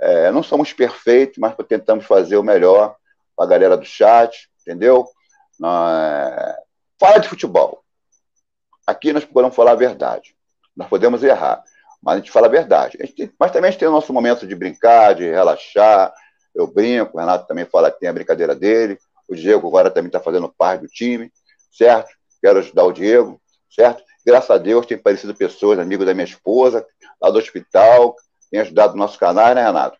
É, não somos perfeitos, mas tentamos fazer o melhor para a galera do chat, entendeu? É... Fala de futebol. Aqui nós procuramos falar a verdade. Nós podemos errar mas a gente fala a verdade. A gente, mas também a gente tem o nosso momento de brincar, de relaxar. Eu brinco, o Renato também fala que tem a brincadeira dele, o Diego agora também está fazendo parte do time, certo? Quero ajudar o Diego, certo? Graças a Deus tem aparecido pessoas, amigos da minha esposa, lá do hospital, tem ajudado o nosso canal, né, Renato?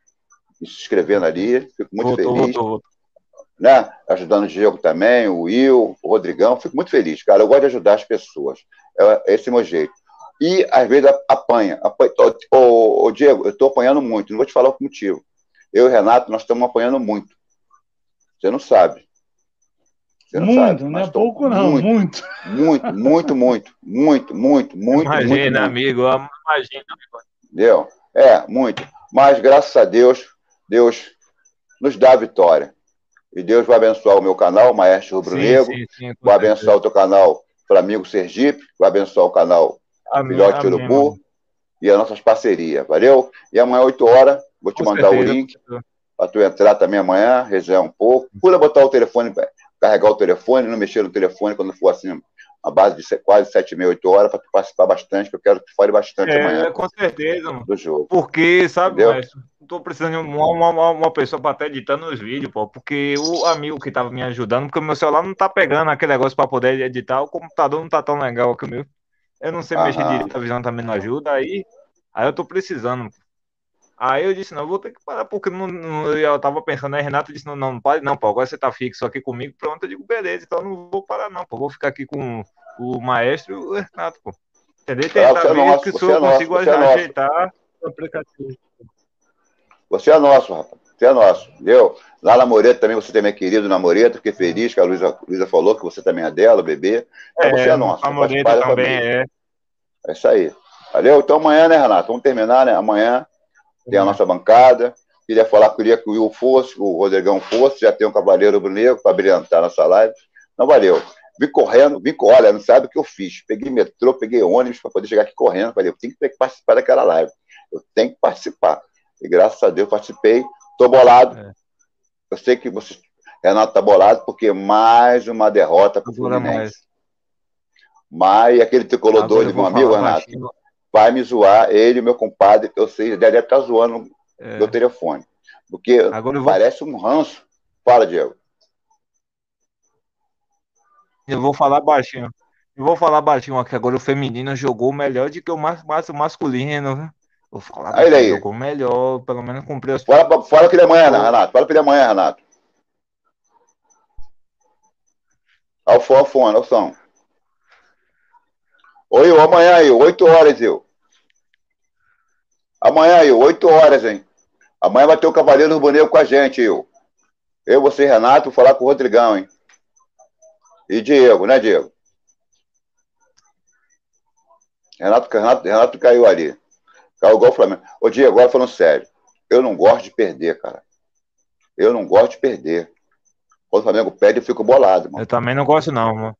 E se inscrevendo ali, fico muito voltou, feliz. Voltou, voltou. Né? Ajudando o Diego também, o Will, o Rodrigão, fico muito feliz, cara. Eu gosto de ajudar as pessoas. É, esse é o meu jeito e às vezes apanha. apanha. Ô, ô, Diego, eu estou apanhando muito, não vou te falar o motivo. Eu e o Renato, nós estamos apanhando muito. Você não sabe. Você não muito, sabe, não é pouco não, muito. Muito, muito, muito, muito, muito, muito, muito. Imagina, muito, amigo, imagina. Entendeu? É, muito. Mas, graças a Deus, Deus nos dá a vitória. E Deus vai abençoar o meu canal, Maestro Rubro Negro, vai abençoar o teu canal Flamengo Sergipe, vai abençoar o canal Amém, Filhote amém, Urubu e as nossas parcerias. Valeu? E amanhã, 8 horas, vou te Com mandar certeza. o link para tu entrar também amanhã, resenhar um pouco. Pula botar o telefone, carregar o telefone, não mexer no telefone quando for assim, a base de quase 7, meia, 8 horas, para tu participar bastante, que eu quero que tu fale bastante é, amanhã. Com certeza, mano. Do jogo. Porque, sabe, tô precisando de uma, uma, uma pessoa para estar editando os vídeos, pô, porque o amigo que tava me ajudando, porque o meu celular não tá pegando aquele negócio para poder editar, o computador não tá tão legal que o meu. Eu não sei mexer direito, a visão também não ajuda. Aí, aí eu tô precisando. Aí eu disse, não, vou ter que parar, porque não, não, eu tava pensando, aí Renato disse, não, não, não pare não, pô, agora você tá fixo aqui comigo, pronto, eu digo, beleza, então não vou parar não, pô, vou ficar aqui com o maestro e o Renato, pô. Entendeu? Tentar ver é que se eu é consigo é ajeitar o aplicativo. Você é nosso, rapaz, você é nosso, entendeu? Lá na Moreta também você tem meu querido na Moreta, fiquei feliz que a Luísa, Luísa falou que você também é dela, bebê. Então é, você é nosso. A Moreta também é. É isso aí. Valeu? Então amanhã, né, Renato? Vamos terminar, né? Amanhã tem a nossa bancada. Queria falar, queria que o Will fosse, o Rodrigão fosse, já tem um Cavaleiro Negro para brilhantar nossa live. Não valeu. Vim correndo, vim, olha, não sabe o que eu fiz. Peguei metrô, peguei ônibus para poder chegar aqui correndo. Falei, eu tenho que participar daquela live. Eu tenho que participar. E graças a Deus participei. Estou bolado. É. Eu sei que você, Renato está bolado, porque mais uma derrota para o Fluminense. Mas aquele tricolor doido, meu amigo, Renato, vai me zoar, ele, meu compadre, eu sei, deve estar zoando é. meu telefone. Porque vou... parece um ranço. Fala, Diego. Eu vou falar baixinho. Eu vou falar baixinho aqui. Agora o feminino jogou melhor do que o mas, mas, masculino. Vou falar aí, aí. jogou melhor, pelo menos cumpriu as. Fala, fala que ele amanhã, Renato. Fala que ele amanhã, Renato. Ao fone, ao som. Oi, eu, amanhã aí, 8 horas, eu. Amanhã aí, 8 horas, hein? Amanhã vai ter o Cavaleiro Rubro com a gente, eu. Eu, você, Renato, vou falar com o Rodrigão, hein? E Diego, né, Diego? Renato, Renato, Renato caiu ali. Caiu igual o Flamengo. Ô, Diego, agora falando sério. Eu não gosto de perder, cara. Eu não gosto de perder. Quando o Flamengo perde, eu fico bolado, mano. Eu também não gosto, não, mano.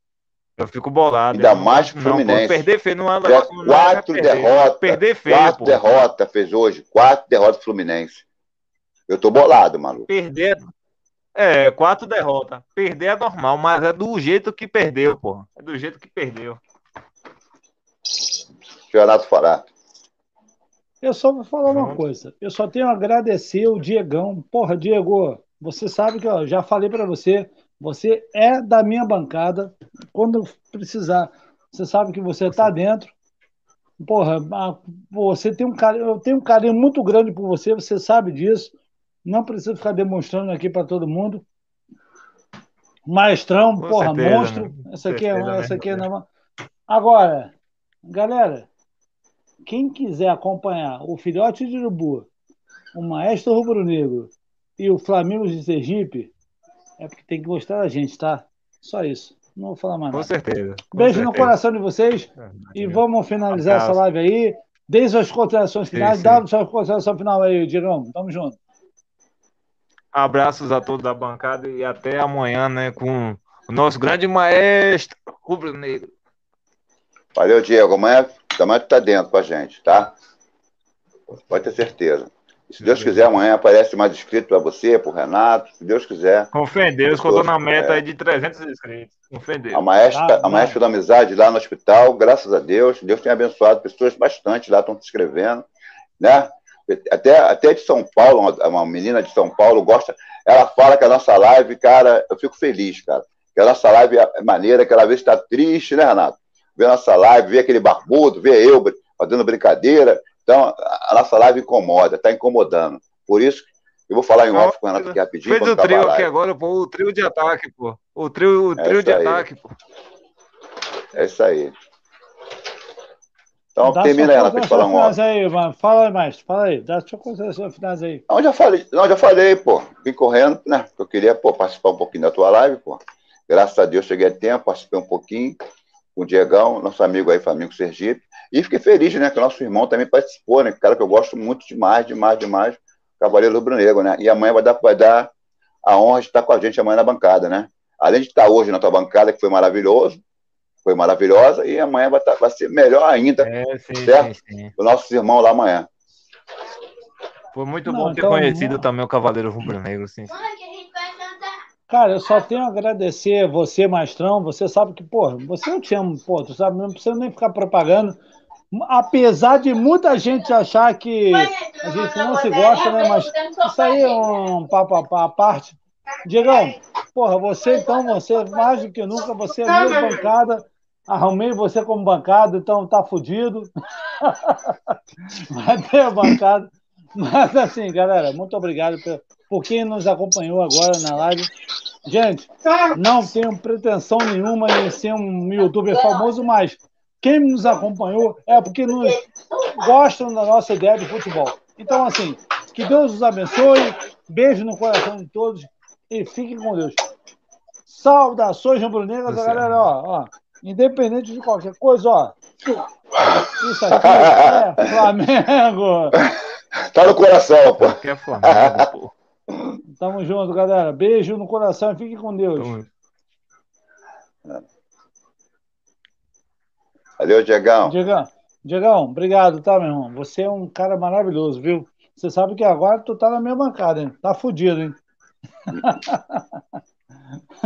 Eu fico bolado. Ainda mais que o Fluminense. Não, perder feio não é Quatro derrotas. Perder feio. Quatro derrotas fez hoje. Quatro derrotas Fluminense. Eu tô bolado, maluco. Perder. É, quatro derrotas. Perder é normal, mas é do jeito que perdeu, pô. É do jeito que perdeu. Renato Fará. Eu só vou falar uma coisa. Eu só tenho a agradecer o Diegão. Porra, Diego, você sabe que eu já falei para você. Você é da minha bancada. Quando precisar, você sabe que você está dentro. Porra, você tem um carinho, eu tenho um carinho muito grande por você, você sabe disso. Não precisa ficar demonstrando aqui para todo mundo. Maestrão, Com porra, certeza, monstro. Né? Essa aqui é, essa aqui é na... Agora, galera, quem quiser acompanhar o filhote de urubu, o maestro rubro-negro e o Flamengo de Sergipe, é porque tem que gostar da gente, tá? Só isso. Não vou falar mais com nada. Certeza, com Beijo certeza. no coração de vocês é, e vamos finalizar essa live aí. Desde as considerações finais, sim, sim. dá a sua consideração final aí, Digão. Tamo junto. Abraços a todos da bancada e até amanhã, né, com o nosso grande maestro rubro-negro. Valeu, Diego. Amanhã, amanhã tu tá dentro com a gente, tá? Pode ter certeza. Se Deus quiser, amanhã aparece mais inscrito para você, para o Renato, se Deus quiser. Com fé em Deus, que eu tô na meta é... de 300 inscritos. Com fé em Deus. A maestra, ah, a maestra da amizade lá no hospital, graças a Deus, Deus tem abençoado pessoas bastante lá, estão se inscrevendo, né? Até, até de São Paulo, uma, uma menina de São Paulo gosta, ela fala que a nossa live, cara, eu fico feliz, cara. Que a nossa live é maneira, que ela vez está triste, né, Renato? Vê a nossa live, vê aquele barbudo, vê eu fazendo brincadeira. Então, a nossa live incomoda, está incomodando. Por isso, eu vou falar em off com o Renato aqui rapidinho. Fez o trio aqui agora, pô, o trio de ataque, pô. O trio, o é trio é de aí. ataque, pô. É isso aí. Então, Dá termina ela para falar um off. aí, mano. Fala mais, fala aí. Dá sua consideração finais aí. Não, já falei, não, já falei, pô. Vim correndo, né? Eu queria, pô, participar um pouquinho da tua live, pô. Graças a Deus cheguei a tempo, participei um pouquinho com o Diegão, nosso amigo aí, Flamengo Sergipe. E fiquei feliz, né, que o nosso irmão também participou, né? Cara que eu gosto muito demais, demais, demais, Cavaleiro Rubro Negro, né? E amanhã vai dar, vai dar a honra de estar com a gente amanhã na bancada, né? Além de estar hoje na tua bancada, que foi maravilhoso, foi maravilhosa, e amanhã vai, estar, vai ser melhor ainda, é, sim, certo? Sim, sim. O nosso irmão lá amanhã. Foi muito Não, bom ter então, conhecido também o Cavaleiro Rubro Negro, sim. Cara, eu só tenho a agradecer você, Mastrão. Você sabe que, pô, você eu te amo, pô, tu sabe, não precisa nem ficar propagando. Apesar de muita gente achar que a gente não se gosta, né? Mas isso aí é um papo à parte. Diegão, porra, você então, você mais do que nunca, você é minha bancada. Arrumei você como bancada, então tá fudido. Vai ter a bancada. Mas assim, galera, muito obrigado por, por quem nos acompanhou agora na live. Gente, não tenho pretensão nenhuma em ser um youtuber famoso, mas quem nos acompanhou é porque nos gostam da nossa ideia de futebol. Então, assim, que Deus os abençoe, beijo no coração de todos e fiquem com Deus. Saudações rubro-negras, galera, ó, ó, independente de qualquer coisa, ó. Isso aqui é Flamengo. Tá no coração, pô. Aqui é Flamengo, pô. Tamo junto, galera. Beijo no coração e fique com Deus. Valeu, Diegão. Diegão. Diegão, obrigado, tá, meu irmão? Você é um cara maravilhoso, viu? Você sabe que agora tu tá na minha bancada, hein? Tá fudido, hein?